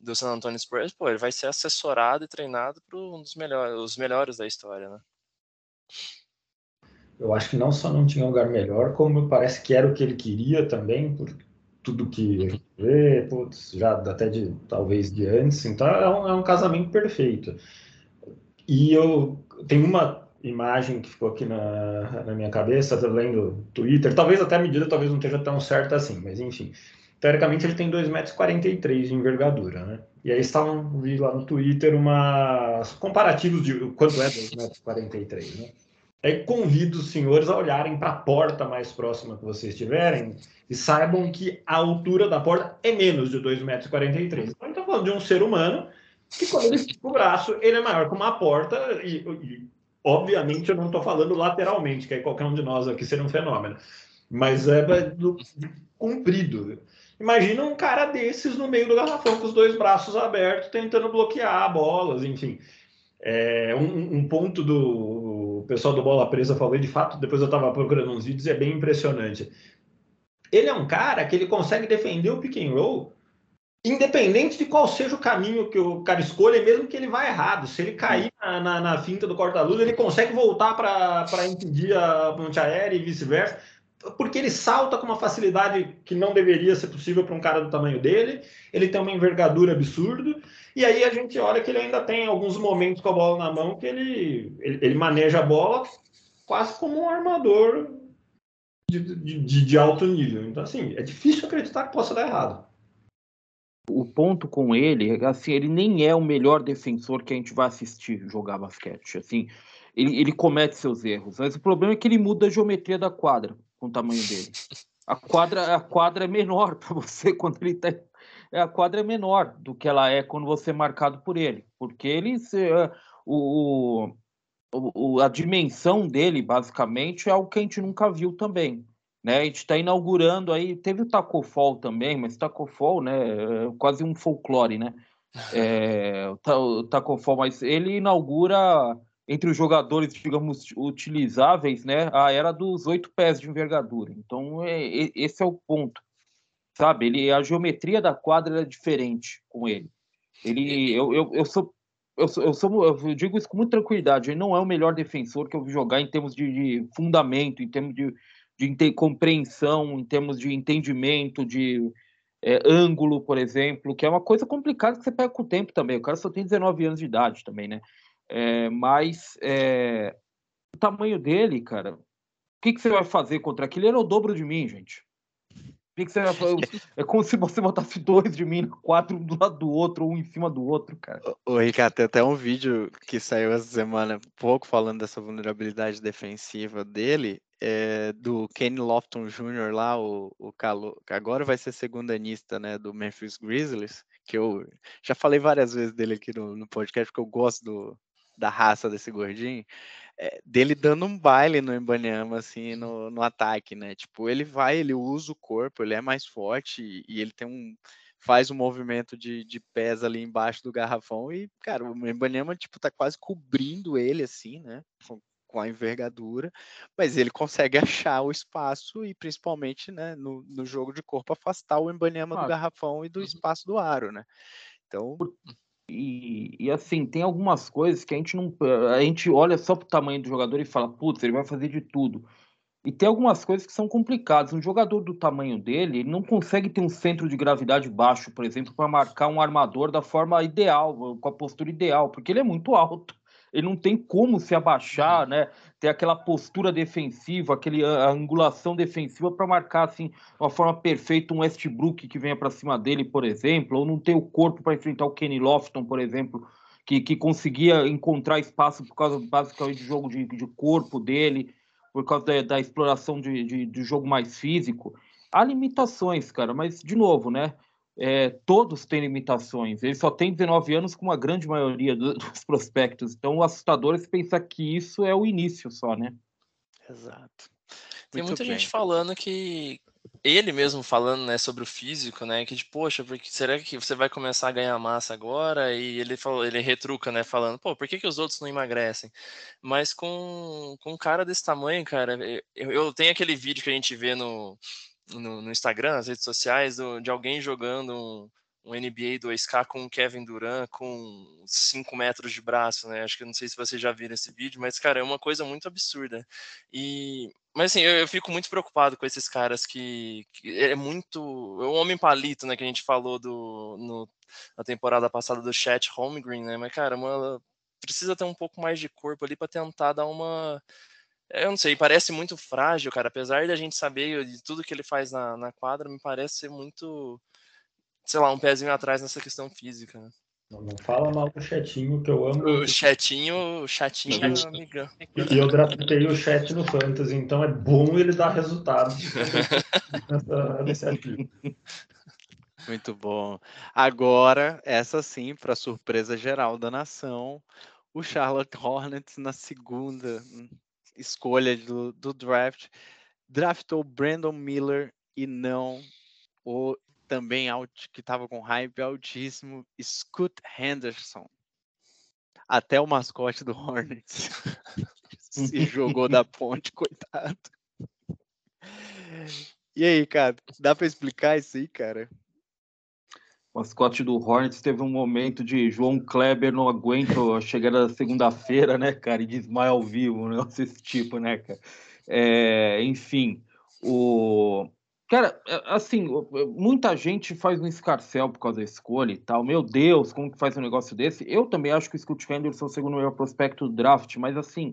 do San Antonio Spurs, pô, ele vai ser assessorado e treinado por um dos melhores, os melhores da história, né? Eu acho que não só não tinha lugar melhor, como parece que era o que ele queria também, porque tudo que a gente vê, putz, já até de talvez de antes, então é um, é um casamento perfeito. E eu tenho uma imagem que ficou aqui na, na minha cabeça, tô lendo Twitter, talvez até a medida talvez não esteja tão certa assim, mas enfim. Teoricamente ele tem 2,43 metros de envergadura, né? E aí estavam vi lá no Twitter uma comparativos de quanto é 2,43 metros, né? Aí convido os senhores a olharem para a porta mais próxima que vocês tiverem e saibam que a altura da porta é menos de 2,43 metros. Então, estamos falando de um ser humano que, quando ele estica o braço, ele é maior que uma porta e, e obviamente, eu não estou falando lateralmente, que aí qualquer um de nós aqui seria um fenômeno, mas é do, comprido. Imagina um cara desses no meio do garrafão com os dois braços abertos, tentando bloquear bolas, enfim. É, um, um ponto do o pessoal do Bola Presa falou, e de fato, depois eu estava procurando uns vídeos, é bem impressionante. Ele é um cara que ele consegue defender o pick and roll independente de qual seja o caminho que o cara escolha, mesmo que ele vá errado, se ele cair na, na, na finta do corta-luz, ele consegue voltar para impedir a ponte aérea e vice-versa, porque ele salta com uma facilidade que não deveria ser possível para um cara do tamanho dele, ele tem uma envergadura absurda, e aí a gente olha que ele ainda tem alguns momentos com a bola na mão que ele, ele, ele maneja a bola quase como um armador de, de, de alto nível. Então, assim, é difícil acreditar que possa dar errado o ponto com ele, assim, ele nem é o melhor defensor que a gente vai assistir jogar basquete. Assim, ele, ele comete seus erros, mas o problema é que ele muda a geometria da quadra com o tamanho dele. A quadra, a quadra é menor para você quando ele está a quadra é menor do que ela é quando você é marcado por ele, porque ele uh, o, o, a dimensão dele basicamente é algo que a gente nunca viu também. Né, a gente está inaugurando aí, teve o Tacofol também, mas Tacofol, né, é quase um folclore, né? É, o Tacofol, mas ele inaugura entre os jogadores, digamos, utilizáveis, né, a era dos oito pés de envergadura. Então, é, esse é o ponto, sabe? Ele, a geometria da quadra é diferente com ele. Ele, eu, eu, eu sou eu, sou, eu, sou, eu digo isso com muita tranquilidade. Ele não é o melhor defensor que eu vi jogar em termos de, de fundamento, em termos de, de compreensão, em termos de entendimento, de é, ângulo, por exemplo, que é uma coisa complicada que você pega com o tempo também. O cara só tem 19 anos de idade também, né? É, mas é, o tamanho dele, cara, o que, que você vai fazer contra aquilo? Ele era o dobro de mim, gente. O que, que você vai fazer? É como se você botasse dois de mim, quatro um do lado do outro, um em cima do outro, cara. O Ricardo, tem até um vídeo que saiu essa semana, pouco falando dessa vulnerabilidade defensiva dele, é, do Kenny Lofton Jr. lá, o, o calo, agora vai ser segundanista né, do Memphis Grizzlies, que eu já falei várias vezes dele aqui no, no podcast, porque eu gosto do, da raça desse gordinho, é, dele dando um baile no Embanyama, assim, no, no ataque, né? Tipo, ele vai, ele usa o corpo, ele é mais forte e, e ele tem um faz um movimento de, de pés ali embaixo do garrafão e, cara, o Embanyama, tipo, tá quase cobrindo ele, assim, né? com a envergadura, mas ele consegue achar o espaço e principalmente né, no, no jogo de corpo afastar o embanema ah, do garrafão e do uhum. espaço do aro, né? Então. E, e, assim, tem algumas coisas que a gente não. A gente olha só pro tamanho do jogador e fala, putz, ele vai fazer de tudo. E tem algumas coisas que são complicadas. Um jogador do tamanho dele, ele não consegue ter um centro de gravidade baixo, por exemplo, para marcar um armador da forma ideal, com a postura ideal, porque ele é muito alto ele não tem como se abaixar, uhum. né? Ter aquela postura defensiva, aquele, a angulação defensiva para marcar assim uma forma perfeita um Westbrook que venha para cima dele, por exemplo, ou não ter o corpo para enfrentar o Kenny Lofton, por exemplo, que, que conseguia encontrar espaço por causa basicamente do jogo de, de corpo dele, por causa da, da exploração de, de, de jogo mais físico. Há limitações, cara, mas de novo, né? É, todos têm limitações. Ele só tem 19 anos com uma grande maioria do, dos prospectos. Então, o assustador é se pensar que isso é o início só, né? Exato. Tem muita bem. gente falando que ele mesmo falando, né, sobre o físico, né, que de poxa, porque será que você vai começar a ganhar massa agora? E ele falou, ele retruca, né, falando, pô, por que, que os outros não emagrecem? Mas com, com um cara desse tamanho, cara, eu, eu tenho aquele vídeo que a gente vê no no, no Instagram, nas redes sociais, do, de alguém jogando um, um NBA 2K com o Kevin Durant com 5 metros de braço, né? Acho que não sei se vocês já viram esse vídeo, mas, cara, é uma coisa muito absurda. E. Mas assim, eu, eu fico muito preocupado com esses caras que, que, é muito. É o homem palito, né? Que a gente falou do, no, na temporada passada do Chat Holmgren, né? Mas, cara, uma, precisa ter um pouco mais de corpo ali para tentar dar uma eu não sei, parece muito frágil, cara. Apesar da gente saber de tudo que ele faz na, na quadra, me parece ser muito, sei lá, um pezinho atrás nessa questão física. Né? Não, não, fala mal do chatinho, que eu amo. O chatinho, o chatinho, chatinho. É amigão. E eu draftei o chat no Fantasy, então é bom ele dar resultado nessa, Muito bom. Agora, essa sim, para surpresa geral da nação, o Charlotte Hornets na segunda escolha do, do draft, draftou Brandon Miller e não o também out, que estava com hype altíssimo, Scoot Henderson. Até o mascote do Hornets se jogou da ponte, coitado. E aí, cara, dá para explicar isso aí, cara? Mascote do Hornets teve um momento de João Kleber não aguento a chegada da segunda-feira, né, cara, e desmaia ao vivo, um negócio desse tipo, né, cara. É, enfim, o... Cara, é, assim, muita gente faz um escarcel por causa da escolha e tal. Meu Deus, como que faz um negócio desse? Eu também acho que o Scott Henderson é o segundo melhor prospecto do draft, mas assim,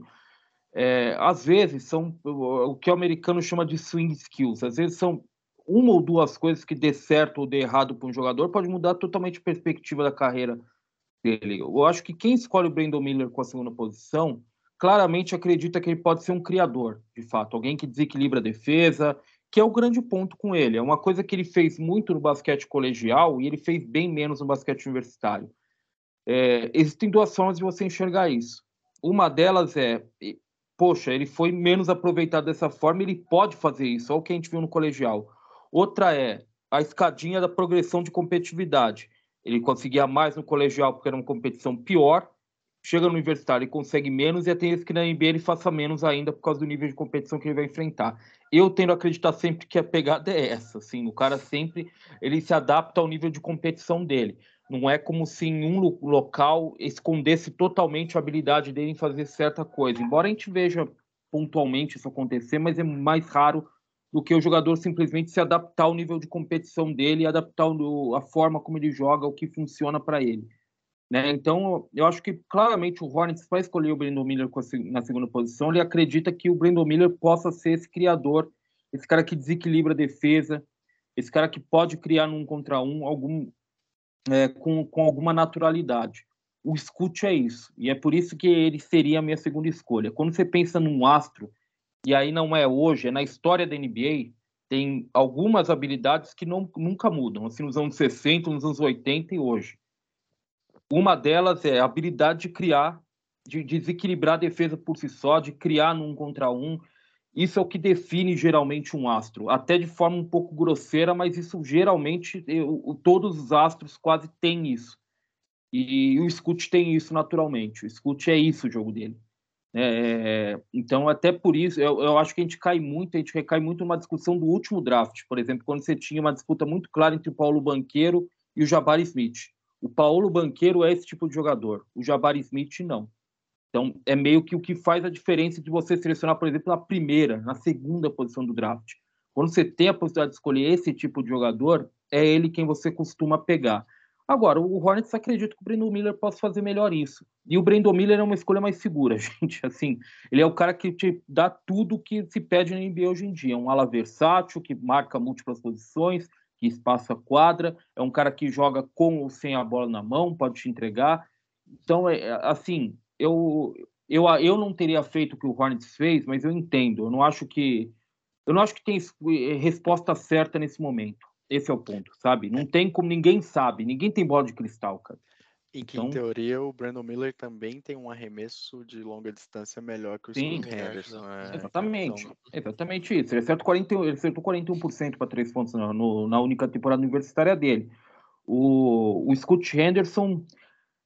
é, às vezes são o que o americano chama de swing skills. Às vezes são uma ou duas coisas que dê certo ou dê errado para um jogador pode mudar totalmente a perspectiva da carreira dele. Eu acho que quem escolhe o Brandon Miller com a segunda posição claramente acredita que ele pode ser um criador, de fato, alguém que desequilibra a defesa, que é o grande ponto com ele. É uma coisa que ele fez muito no basquete colegial e ele fez bem menos no basquete universitário. É, existem duas formas de você enxergar isso. Uma delas é, poxa, ele foi menos aproveitado dessa forma, ele pode fazer isso, olha o que a gente viu no colegial. Outra é a escadinha da progressão de competitividade. Ele conseguia mais no colegial porque era uma competição pior, chega no universitário e consegue menos, e tem esse que na NBA ele faça menos ainda por causa do nível de competição que ele vai enfrentar. Eu tendo a acreditar sempre que a pegada é essa, assim, o cara sempre ele se adapta ao nível de competição dele. Não é como se em um local escondesse totalmente a habilidade dele em fazer certa coisa. Embora a gente veja pontualmente isso acontecer, mas é mais raro do que o jogador simplesmente se adaptar ao nível de competição dele, adaptar a forma como ele joga, o que funciona para ele. Né? Então, eu acho que claramente o Hornets vai escolher o Brandon Miller na segunda posição. Ele acredita que o Brandon Miller possa ser esse criador, esse cara que desequilibra a defesa, esse cara que pode criar num contra um algum, é, com, com alguma naturalidade. O Scoot é isso, e é por isso que ele seria a minha segunda escolha. Quando você pensa num astro e aí não é hoje, é na história da NBA, tem algumas habilidades que não, nunca mudam, assim, nos anos 60, nos anos 80 e hoje. Uma delas é a habilidade de criar, de desequilibrar a defesa por si só, de criar num contra um. Isso é o que define geralmente um astro, até de forma um pouco grosseira, mas isso geralmente eu, todos os astros quase têm isso. E o Scoot tem isso naturalmente. O Scoot é isso o jogo dele. É, então, até por isso, eu, eu, acho que a gente cai muito, a gente recai muito numa discussão do último draft, por exemplo, quando você tinha uma disputa muito clara entre o Paulo Banqueiro e o Jabari Smith. O Paulo Banqueiro é esse tipo de jogador, o Jabari Smith não. Então, é meio que o que faz a diferença de você selecionar, por exemplo, na primeira, na segunda posição do draft. Quando você tem a possibilidade de escolher esse tipo de jogador, é ele quem você costuma pegar. Agora, o Hornets acredita que o Brandon Miller possa fazer melhor isso. E o Brandon Miller é uma escolha mais segura, gente. Assim, ele é o cara que te dá tudo que se pede na NBA hoje em dia. É um ala versátil, que marca múltiplas posições, que espaça quadra. É um cara que joga com ou sem a bola na mão, pode te entregar. Então, é, assim, eu, eu, eu não teria feito o que o Hornets fez, mas eu entendo. Eu não acho que eu não acho que tem resposta certa nesse momento. Esse é o ponto, sabe? Não tem como ninguém sabe, ninguém tem bola de cristal, cara. Em que, então, em teoria, o Brandon Miller também tem um arremesso de longa distância melhor que o sim, Scott Henderson. É, exatamente, então... exatamente isso. Ele acertou, 40, ele acertou 41% para três pontos na, no, na única temporada universitária dele. O, o Scott Henderson,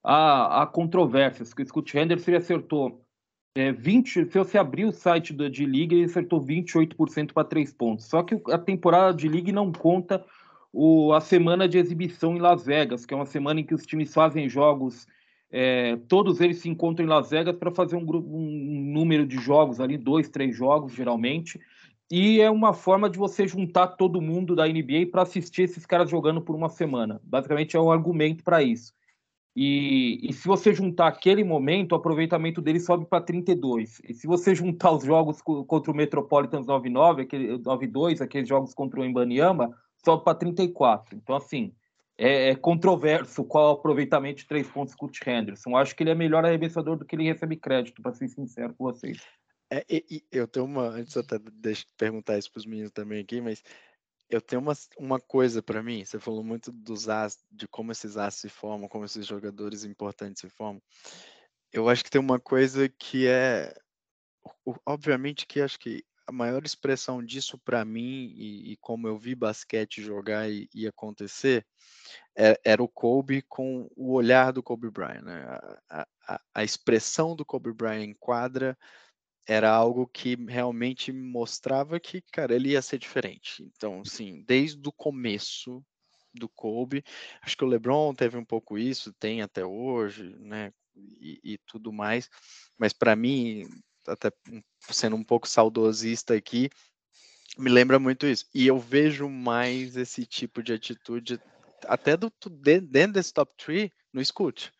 há, há controvérsias, que o Scott Henderson acertou é, 20, se você abrir o site da D-League, ele acertou 28% para três pontos. Só que a temporada de League não conta o, a semana de exibição em Las Vegas, que é uma semana em que os times fazem jogos, é, todos eles se encontram em Las Vegas para fazer um, um número de jogos ali, dois, três jogos geralmente, e é uma forma de você juntar todo mundo da NBA para assistir esses caras jogando por uma semana. Basicamente é um argumento para isso. E, e, se você juntar aquele momento, o aproveitamento dele sobe para 32. E se você juntar os jogos contra o Metropolitans 99, aquele 92, aqueles jogos contra o Embanyama, sobe para 34. Então, assim, é, é, controverso qual é o aproveitamento de três pontos o Henderson. Acho que ele é melhor arremessador do que ele recebe crédito, para ser sincero com vocês. É, e, e, eu tenho uma. Antes até de perguntar isso para os meninos também aqui, mas eu tenho uma, uma coisa para mim. Você falou muito dos as, de como esses as se formam, como esses jogadores importantes se formam. Eu acho que tem uma coisa que é. Obviamente que acho que a maior expressão disso para mim e, e, como eu vi basquete jogar e, e acontecer é, era, o Kobe com o olhar do Kobe Bryant. Né? A, a, a, expressão do Kobe Bryant em quadra era algo que realmente mostrava que, cara, ele ia ser diferente. Então, assim, desde o começo, do Kobe. Acho que o LeBron teve um pouco isso, tem até hoje, né? E, e tudo mais. Mas para mim, até sendo um pouco saudosista aqui, me lembra muito isso. E eu vejo mais esse tipo de atitude até do, dentro desse top 3 no Scoot.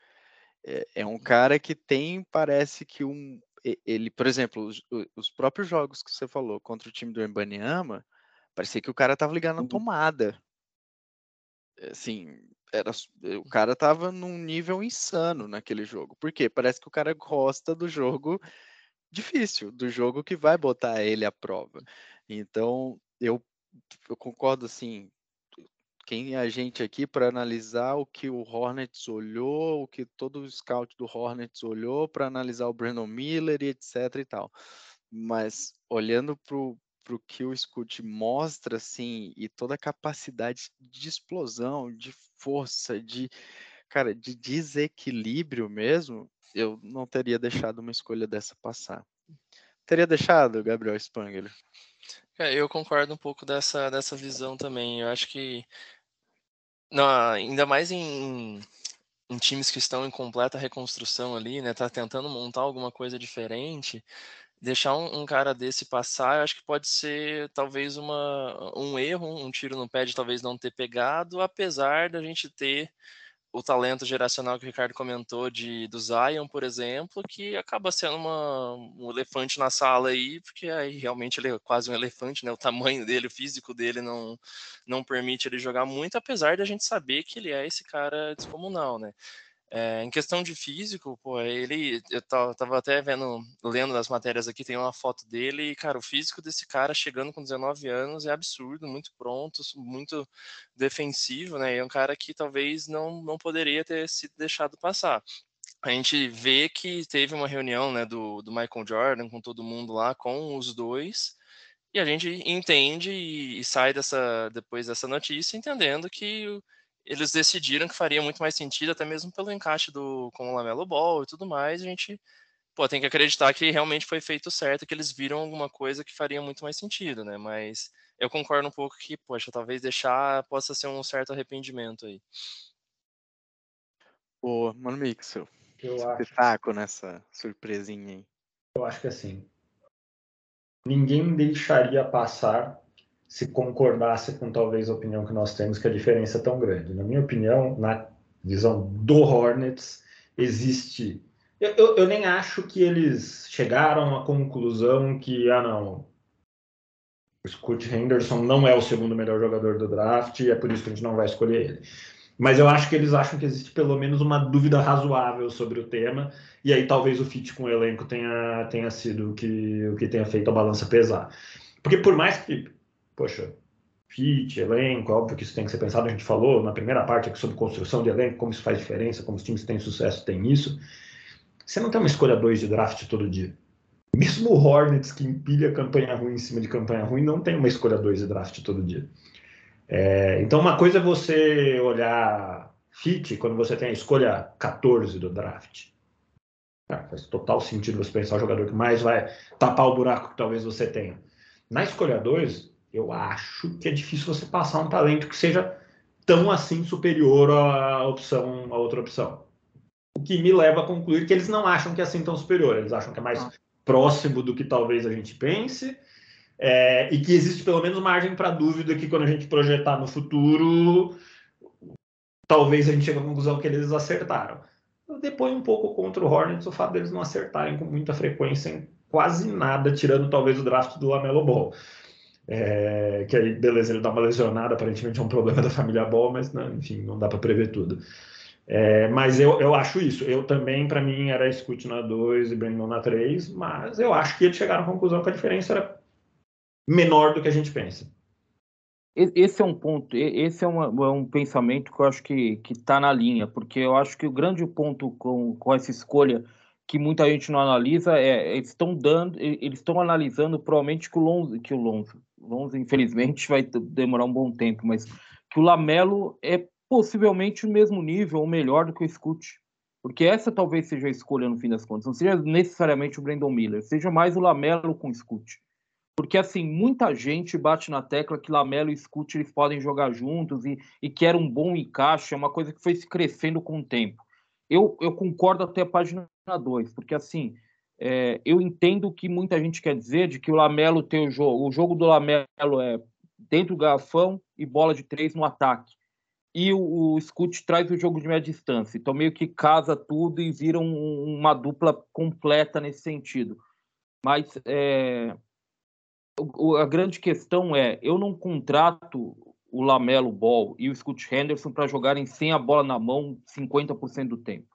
É, é, um cara que tem, parece que um. Ele, por exemplo, os, os próprios jogos que você falou contra o time do Embanyama, parecia que o cara tava ligando na uhum. tomada. Assim, era, o cara tava num nível insano naquele jogo. Por quê? Parece que o cara gosta do jogo difícil, do jogo que vai botar ele à prova. Então, eu, eu concordo assim, quem é a gente aqui para analisar o que o Hornets olhou, o que todo o scout do Hornets olhou para analisar o Brandon Miller e etc e tal. Mas olhando para o que o Scoot mostra, assim, e toda a capacidade de explosão, de força, de, cara, de desequilíbrio mesmo, eu não teria deixado uma escolha dessa passar. Teria deixado, Gabriel Spangler? É, eu concordo um pouco dessa, dessa visão também. Eu acho que, não, ainda mais em, em times que estão em completa reconstrução ali, né? Tá tentando montar alguma coisa diferente. Deixar um, um cara desse passar, eu acho que pode ser talvez uma, um erro, um tiro no pé de talvez não ter pegado, apesar da gente ter o talento geracional que o Ricardo comentou de do Zion, por exemplo, que acaba sendo uma, um elefante na sala aí, porque aí realmente ele é quase um elefante, né? O tamanho dele, o físico dele não não permite ele jogar muito, apesar de a gente saber que ele é esse cara descomunal, né? É, em questão de físico, pô, ele. Eu tava até vendo, lendo as matérias aqui, tem uma foto dele, e, cara, o físico desse cara chegando com 19 anos é absurdo, muito pronto, muito defensivo, né? É um cara que talvez não, não poderia ter sido deixado passar. A gente vê que teve uma reunião né, do, do Michael Jordan com todo mundo lá, com os dois, e a gente entende e, e sai dessa, depois dessa notícia entendendo que eles decidiram que faria muito mais sentido, até mesmo pelo encaixe do com o Lamelo Ball e tudo mais, a gente pô, tem que acreditar que realmente foi feito certo, que eles viram alguma coisa que faria muito mais sentido, né? Mas eu concordo um pouco que, poxa, talvez deixar possa ser um certo arrependimento aí. Ô, Mano Mixel, eu espetáculo nessa surpresinha aí. Eu acho que assim, ninguém deixaria passar se concordasse com talvez a opinião que nós temos, que a diferença é tão grande. Na minha opinião, na visão do Hornets, existe. Eu, eu, eu nem acho que eles chegaram à conclusão que, ah, não, o Scott Henderson não é o segundo melhor jogador do draft e é por isso que a gente não vai escolher ele. Mas eu acho que eles acham que existe pelo menos uma dúvida razoável sobre o tema, e aí talvez o fit com o elenco tenha, tenha sido o que, o que tenha feito a balança pesar. Porque por mais que poxa, fit, elenco, óbvio que isso tem que ser pensado, a gente falou na primeira parte aqui sobre construção de elenco, como isso faz diferença, como os times têm sucesso têm isso. Você não tem uma escolha 2 de draft todo dia. Mesmo o Hornets, que empilha campanha ruim em cima de campanha ruim, não tem uma escolha 2 de draft todo dia. É, então, uma coisa é você olhar fit quando você tem a escolha 14 do draft. Ah, faz total sentido você pensar o jogador que mais vai tapar o buraco que talvez você tenha. Na escolha 2, eu acho que é difícil você passar um talento que seja tão assim superior à opção, à outra opção. O que me leva a concluir que eles não acham que é assim tão superior, eles acham que é mais ah. próximo do que talvez a gente pense, é, e que existe pelo menos margem para dúvida que quando a gente projetar no futuro, talvez a gente chegue à conclusão que eles acertaram. Eu depois um pouco contra o Hornets o fato deles não acertarem com muita frequência em quase nada, tirando talvez o draft do Lamelo Ball. É, que aí, beleza, ele dá uma lesionada, aparentemente é um problema da família Ball, mas não, enfim, não dá para prever tudo. É, mas eu, eu acho isso. Eu também, para mim, era Scoot na 2 e Brandon na 3, mas eu acho que eles chegaram à conclusão que a diferença era menor do que a gente pensa. Esse é um ponto, esse é, uma, é um pensamento que eu acho que está na linha, porque eu acho que o grande ponto com, com essa escolha que muita gente não analisa é eles estão dando, eles estão analisando provavelmente que o Lonzo, que o Lonzo, Lonzo infelizmente vai demorar um bom tempo, mas que o Lamelo é possivelmente o mesmo nível ou melhor do que o Scoot. Porque essa talvez seja a escolha no fim das contas. Não seja necessariamente o Brandon Miller, seja mais o Lamelo com o Scoot. Porque, assim, muita gente bate na tecla que Lamelo e Scoot eles podem jogar juntos e, e que era um bom encaixe, é uma coisa que foi se crescendo com o tempo. Eu, eu concordo até a página 2, porque, assim, é, eu entendo o que muita gente quer dizer de que o Lamelo tem o jogo. O jogo do Lamelo é dentro do garrafão e bola de três no ataque. E o, o Scoot traz o jogo de média distância. Então, meio que casa tudo e vira um, uma dupla completa nesse sentido. Mas é, a grande questão é, eu não contrato o Lamelo Ball e o Scott Henderson para jogarem sem a bola na mão 50% do tempo.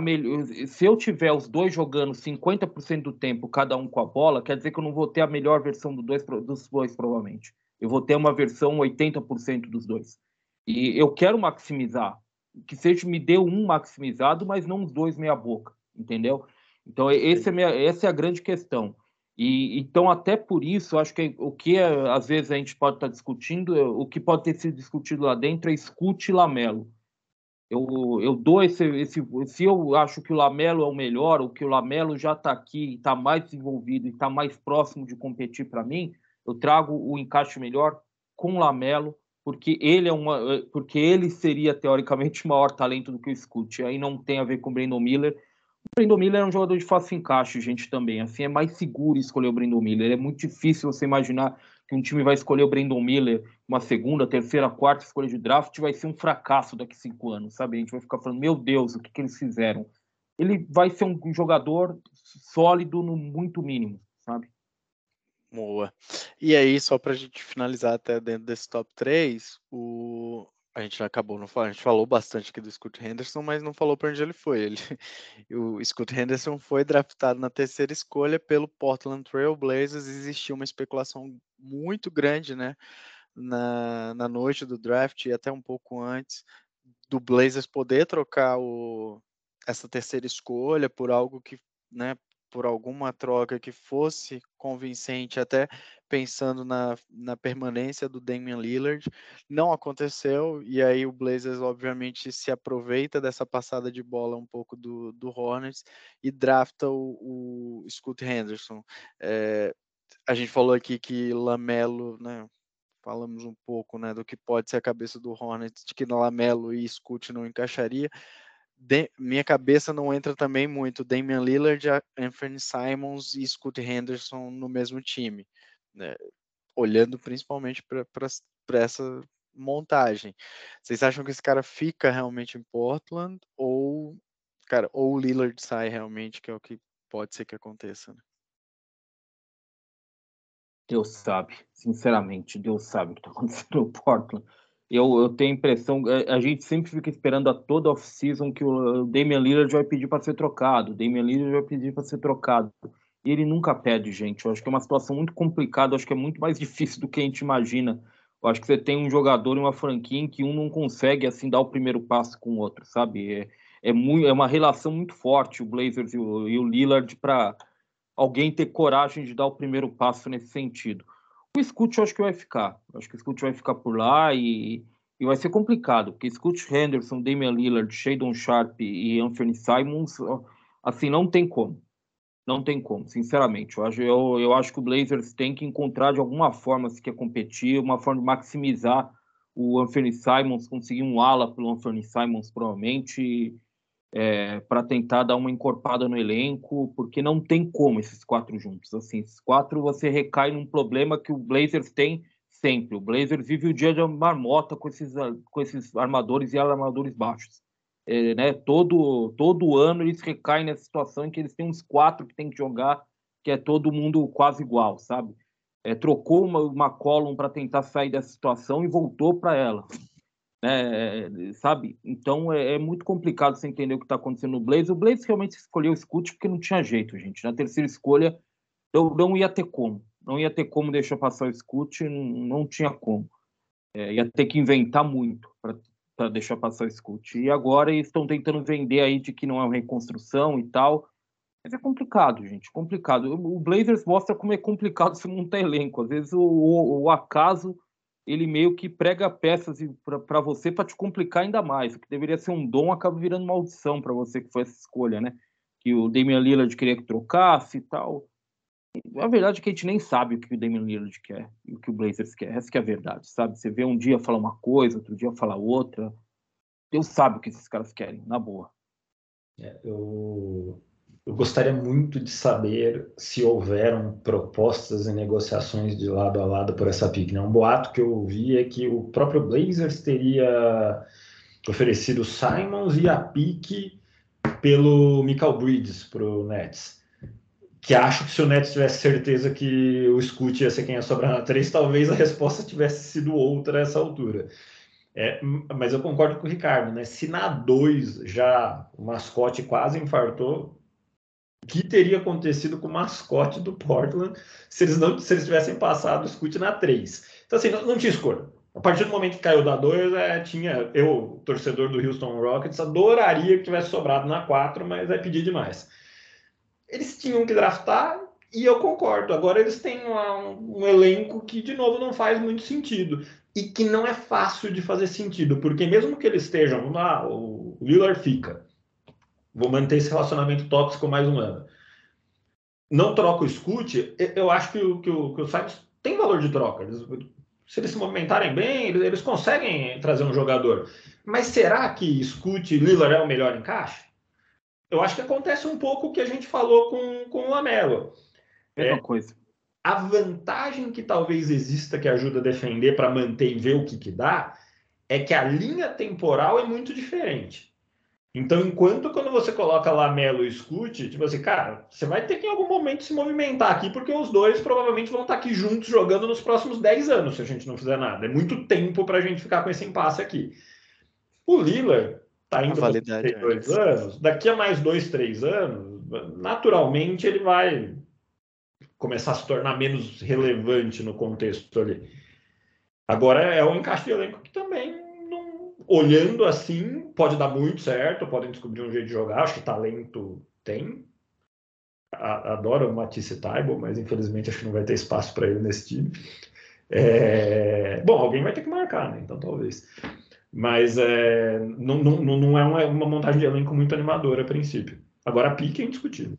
Melhor, se eu tiver os dois jogando 50% do tempo, cada um com a bola, quer dizer que eu não vou ter a melhor versão do dois, dos dois, provavelmente. Eu vou ter uma versão 80% dos dois. E eu quero maximizar. Que seja, me dê um maximizado, mas não os dois meia boca, entendeu? Então, é minha, essa é a grande questão. E então, até por isso, acho que o que às vezes a gente pode estar discutindo, o que pode ter sido discutido lá dentro é escute Lamelo. Eu, eu dou esse, esse. Se eu acho que o Lamelo é o melhor, ou que o Lamelo já está aqui, está mais desenvolvido e está mais próximo de competir para mim, eu trago o encaixe melhor com o Lamelo, porque ele é uma, porque ele seria teoricamente maior talento do que o Scoot. Aí não tem a ver com o Brandon Miller o Brandon Miller é um jogador de fácil encaixe, gente, também. Assim, é mais seguro escolher o Brandon Miller. É muito difícil você imaginar que um time vai escolher o Brandon Miller uma segunda, terceira, quarta escolha de draft vai ser um fracasso daqui cinco anos, sabe? A gente vai ficar falando, meu Deus, o que, que eles fizeram? Ele vai ser um jogador sólido no muito mínimo, sabe? Boa. E aí, só para a gente finalizar até dentro desse top 3, o, a gente acabou não a gente falou bastante aqui do Scott Henderson, mas não falou para onde ele foi. Ele, o Scott Henderson foi draftado na terceira escolha pelo Portland Trail Blazers. Existia uma especulação muito grande, né, na, na noite do draft e até um pouco antes do Blazers poder trocar o, essa terceira escolha por algo que, né, por alguma troca que fosse convincente, até pensando na, na permanência do Damian Lillard. Não aconteceu, e aí o Blazers, obviamente, se aproveita dessa passada de bola um pouco do, do Hornets e drafta o, o Scoot Henderson. É, a gente falou aqui que Lamelo, né? Falamos um pouco né, do que pode ser a cabeça do Hornets, de que Lamelo e Scoot não encaixaria de, minha cabeça não entra também muito Damian Lillard, Anthony Simons e Scott Henderson no mesmo time, né? olhando principalmente para essa montagem. Vocês acham que esse cara fica realmente em Portland ou, cara, ou o Lillard sai realmente, que é o que pode ser que aconteça? Né? Deus sabe, sinceramente, Deus sabe o que está acontecendo no Portland eu, eu tenho a impressão, é, a, gente sempre fica esperando a toda off-season que o Damian Lillard vai pedir para ser trocado, o Damian Lillard vai pedir para ser trocado. E ele nunca pede, gente. Eu acho que é uma situação muito complicada, eu acho que é muito mais difícil do que a gente imagina. Eu acho que você tem um jogador e uma franquia em que um não consegue assim dar o primeiro passo com o outro, sabe? É, é, muito, é uma relação muito forte o Blazers e o, e o Lillard para alguém ter coragem de dar o primeiro passo nesse sentido. O Scoot eu acho que vai ficar. Eu acho que o Scoot vai ficar por lá e, e vai ser complicado, porque Scoot Henderson, Damian Lillard, Shadon Sharp e Anthony Simons, assim, não tem como. Não tem como, sinceramente. Eu acho, eu, eu acho que o Blazers tem que encontrar de alguma forma, se quer competir, uma forma de maximizar o Anthony Simons, conseguir um ala pelo Anthony Simons, provavelmente, é, para tentar dar uma encorpada no elenco, porque não tem como esses quatro juntos. Assim, esses quatro você recai num problema que o Blazers tem sempre. O Blazers vive o dia de marmota com esses, com esses armadores e armadores baixos. É, né? todo, todo ano eles recaem nessa situação em que eles têm uns quatro que tem que jogar, que é todo mundo quase igual, sabe? É, trocou uma, uma column para tentar sair dessa situação e voltou para ela né, sabe? Então é, é, muito complicado você entender o que está acontecendo no Blaze. O Blaze realmente escolheu o Scoot porque não tinha jeito, gente. Na terceira escolha, eu não ia ter como. Não ia ter como deixar passar o Scoot, não, não tinha como. É, ia ter que inventar muito para deixar passar o Scoot. E agora eles estão tentando vender aí de que não é uma reconstrução e tal. Mas é complicado, gente, complicado. O Blazers mostra como é complicado se montar elenco. Às vezes o, o, o acaso ele meio que prega peças para você para te complicar ainda mais. O que deveria ser um dom acaba virando maldição para você que foi essa escolha, né? Que o Damian Lillard queria que trocasse e tal. A verdade é que a gente nem sabe o que o Damian Lillard quer e o que o Blazers quer. Essa que é a verdade, sabe? Você vê um dia falar uma coisa, outro dia falar outra. Deus sabe o que esses caras querem, na boa. É, eu, eu gostaria muito de saber se houveram propostas e negociações de lado a lado por essa pick. Né? Um boato que eu ouvi é que o próprio Blazers teria oferecido Simons e a pick pelo Michael Bridges para o Nets. Que acho que se o Nets tivesse certeza que o Scoot ia ser quem ia sobrar na 3, talvez a resposta tivesse sido outra a essa altura. É, mas eu concordo com o Ricardo, né? Se na 2 já o mascote quase infartou, o que teria acontecido com o mascote do Portland se eles não se eles tivessem passado o Scoot na 3? Então, assim, não, não tinha escolha. A partir do momento que caiu da 2, é, tinha eu, torcedor do Houston Rockets, adoraria que tivesse sobrado na 4, mas é pedir demais. Eles tinham que draftar e eu concordo. Agora eles têm um, um elenco que, de novo, não faz muito sentido e que não é fácil de fazer sentido, porque mesmo que eles estejam, lá, o Lillard fica, vou manter esse relacionamento tóxico mais um ano. Não troca o Scoot, eu acho que o, que o, que o tem valor de troca. Eles, se eles se movimentarem bem, eles, eles, conseguem trazer um jogador. Mas será que Scoot e Lillard é o melhor encaixe? Eu acho que acontece um pouco o que a gente falou com, com o Lamelo. Mesma é, coisa. A vantagem que talvez exista que ajuda a defender para manter e ver o que, que dá é que a linha temporal é muito diferente. Então, enquanto quando você coloca Lamelo e Scoot, tipo assim, cara, você vai ter que em algum momento se movimentar aqui, porque os dois provavelmente vão estar aqui juntos jogando nos próximos 10 anos, se a gente não fizer nada. É muito tempo para a gente ficar com esse impasse aqui. O Lillard tá indo para 32 é anos, daqui a mais dois, três anos, naturalmente ele vai começar a se tornar menos relevante no contexto ali. Agora é um encaixe de elenco que também olhando assim, pode dar muito certo, podem descobrir um jeito de jogar, acho que talento tem. adoro o Matisse Taibo, mas infelizmente acho que não vai ter espaço para ele nesse time. É... Bom, alguém vai ter que marcar, né? Então talvez. Mas é... não, não, não é uma, uma montagem de elenco muito animadora a princípio. Agora a pique é indiscutível.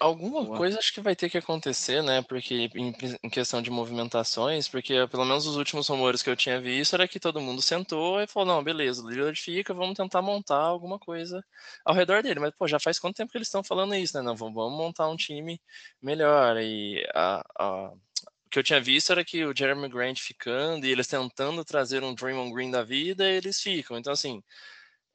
Alguma coisa acho que vai ter que acontecer, né? Porque em, em, questão de movimentações, porque pelo menos os últimos rumores que eu tinha visto era que todo mundo sentou e falou: não, beleza, o Lillard fica, vamos tentar montar alguma coisa ao redor dele. Mas, pô, já faz quanto tempo que eles estão falando isso, né? Não, vamos montar um time melhor. E a, a, o que eu tinha visto era que o Jeremy Grant ficando e eles tentando trazer um Draymond Green da vida, eles ficam. Então, assim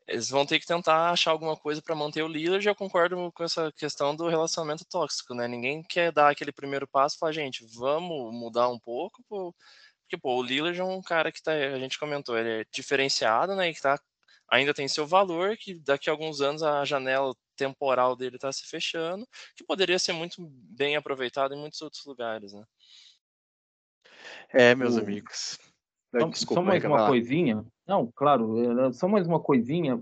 eles vão ter que tentar achar alguma coisa para manter o Lillard. Eu concordo com essa questão do relacionamento tóxico, né? Ninguém quer dar aquele primeiro passo e falar, gente, vamos mudar um pouco, porque pô, o Lillard é um cara que tá, a gente comentou, ele é diferenciado, né? E que tá, ainda tem seu valor, que daqui a alguns anos a janela temporal dele está se fechando, que poderia ser muito bem aproveitado em muitos outros lugares, né? É, meus o... amigos. Só, Desculpa, só mais uma coisinha. Não, claro, só mais uma coisinha.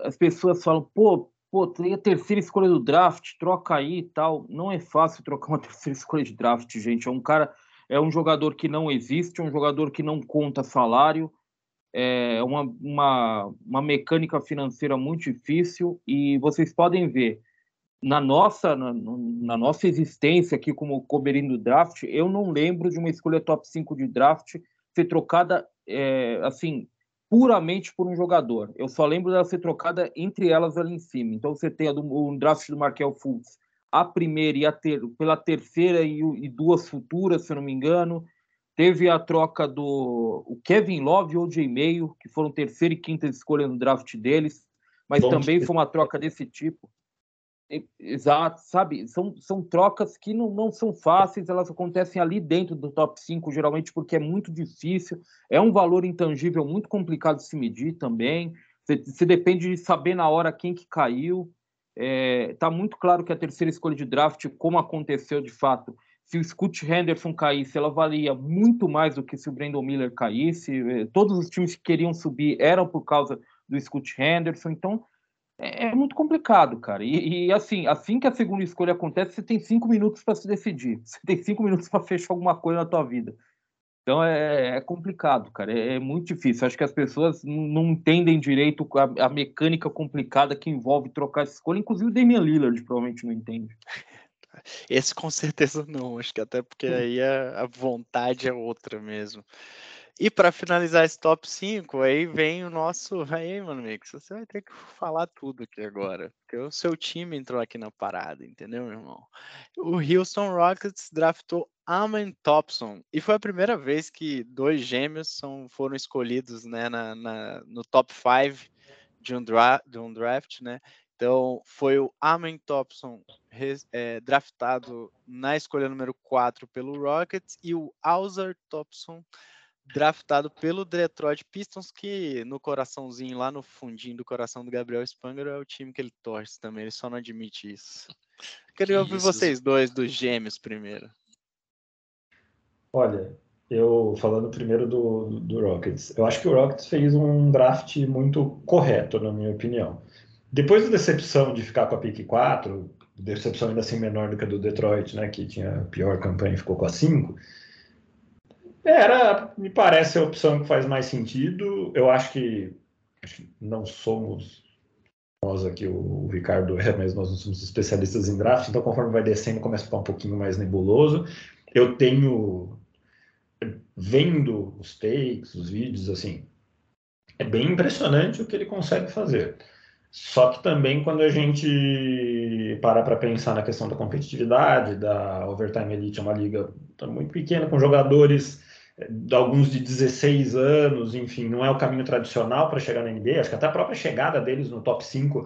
As pessoas falam, pô, pô, tem a terceira escolha do draft, troca aí e tal. Não é fácil trocar uma terceira escolha de draft, gente. É um cara, é um jogador que não existe, é um jogador que não conta salário, é uma, uma, uma mecânica financeira muito difícil e vocês podem ver na nossa na, na nossa existência aqui como coberino do draft, eu não lembro de uma escolha top 5 de draft ser trocada é, assim puramente por um jogador. Eu só lembro dela ser trocada entre elas ali em cima. Então você tem do, o draft do Markel Fultz, a primeira e a ter, pela terceira e, e, duas futuras, se eu não me engano. Teve a troca do o Kevin Love e o J. Mayo, que foram terceira e quinta escolha no draft deles, mas Bom, também foi uma troca desse tipo. Exato, sabe? São, são trocas que não, não são fáceis, elas acontecem ali dentro do top 5, geralmente porque é muito difícil, é um valor intangível muito complicado de se medir também. Você, depende de saber na hora quem que caiu. É, tá muito claro que a terceira escolha de draft, como aconteceu de fato, se o Scott Henderson caísse, ela valia muito mais do que se o Brandon Miller caísse. É, todos os times que queriam subir eram por causa do Scott Henderson. Então, é, é muito complicado, cara. E, e, assim, assim que a segunda escolha acontece, você tem cinco minutos para se decidir. Você tem cinco minutos para fechar alguma coisa na tua vida. Então é, é complicado, cara. É, é, muito difícil. Acho que as pessoas não entendem direito a, a, mecânica complicada que envolve trocar essa escolha. Inclusive o Damian Lillard provavelmente não entende. Esse com certeza não, acho que até porque aí a, a vontade é outra mesmo. E para finalizar esse top 5, aí vem o nosso. Aí, mano, Mix, você vai ter que falar tudo aqui agora. Porque o seu time entrou aqui na parada, entendeu, meu irmão? O Houston Rockets draftou Amen Thompson. E foi a primeira vez que dois gêmeos são, foram escolhidos né, na, na no top 5 de, um de um draft, né? Então, foi o Amen Thompson é, draftado na escolha número 4 pelo Rockets e o Alzar Thompson pelo Detroit Pistons, que no coraçãozinho, lá no fundinho do coração do Gabriel Spanger, é o time que ele torce também, ele só não admite isso. Queria ouvir isso. vocês dois dos gêmeos primeiro. Olha, eu falando primeiro do, do Rockets, eu acho que o Rockets fez um draft muito correto, na minha opinião. Depois da decepção de ficar com a pick 4, decepção ainda assim menor do que a do Detroit, né, que tinha a pior campanha e ficou com a 5, era, me parece a opção que faz mais sentido. Eu acho que, não somos nós aqui, o, Ricardo é, mas nós não somos especialistas em draft, então conforme vai descendo começa a ficar um pouquinho mais nebuloso. Eu tenho, vendo os takes, os vídeos, assim, é bem impressionante o que ele consegue fazer. Só que também quando a gente parar para pensar na questão da competitividade, da Overtime Elite é uma liga muito pequena, com jogadores alguns de 16 anos, enfim, não é o caminho tradicional para chegar na NBA. Acho que até a própria chegada deles no top 5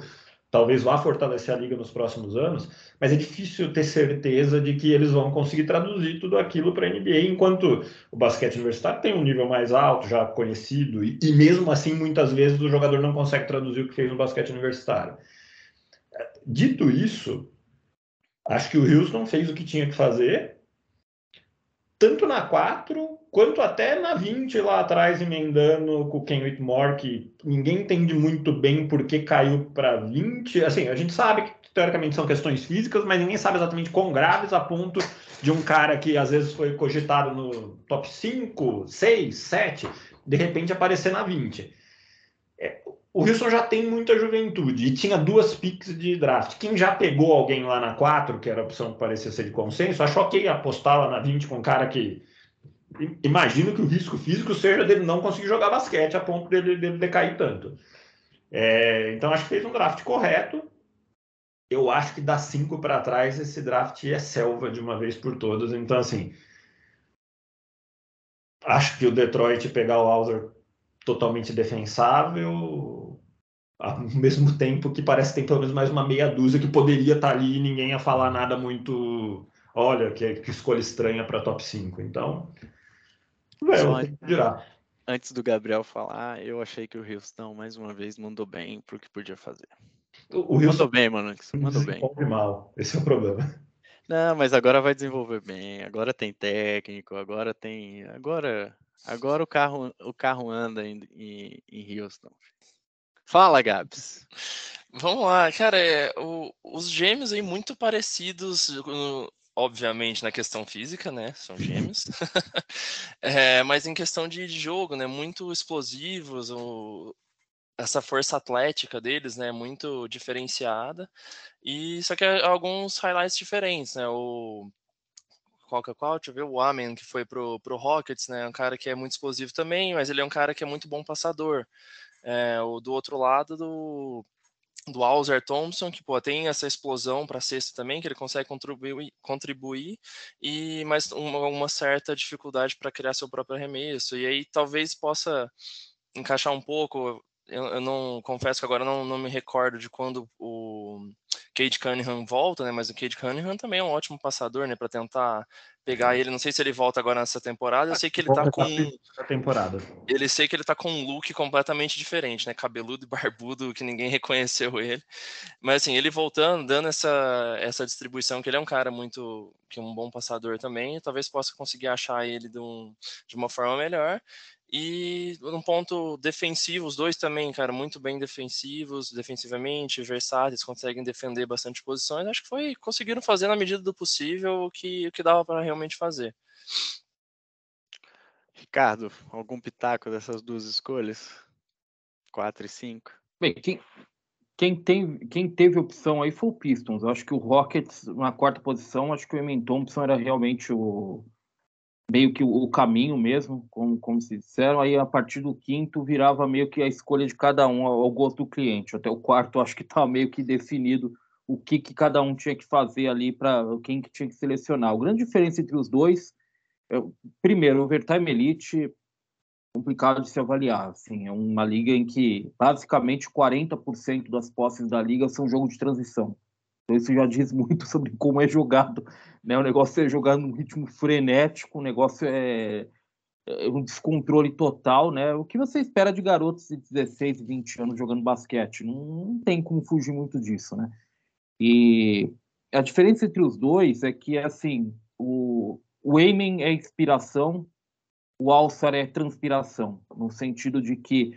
talvez vá fortalecer a liga nos próximos anos, mas é difícil ter certeza de que eles vão conseguir traduzir tudo aquilo para a NBA, enquanto o basquete universitário tem um nível mais alto, já conhecido, e, e mesmo assim, muitas vezes, o jogador não consegue traduzir o que fez no basquete universitário. Dito isso, acho que o Houston fez o que tinha que fazer, tanto na 4 quanto até na 20 lá atrás, emendando com o Ken Whitmore, que ninguém entende muito bem por que caiu para 20. Assim, a gente sabe que teoricamente são questões físicas, mas ninguém sabe exatamente quão graves a ponto de um cara que às vezes foi cogitado no top 5, 6, 7, de repente aparecer na 20. É, o Wilson já tem muita juventude e tinha duas picks de draft. Quem já pegou alguém lá na 4, que era a opção que parecia ser de consenso, achou que ia apostar lá na 20 com um cara que imagino que o risco físico seja dele não conseguir jogar basquete a ponto dele, dele decair tanto. É, então, acho que fez um draft correto. Eu acho que das cinco para trás esse draft é selva de uma vez por todas. Então, assim, acho que o Detroit pegar o Hauser totalmente defensável, ao mesmo tempo que parece que tem pelo menos mais uma meia dúzia que poderia estar tá ali e ninguém ia falar nada muito. Olha, que, que escolha estranha para top 5. Então, é, Antes do Gabriel falar, eu achei que o Houston mais uma vez mandou bem pro que podia fazer. O, o mandou bem, mano. Mandou bem. mal. Esse é o problema. Não, mas agora vai desenvolver bem. Agora tem técnico. Agora tem. Agora, agora o carro, o carro anda em, em, em Houston. Fala, Gabs. Vamos lá, cara. É, o, os gêmeos aí muito parecidos obviamente na questão física, né? São gêmeos. é, mas em questão de, jogo, né? Muito explosivos, o, essa força atlética deles, né? Muito diferenciada. E só que alguns highlights diferentes, né? O qual que é qual? Deixa eu ver, o Amen, que foi pro, pro Rockets, né? Um cara que é muito explosivo também, mas ele é um cara que é muito bom passador. É, o do outro lado do do Alzer Thompson, que pô, tem essa explosão para sexta também, que ele consegue contribuir, contribuir e mas uma, uma certa dificuldade para criar seu próprio arremesso. E aí talvez possa encaixar um pouco. Eu, eu não confesso que agora não, não me recordo de quando o Cade Cunningham volta, né? Mas o Cade Cunningham também é um ótimo passador, né? Para tentar pegar ele. Não sei se ele volta agora nessa temporada. Eu sei que ele tá com. temporada. Ele sei que ele tá com um look completamente diferente, né? Cabeludo e barbudo, que ninguém reconheceu ele. Mas assim, ele voltando, dando essa, essa distribuição, que ele é um cara muito. que é um bom passador também, talvez possa conseguir achar ele de, um, de uma forma melhor. E no ponto defensivo, os dois também, cara, muito bem defensivos, defensivamente, versáteis, conseguem defender bastante posições. Acho que foi conseguiram fazer na medida do possível o que, o que dava para realmente fazer. Ricardo, algum pitaco dessas duas escolhas? 4 e 5? Bem, quem, quem, tem, quem teve opção aí foi o Pistons. Eu acho que o Rockets, na quarta posição, acho que o Emin Thompson era realmente o meio que o, caminho mesmo, como, como se disseram. Aí, a partir do quinto, virava meio que a escolha de cada um ao, gosto do cliente. Até o quarto, acho que estava meio que definido o que, que cada um tinha que fazer ali para quem que tinha que selecionar. A grande diferença entre os dois, é, primeiro, o Overtime Elite complicado de se avaliar. Assim, é uma liga em que basicamente 40% das posses da liga são jogo de transição. Então isso já diz muito sobre como é jogado. Né? O negócio é jogado num ritmo frenético, o negócio é, é um descontrole total. Né? O que você espera de garotos de 16, 20 anos jogando basquete? Não, não tem como fugir muito disso. Né? E a diferença entre os dois é que assim, o, o aiming é inspiração, o Alçar é transpiração, no sentido de que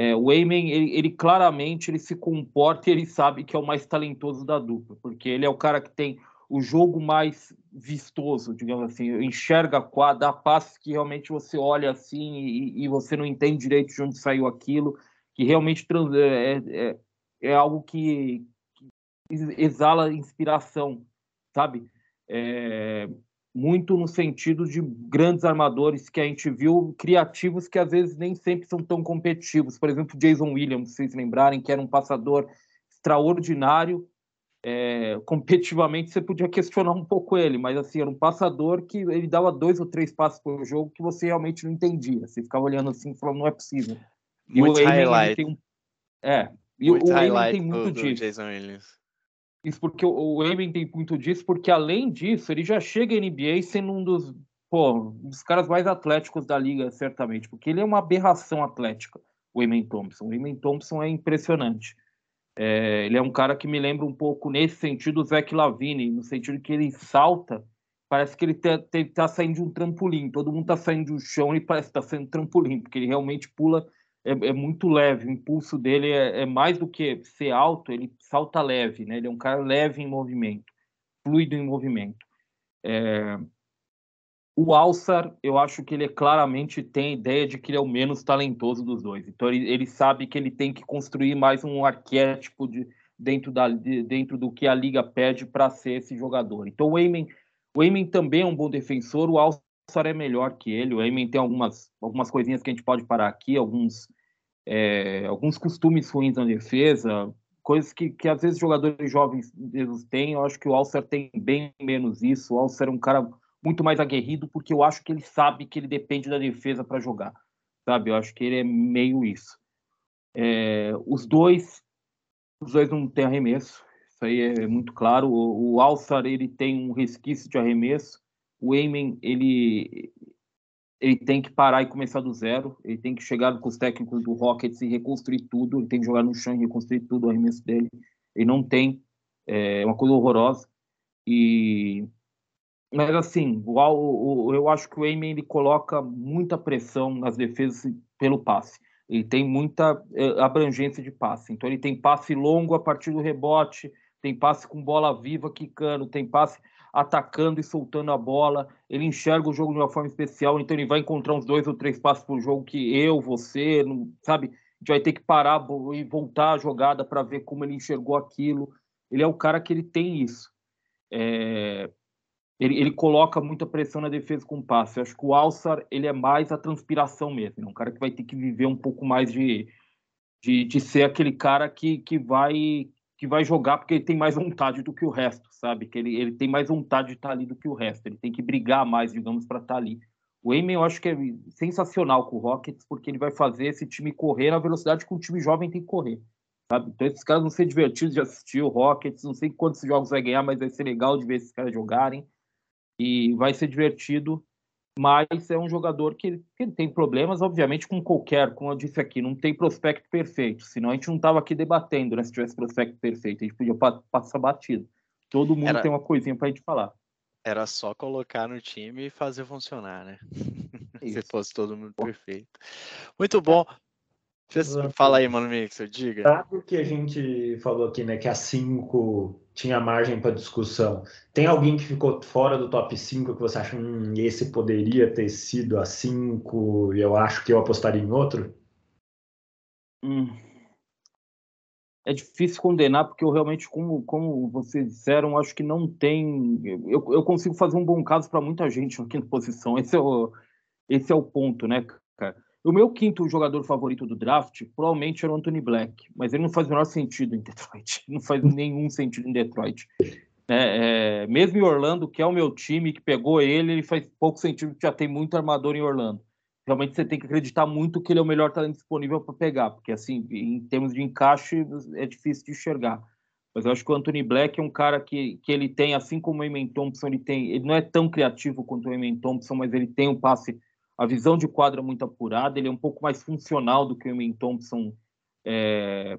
é, o Eyman, ele, ele, claramente ele se comporta e ele sabe que é o mais talentoso da dupla, porque ele é o cara que tem o jogo mais vistoso, digamos assim, enxerga a dá passes que realmente você olha assim e, e, você não entende direito de onde saiu aquilo, que realmente trans, é, é, é, algo que, que, exala inspiração, sabe? É, muito no sentido de grandes armadores que a gente viu, criativos que às vezes nem sempre são tão competitivos. Por exemplo, Jason Williams, se vocês lembrarem, que era um passador extraordinário. É, competitivamente você podia questionar um pouco ele, mas assim, era um passador que ele dava dois ou três passos por jogo que você realmente não entendia. Você ficava olhando assim e falando, não é possível. E muito o highlight. Tem um... É, e muito o highlight tem muito do, disso. Do Jason Williams. Isso porque o, o tem muito disso, porque além disso, ele já chega à NBA sendo um dos, pô, um dos caras mais atléticos da liga, certamente, porque ele é uma aberração atlética, o Eamon Thompson. O Eamon Thompson é impressionante. É, ele é um cara que me lembra um pouco, nesse sentido, o Zach Lavine, no sentido que ele salta, parece que ele está tá saindo de um trampolim. Todo mundo está saindo do chão e parece que está saindo de trampolim, porque ele realmente pula é, é, muito leve, o impulso dele é, é, mais do que ser alto, ele salta leve, né? Ele é um cara leve em movimento, fluido em movimento. É... O Alçar, eu acho que ele claramente tem a ideia de que ele é o menos talentoso dos dois. Então ele, ele sabe que ele tem que construir mais um arquétipo de, dentro, da, de, dentro do que a liga pede para ser esse jogador. Então o Eamon, o Eamon também é um bom defensor, o Alçar é melhor que ele. O Eamon tem algumas, algumas coisinhas que a gente pode parar aqui, alguns é, alguns costumes ruins na defesa, coisas que, que às vezes jogadores jovens têm. Eu acho que o Alcer tem bem menos isso. O Alcer é um cara muito mais aguerrido, porque eu acho que ele sabe que ele depende da defesa para jogar, sabe? Eu acho que ele é meio isso. É, os dois, os dois não têm arremesso. Isso aí é muito claro. O, o ele tem um resquício de arremesso. O Eamon, ele, ele tem que parar e começar do zero, ele tem que chegar com os técnicos do Rockets e reconstruir tudo, ele tem que jogar no chão e reconstruir tudo o arremesso dele. Ele não tem, é uma coisa horrorosa. E mas assim, o, o, eu acho que o Eamon ele coloca muita pressão nas defesas pelo passe. Ele tem muita é, abrangência de passe. Então ele tem passe longo a partir do rebote, tem passe com bola viva quicando, tem passe atacando e soltando a bola. Ele enxerga o jogo de uma forma especial, então ele vai encontrar uns dois ou três passos por jogo que eu, você, não, sabe? A gente vai ter que parar e voltar a jogada para ver como ele enxergou aquilo. Ele é o cara que ele tem isso. É... Ele, ele, coloca muita pressão na defesa com passe. Eu acho que o Alçar ele é mais a transpiração mesmo. É um cara que vai ter que viver um pouco mais de, de, de ser aquele cara que, que vai que vai jogar porque ele tem mais vontade do que o resto, sabe? Que ele, ele tem mais vontade de estar ali do que o resto. Ele tem que brigar mais, digamos, para estar ali. O Eamon eu acho que é sensacional com o Rockets porque ele vai fazer esse time correr na velocidade que um time jovem tem que correr. Sabe? Então esses caras vão ser divertidos de assistir o Rockets. Não sei quantos jogos vai ganhar, mas vai ser legal de ver esses caras jogarem. E vai ser divertido mas é um jogador que, que tem problemas, obviamente, com qualquer, como eu disse aqui, não tem prospecto perfeito, senão a gente não estava aqui debatendo, né, se tivesse prospecto perfeito, a gente podia passar batido. Todo mundo Era... tem uma coisinha para a gente falar. Era só colocar no time e fazer funcionar, né? se fosse todo mundo perfeito. Muito bom. Fala aí, Mano Mixer, diga. Sabe o que a gente falou aqui, né? Que a 5 tinha margem para discussão. Tem alguém que ficou fora do top 5 que você acha, hum, esse poderia ter sido a 5 e eu acho que eu apostaria em outro? Hum. é difícil condenar, porque eu realmente, como, como vocês disseram, acho que não tem. Eu, eu consigo fazer um bom caso para muita gente aqui na posição. Esse é o, esse é o ponto, né, cara? O meu quinto jogador favorito do draft provavelmente era o Anthony Black, mas ele não faz o menor sentido em Detroit. Não faz nenhum sentido em Detroit. É, é, mesmo em Orlando, que é o meu time que pegou ele, ele faz pouco sentido, já tem muito armador em Orlando realmente você tem que acreditar muito que ele é o melhor talento disponível para pegar, porque assim, em termos de encaixe, é difícil de enxergar. Mas eu acho que o Anthony Black é um cara que, que ele tem, assim como o Eamon Thompson, ele tem, ele não é tão criativo quanto o Eamon Thompson, mas ele tem um passe, a visão de quadra muito apurada, ele é um pouco mais funcional do que o Eamon Thompson é,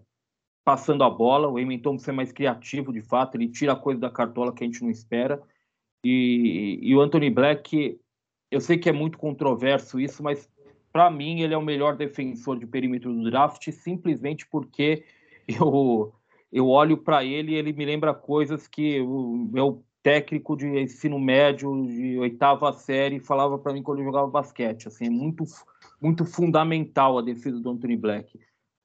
passando a bola. O Eamon Thompson é mais criativo, de fato, ele tira a coisa da cartola que a gente não espera. E, e o Anthony Black, eu sei que é muito controverso isso, mas para mim ele é o melhor defensor de perímetro do draft, simplesmente porque eu, eu olho para ele e ele me lembra coisas que o meu técnico de ensino médio, de oitava série, falava para mim quando eu jogava basquete. Assim, é muito, muito fundamental a defesa do Anthony Black.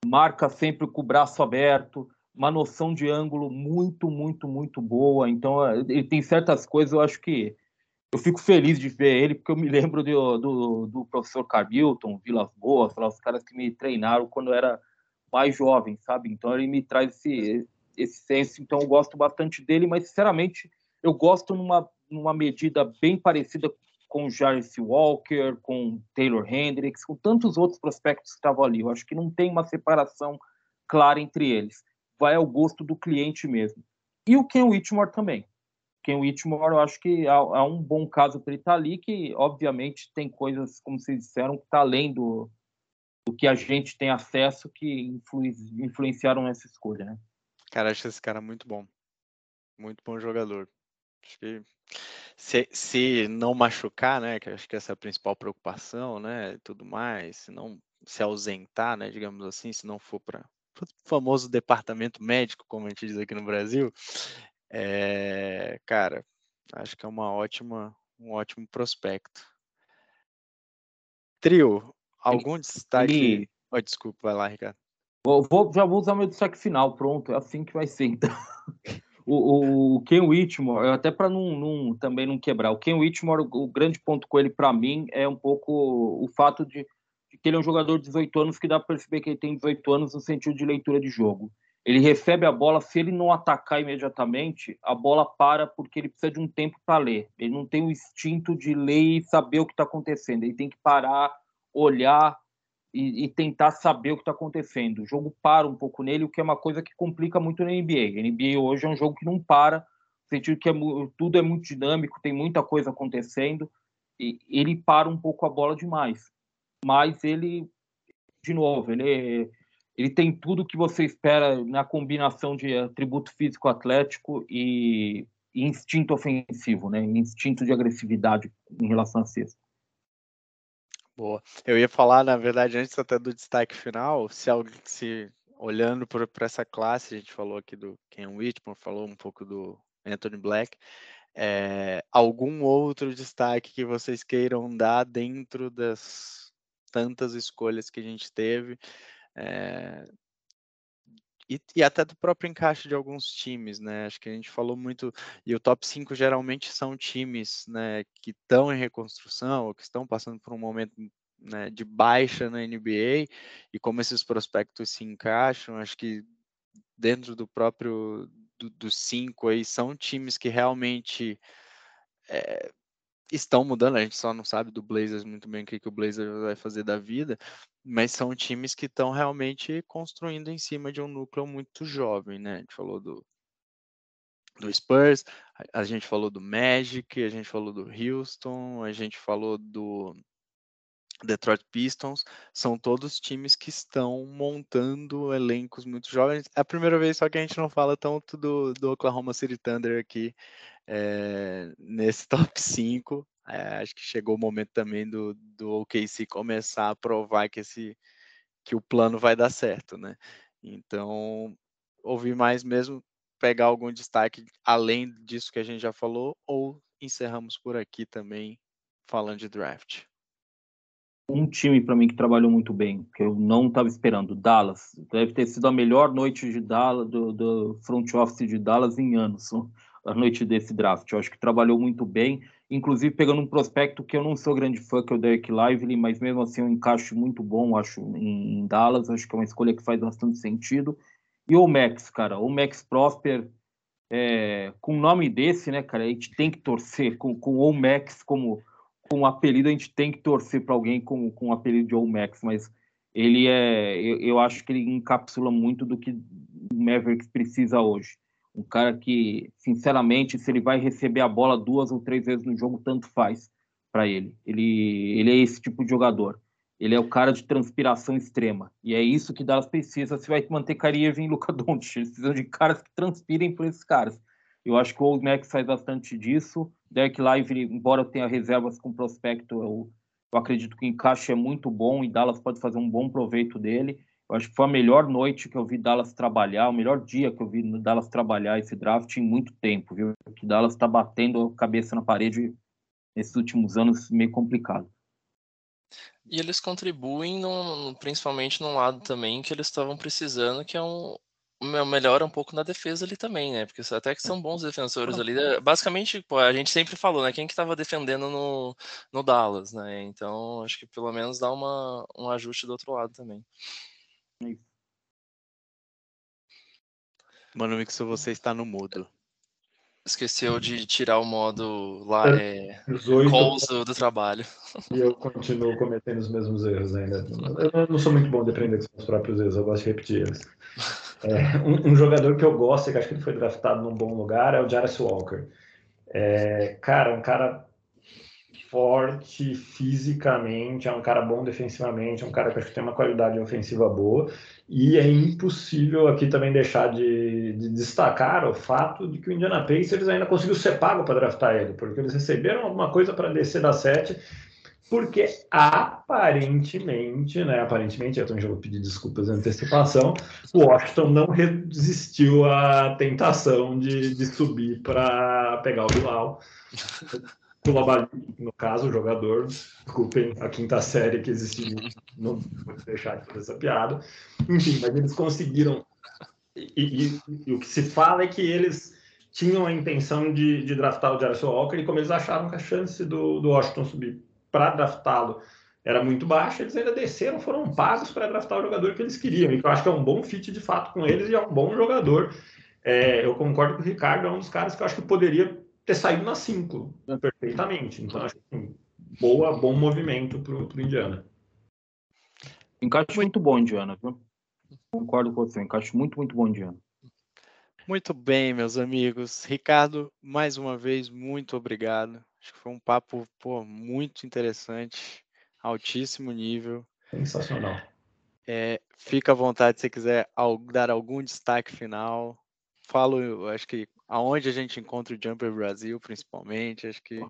Marca sempre com o braço aberto, uma noção de ângulo muito, muito, muito boa. Então, ele tem certas coisas, eu acho que eu fico feliz de ver ele, porque eu me lembro do, do, do professor Carbilton, Vilas Boas, os caras que me treinaram quando eu era mais jovem, sabe? Então ele me traz esse, esse senso, então eu gosto bastante dele, mas sinceramente eu gosto numa, numa medida bem parecida com Jarvis Walker, com Taylor Hendricks, com tantos outros prospectos que estavam ali. Eu acho que não tem uma separação clara entre eles. Vai ao gosto do cliente mesmo. E o Ken Whitmore também. Ken Whitmore, eu acho que há, há um bom caso para ele estar tá ali, que obviamente tem coisas, como vocês disseram, que está além do, do que a gente tem acesso, que influ, influenciaram nessa escolha, né? Cara, acho esse cara muito bom. Muito bom jogador. Acho que se, se não machucar, né? Que acho que essa é a principal preocupação, né? Tudo mais, se não se ausentar, né? Digamos assim, se não for para o famoso departamento médico, como a gente diz aqui no Brasil, é, cara, acho que é uma ótima, um ótimo prospecto. Trio, algum destaque? Oh, desculpa, vai lá, Ricardo. Vou, vou, já vou usar meu destaque final, pronto, é assim que vai ser. Então. o, o, Ken Whitmore, até para não, não, também não quebrar, o Ken Whitmore, o grande ponto com ele para mim é um pouco o fato de, de, que ele é um jogador de 18 anos que dá para perceber que ele tem 18 anos no sentido de leitura de jogo ele recebe a bola, se ele não atacar imediatamente, a bola para porque ele precisa de um tempo para ler. Ele não tem o instinto de ler e saber o que está acontecendo. Ele tem que parar, olhar e, e tentar saber o que está acontecendo. O jogo para um pouco nele, o que é uma coisa que complica muito na NBA. A NBA hoje é um jogo que não para, no sentido que é, tudo é muito dinâmico, tem muita coisa acontecendo, e ele para um pouco a bola demais. Mas ele, de novo, ele ele tem tudo que você espera na combinação de atributo físico atlético e, instinto ofensivo, né? Instinto de agressividade em relação a cesta. Boa. Eu ia falar, na verdade, antes até do destaque final, se alguém se olhando para essa classe, a gente falou aqui do Ken Whitmore, falou um pouco do Anthony Black. É, algum outro destaque que vocês queiram dar dentro das tantas escolhas que a gente teve? É, e, e, até do próprio encaixe de alguns times, né? Acho que a gente falou muito, e o top 5 geralmente são times né, que estão em reconstrução ou que estão passando por um momento né, de baixa na NBA, e como esses prospectos se encaixam, acho que dentro do próprio dos do cinco aí são times que realmente é, estão mudando, a gente só não sabe do Blazers muito bem o que, que o Blazers vai fazer da vida, mas são times que estão realmente construindo em cima de um núcleo muito jovem, né? A gente falou do, do Spurs, a gente falou do Magic, a gente falou do Houston, a gente falou do Detroit Pistons, são todos times que estão montando elencos muito jovens. É a primeira vez só que a gente não fala tanto do, do Oklahoma City Thunder aqui é, nesse top 5. É, acho que chegou o momento também do, do OKC começar a provar que, esse, que o plano vai dar certo, né? Então, ouvir mais mesmo, pegar algum destaque além disso que a gente já falou, ou encerramos por aqui também falando de draft. Um time para mim que trabalhou muito bem, que eu não estava esperando, Dallas. Deve ter sido a melhor noite de Dallas, do, do front office de Dallas em anos, a noite desse draft. Eu acho que trabalhou muito bem, inclusive pegando um prospecto que eu não sou grande fã, que é o Derek Lively, mas mesmo assim um encaixe muito bom, acho, em, em Dallas. Acho que é uma escolha que faz bastante sentido. E o Max, cara, o Max Prosper, é, com um nome desse, né, cara, a gente tem que torcer com, com o Max como com o apelido, a gente tem que torcer para alguém com, com o apelido de Max, mas ele é, eu, eu, acho que ele encapsula muito do que o Mavericks precisa hoje. Um cara que, sinceramente, se ele vai receber a bola duas ou três vezes no jogo, tanto faz para ele. ele. Ele é esse tipo de jogador. Ele é o cara de transpiração extrema. E é isso que Dallas precisa se vai manter Kyrie Irving e Luca Doncic. Eles precisam de caras que transpirem por esses caras. Eu acho que o Old Max faz bastante disso. Derek Live, embora tenha reservas com prospecto, eu, eu acredito que o encaixe é muito bom e Dallas pode fazer um bom proveito dele. Eu acho que foi a melhor noite que eu vi Dallas trabalhar, o melhor dia que eu vi Dallas trabalhar esse draft em muito tempo, viu? Que Dallas está batendo a cabeça na parede nesses últimos anos meio complicado. E eles contribuem, no, principalmente num lado também que eles estavam precisando, que é um, melhora um pouco na defesa ali também, né? Porque até que são bons defensores ali. É, basicamente, pô, a gente sempre falou, né? Quem que estava defendendo no, no Dallas, né? Então, acho que pelo menos dá uma, um ajuste do outro lado também. Mano, Mix, você está no mudo. Esqueceu de tirar o modo lá, é, calls do, do, trabalho. E eu continuo cometendo os mesmos erros ainda. Eu não sou muito bom de aprender com os próprios erros, eu gosto de repetir eles. É, um, um, jogador que eu gosto e que acho que ele foi draftado num bom lugar é o Jarvis Walker. É, cara, um cara forte fisicamente, é um cara bom defensivamente, é um cara que acho que tem uma qualidade ofensiva boa. E é impossível aqui também deixar de, de destacar o fato de que o Indiana Pacers ainda conseguiu ser pago para draftar ele, porque eles receberam alguma coisa para descer da sete porque aparentemente, né, aparentemente, eu já vou pedir desculpas de antecipação, o Washington não resistiu à tentação de, de subir para pegar o Bilal. no caso, o jogador, desculpem a quinta série que existiu, não vou deixar de fazer essa piada. Enfim, mas eles conseguiram. E, e, e, o que se fala é que eles tinham a intenção de, de draftar o Jarvis Walker e como eles acharam que a chance do, do Washington subir para draftá-lo era muito baixa, eles ainda desceram, foram pagos para draftar o jogador que eles queriam, e que eu acho que é um bom fit de fato com eles e é um bom jogador. É, eu concordo com o Ricardo, é um dos caras que eu acho que poderia ter saído na 5 perfeitamente. Então, acho que assim, boa, bom movimento para o Indiana. Encaixe muito bom, Indiana, viu? Concordo com você, encaixe muito, muito bom, Indiana. Muito bem, meus amigos. Ricardo, mais uma vez, muito obrigado. Acho que foi um papo pô, muito interessante, altíssimo nível. Sensacional. É, fica à vontade se quiser dar algum destaque final. Falo, acho que aonde a gente encontra o Jumper Brasil, principalmente, acho que.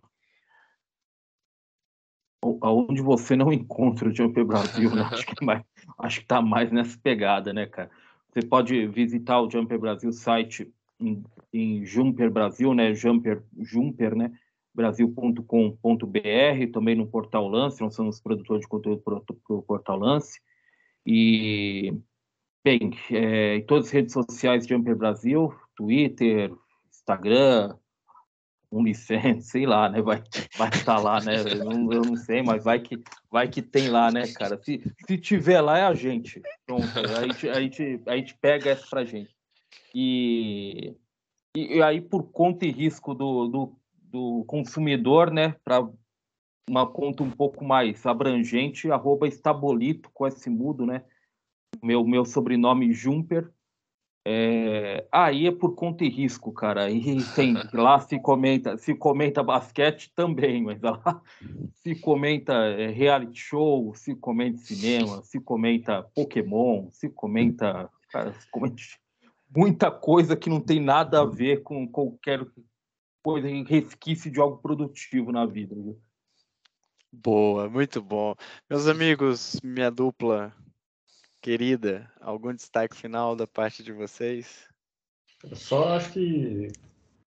Aonde você não encontra o Jumper Brasil, né? acho que mais, acho que tá mais nessa pegada, né, cara? Você pode visitar o Jumper Brasil site em, em Jumper Brasil, né? Jumper, Jumper, né? brasil.com.br, também no Portal Lance, nós somos produtores de conteúdo para o Portal Lance. E, bem, é, em todas as redes sociais de Jumper Brasil, Twitter, Instagram, Unicef, sei lá, né? Vai, vai estar lá, né? Eu não, eu não, sei, mas vai que, vai que tem lá, né, cara? Se, se tiver lá, é a gente. Pronto, a gente, a gente, a gente pega essa pra gente. E, e, aí, por conta e risco do, do do consumidor, né, para uma conta um pouco mais abrangente, arroba estabolito com esse mudo, né, meu, meu sobrenome Jumper, é, aí é por conta e risco, cara. E tem, lá se comenta, se comenta basquete também, mas lá se comenta é, reality show, se comenta cinema, se comenta Pokémon, se comenta, cara, se comenta muita coisa que não tem nada a ver com qualquer coisa, resquício de algo produtivo na vida. Viu? Boa, muito bom. Meus amigos, minha dupla querida, algum destaque final da parte de vocês? Só acho que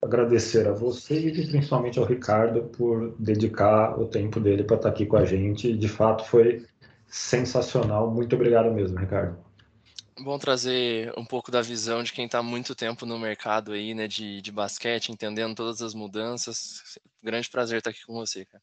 agradecer a você e principalmente ao Ricardo por dedicar o tempo dele para estar aqui com a gente. De fato, foi sensacional. Muito obrigado mesmo, Ricardo. Bom trazer um pouco da visão de quem está muito tempo no mercado aí, né, de, de basquete, entendendo todas as mudanças. Grande prazer estar aqui com você, cara.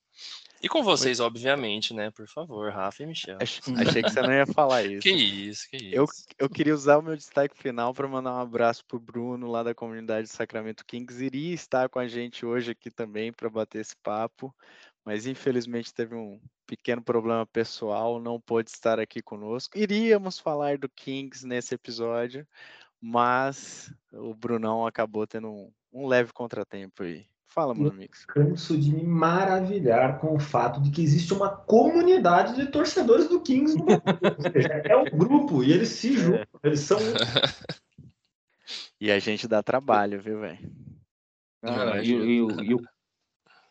E com vocês, obviamente, né? Por favor, Rafa e Michel. Achei que você não ia falar isso. que isso, que isso. Eu, eu queria usar o meu destaque final para mandar um abraço para o Bruno, lá da comunidade Sacramento Kings. Iria estar com a gente hoje aqui também para bater esse papo, mas infelizmente teve um pequeno problema pessoal, não pôde estar aqui conosco. Iríamos falar do Kings nesse episódio, mas o Brunão acabou tendo um, um leve contratempo aí. Fala, meu amigo. Canso de me maravilhar com o fato de que existe uma comunidade de torcedores do Kings no É um grupo e eles se juntam, eles são. E a gente dá trabalho, viu, velho? Ah, e, e, e,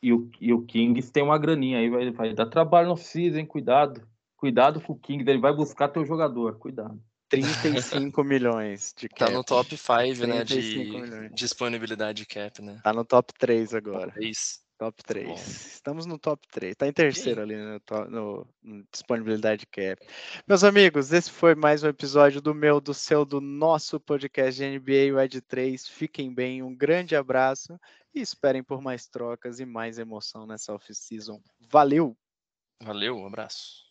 e o, e o Kings tem uma graninha aí, vai, vai dar trabalho no season, cuidado. Cuidado com o Kings, ele vai buscar teu jogador, cuidado. 35 milhões de cap. Tá no top 5, né, de milhões. disponibilidade cap, né? Tá no top 3 agora. 3. Top 3. Bom. Estamos no top 3. Tá em terceiro ali no, no, no, disponibilidade cap. Meus amigos, esse foi mais um episódio do meu, do seu, do nosso podcast de NBA, Ed 3. Fiquem bem, um grande abraço e esperem por mais trocas e mais emoção nessa off-season. Valeu! Valeu, um abraço.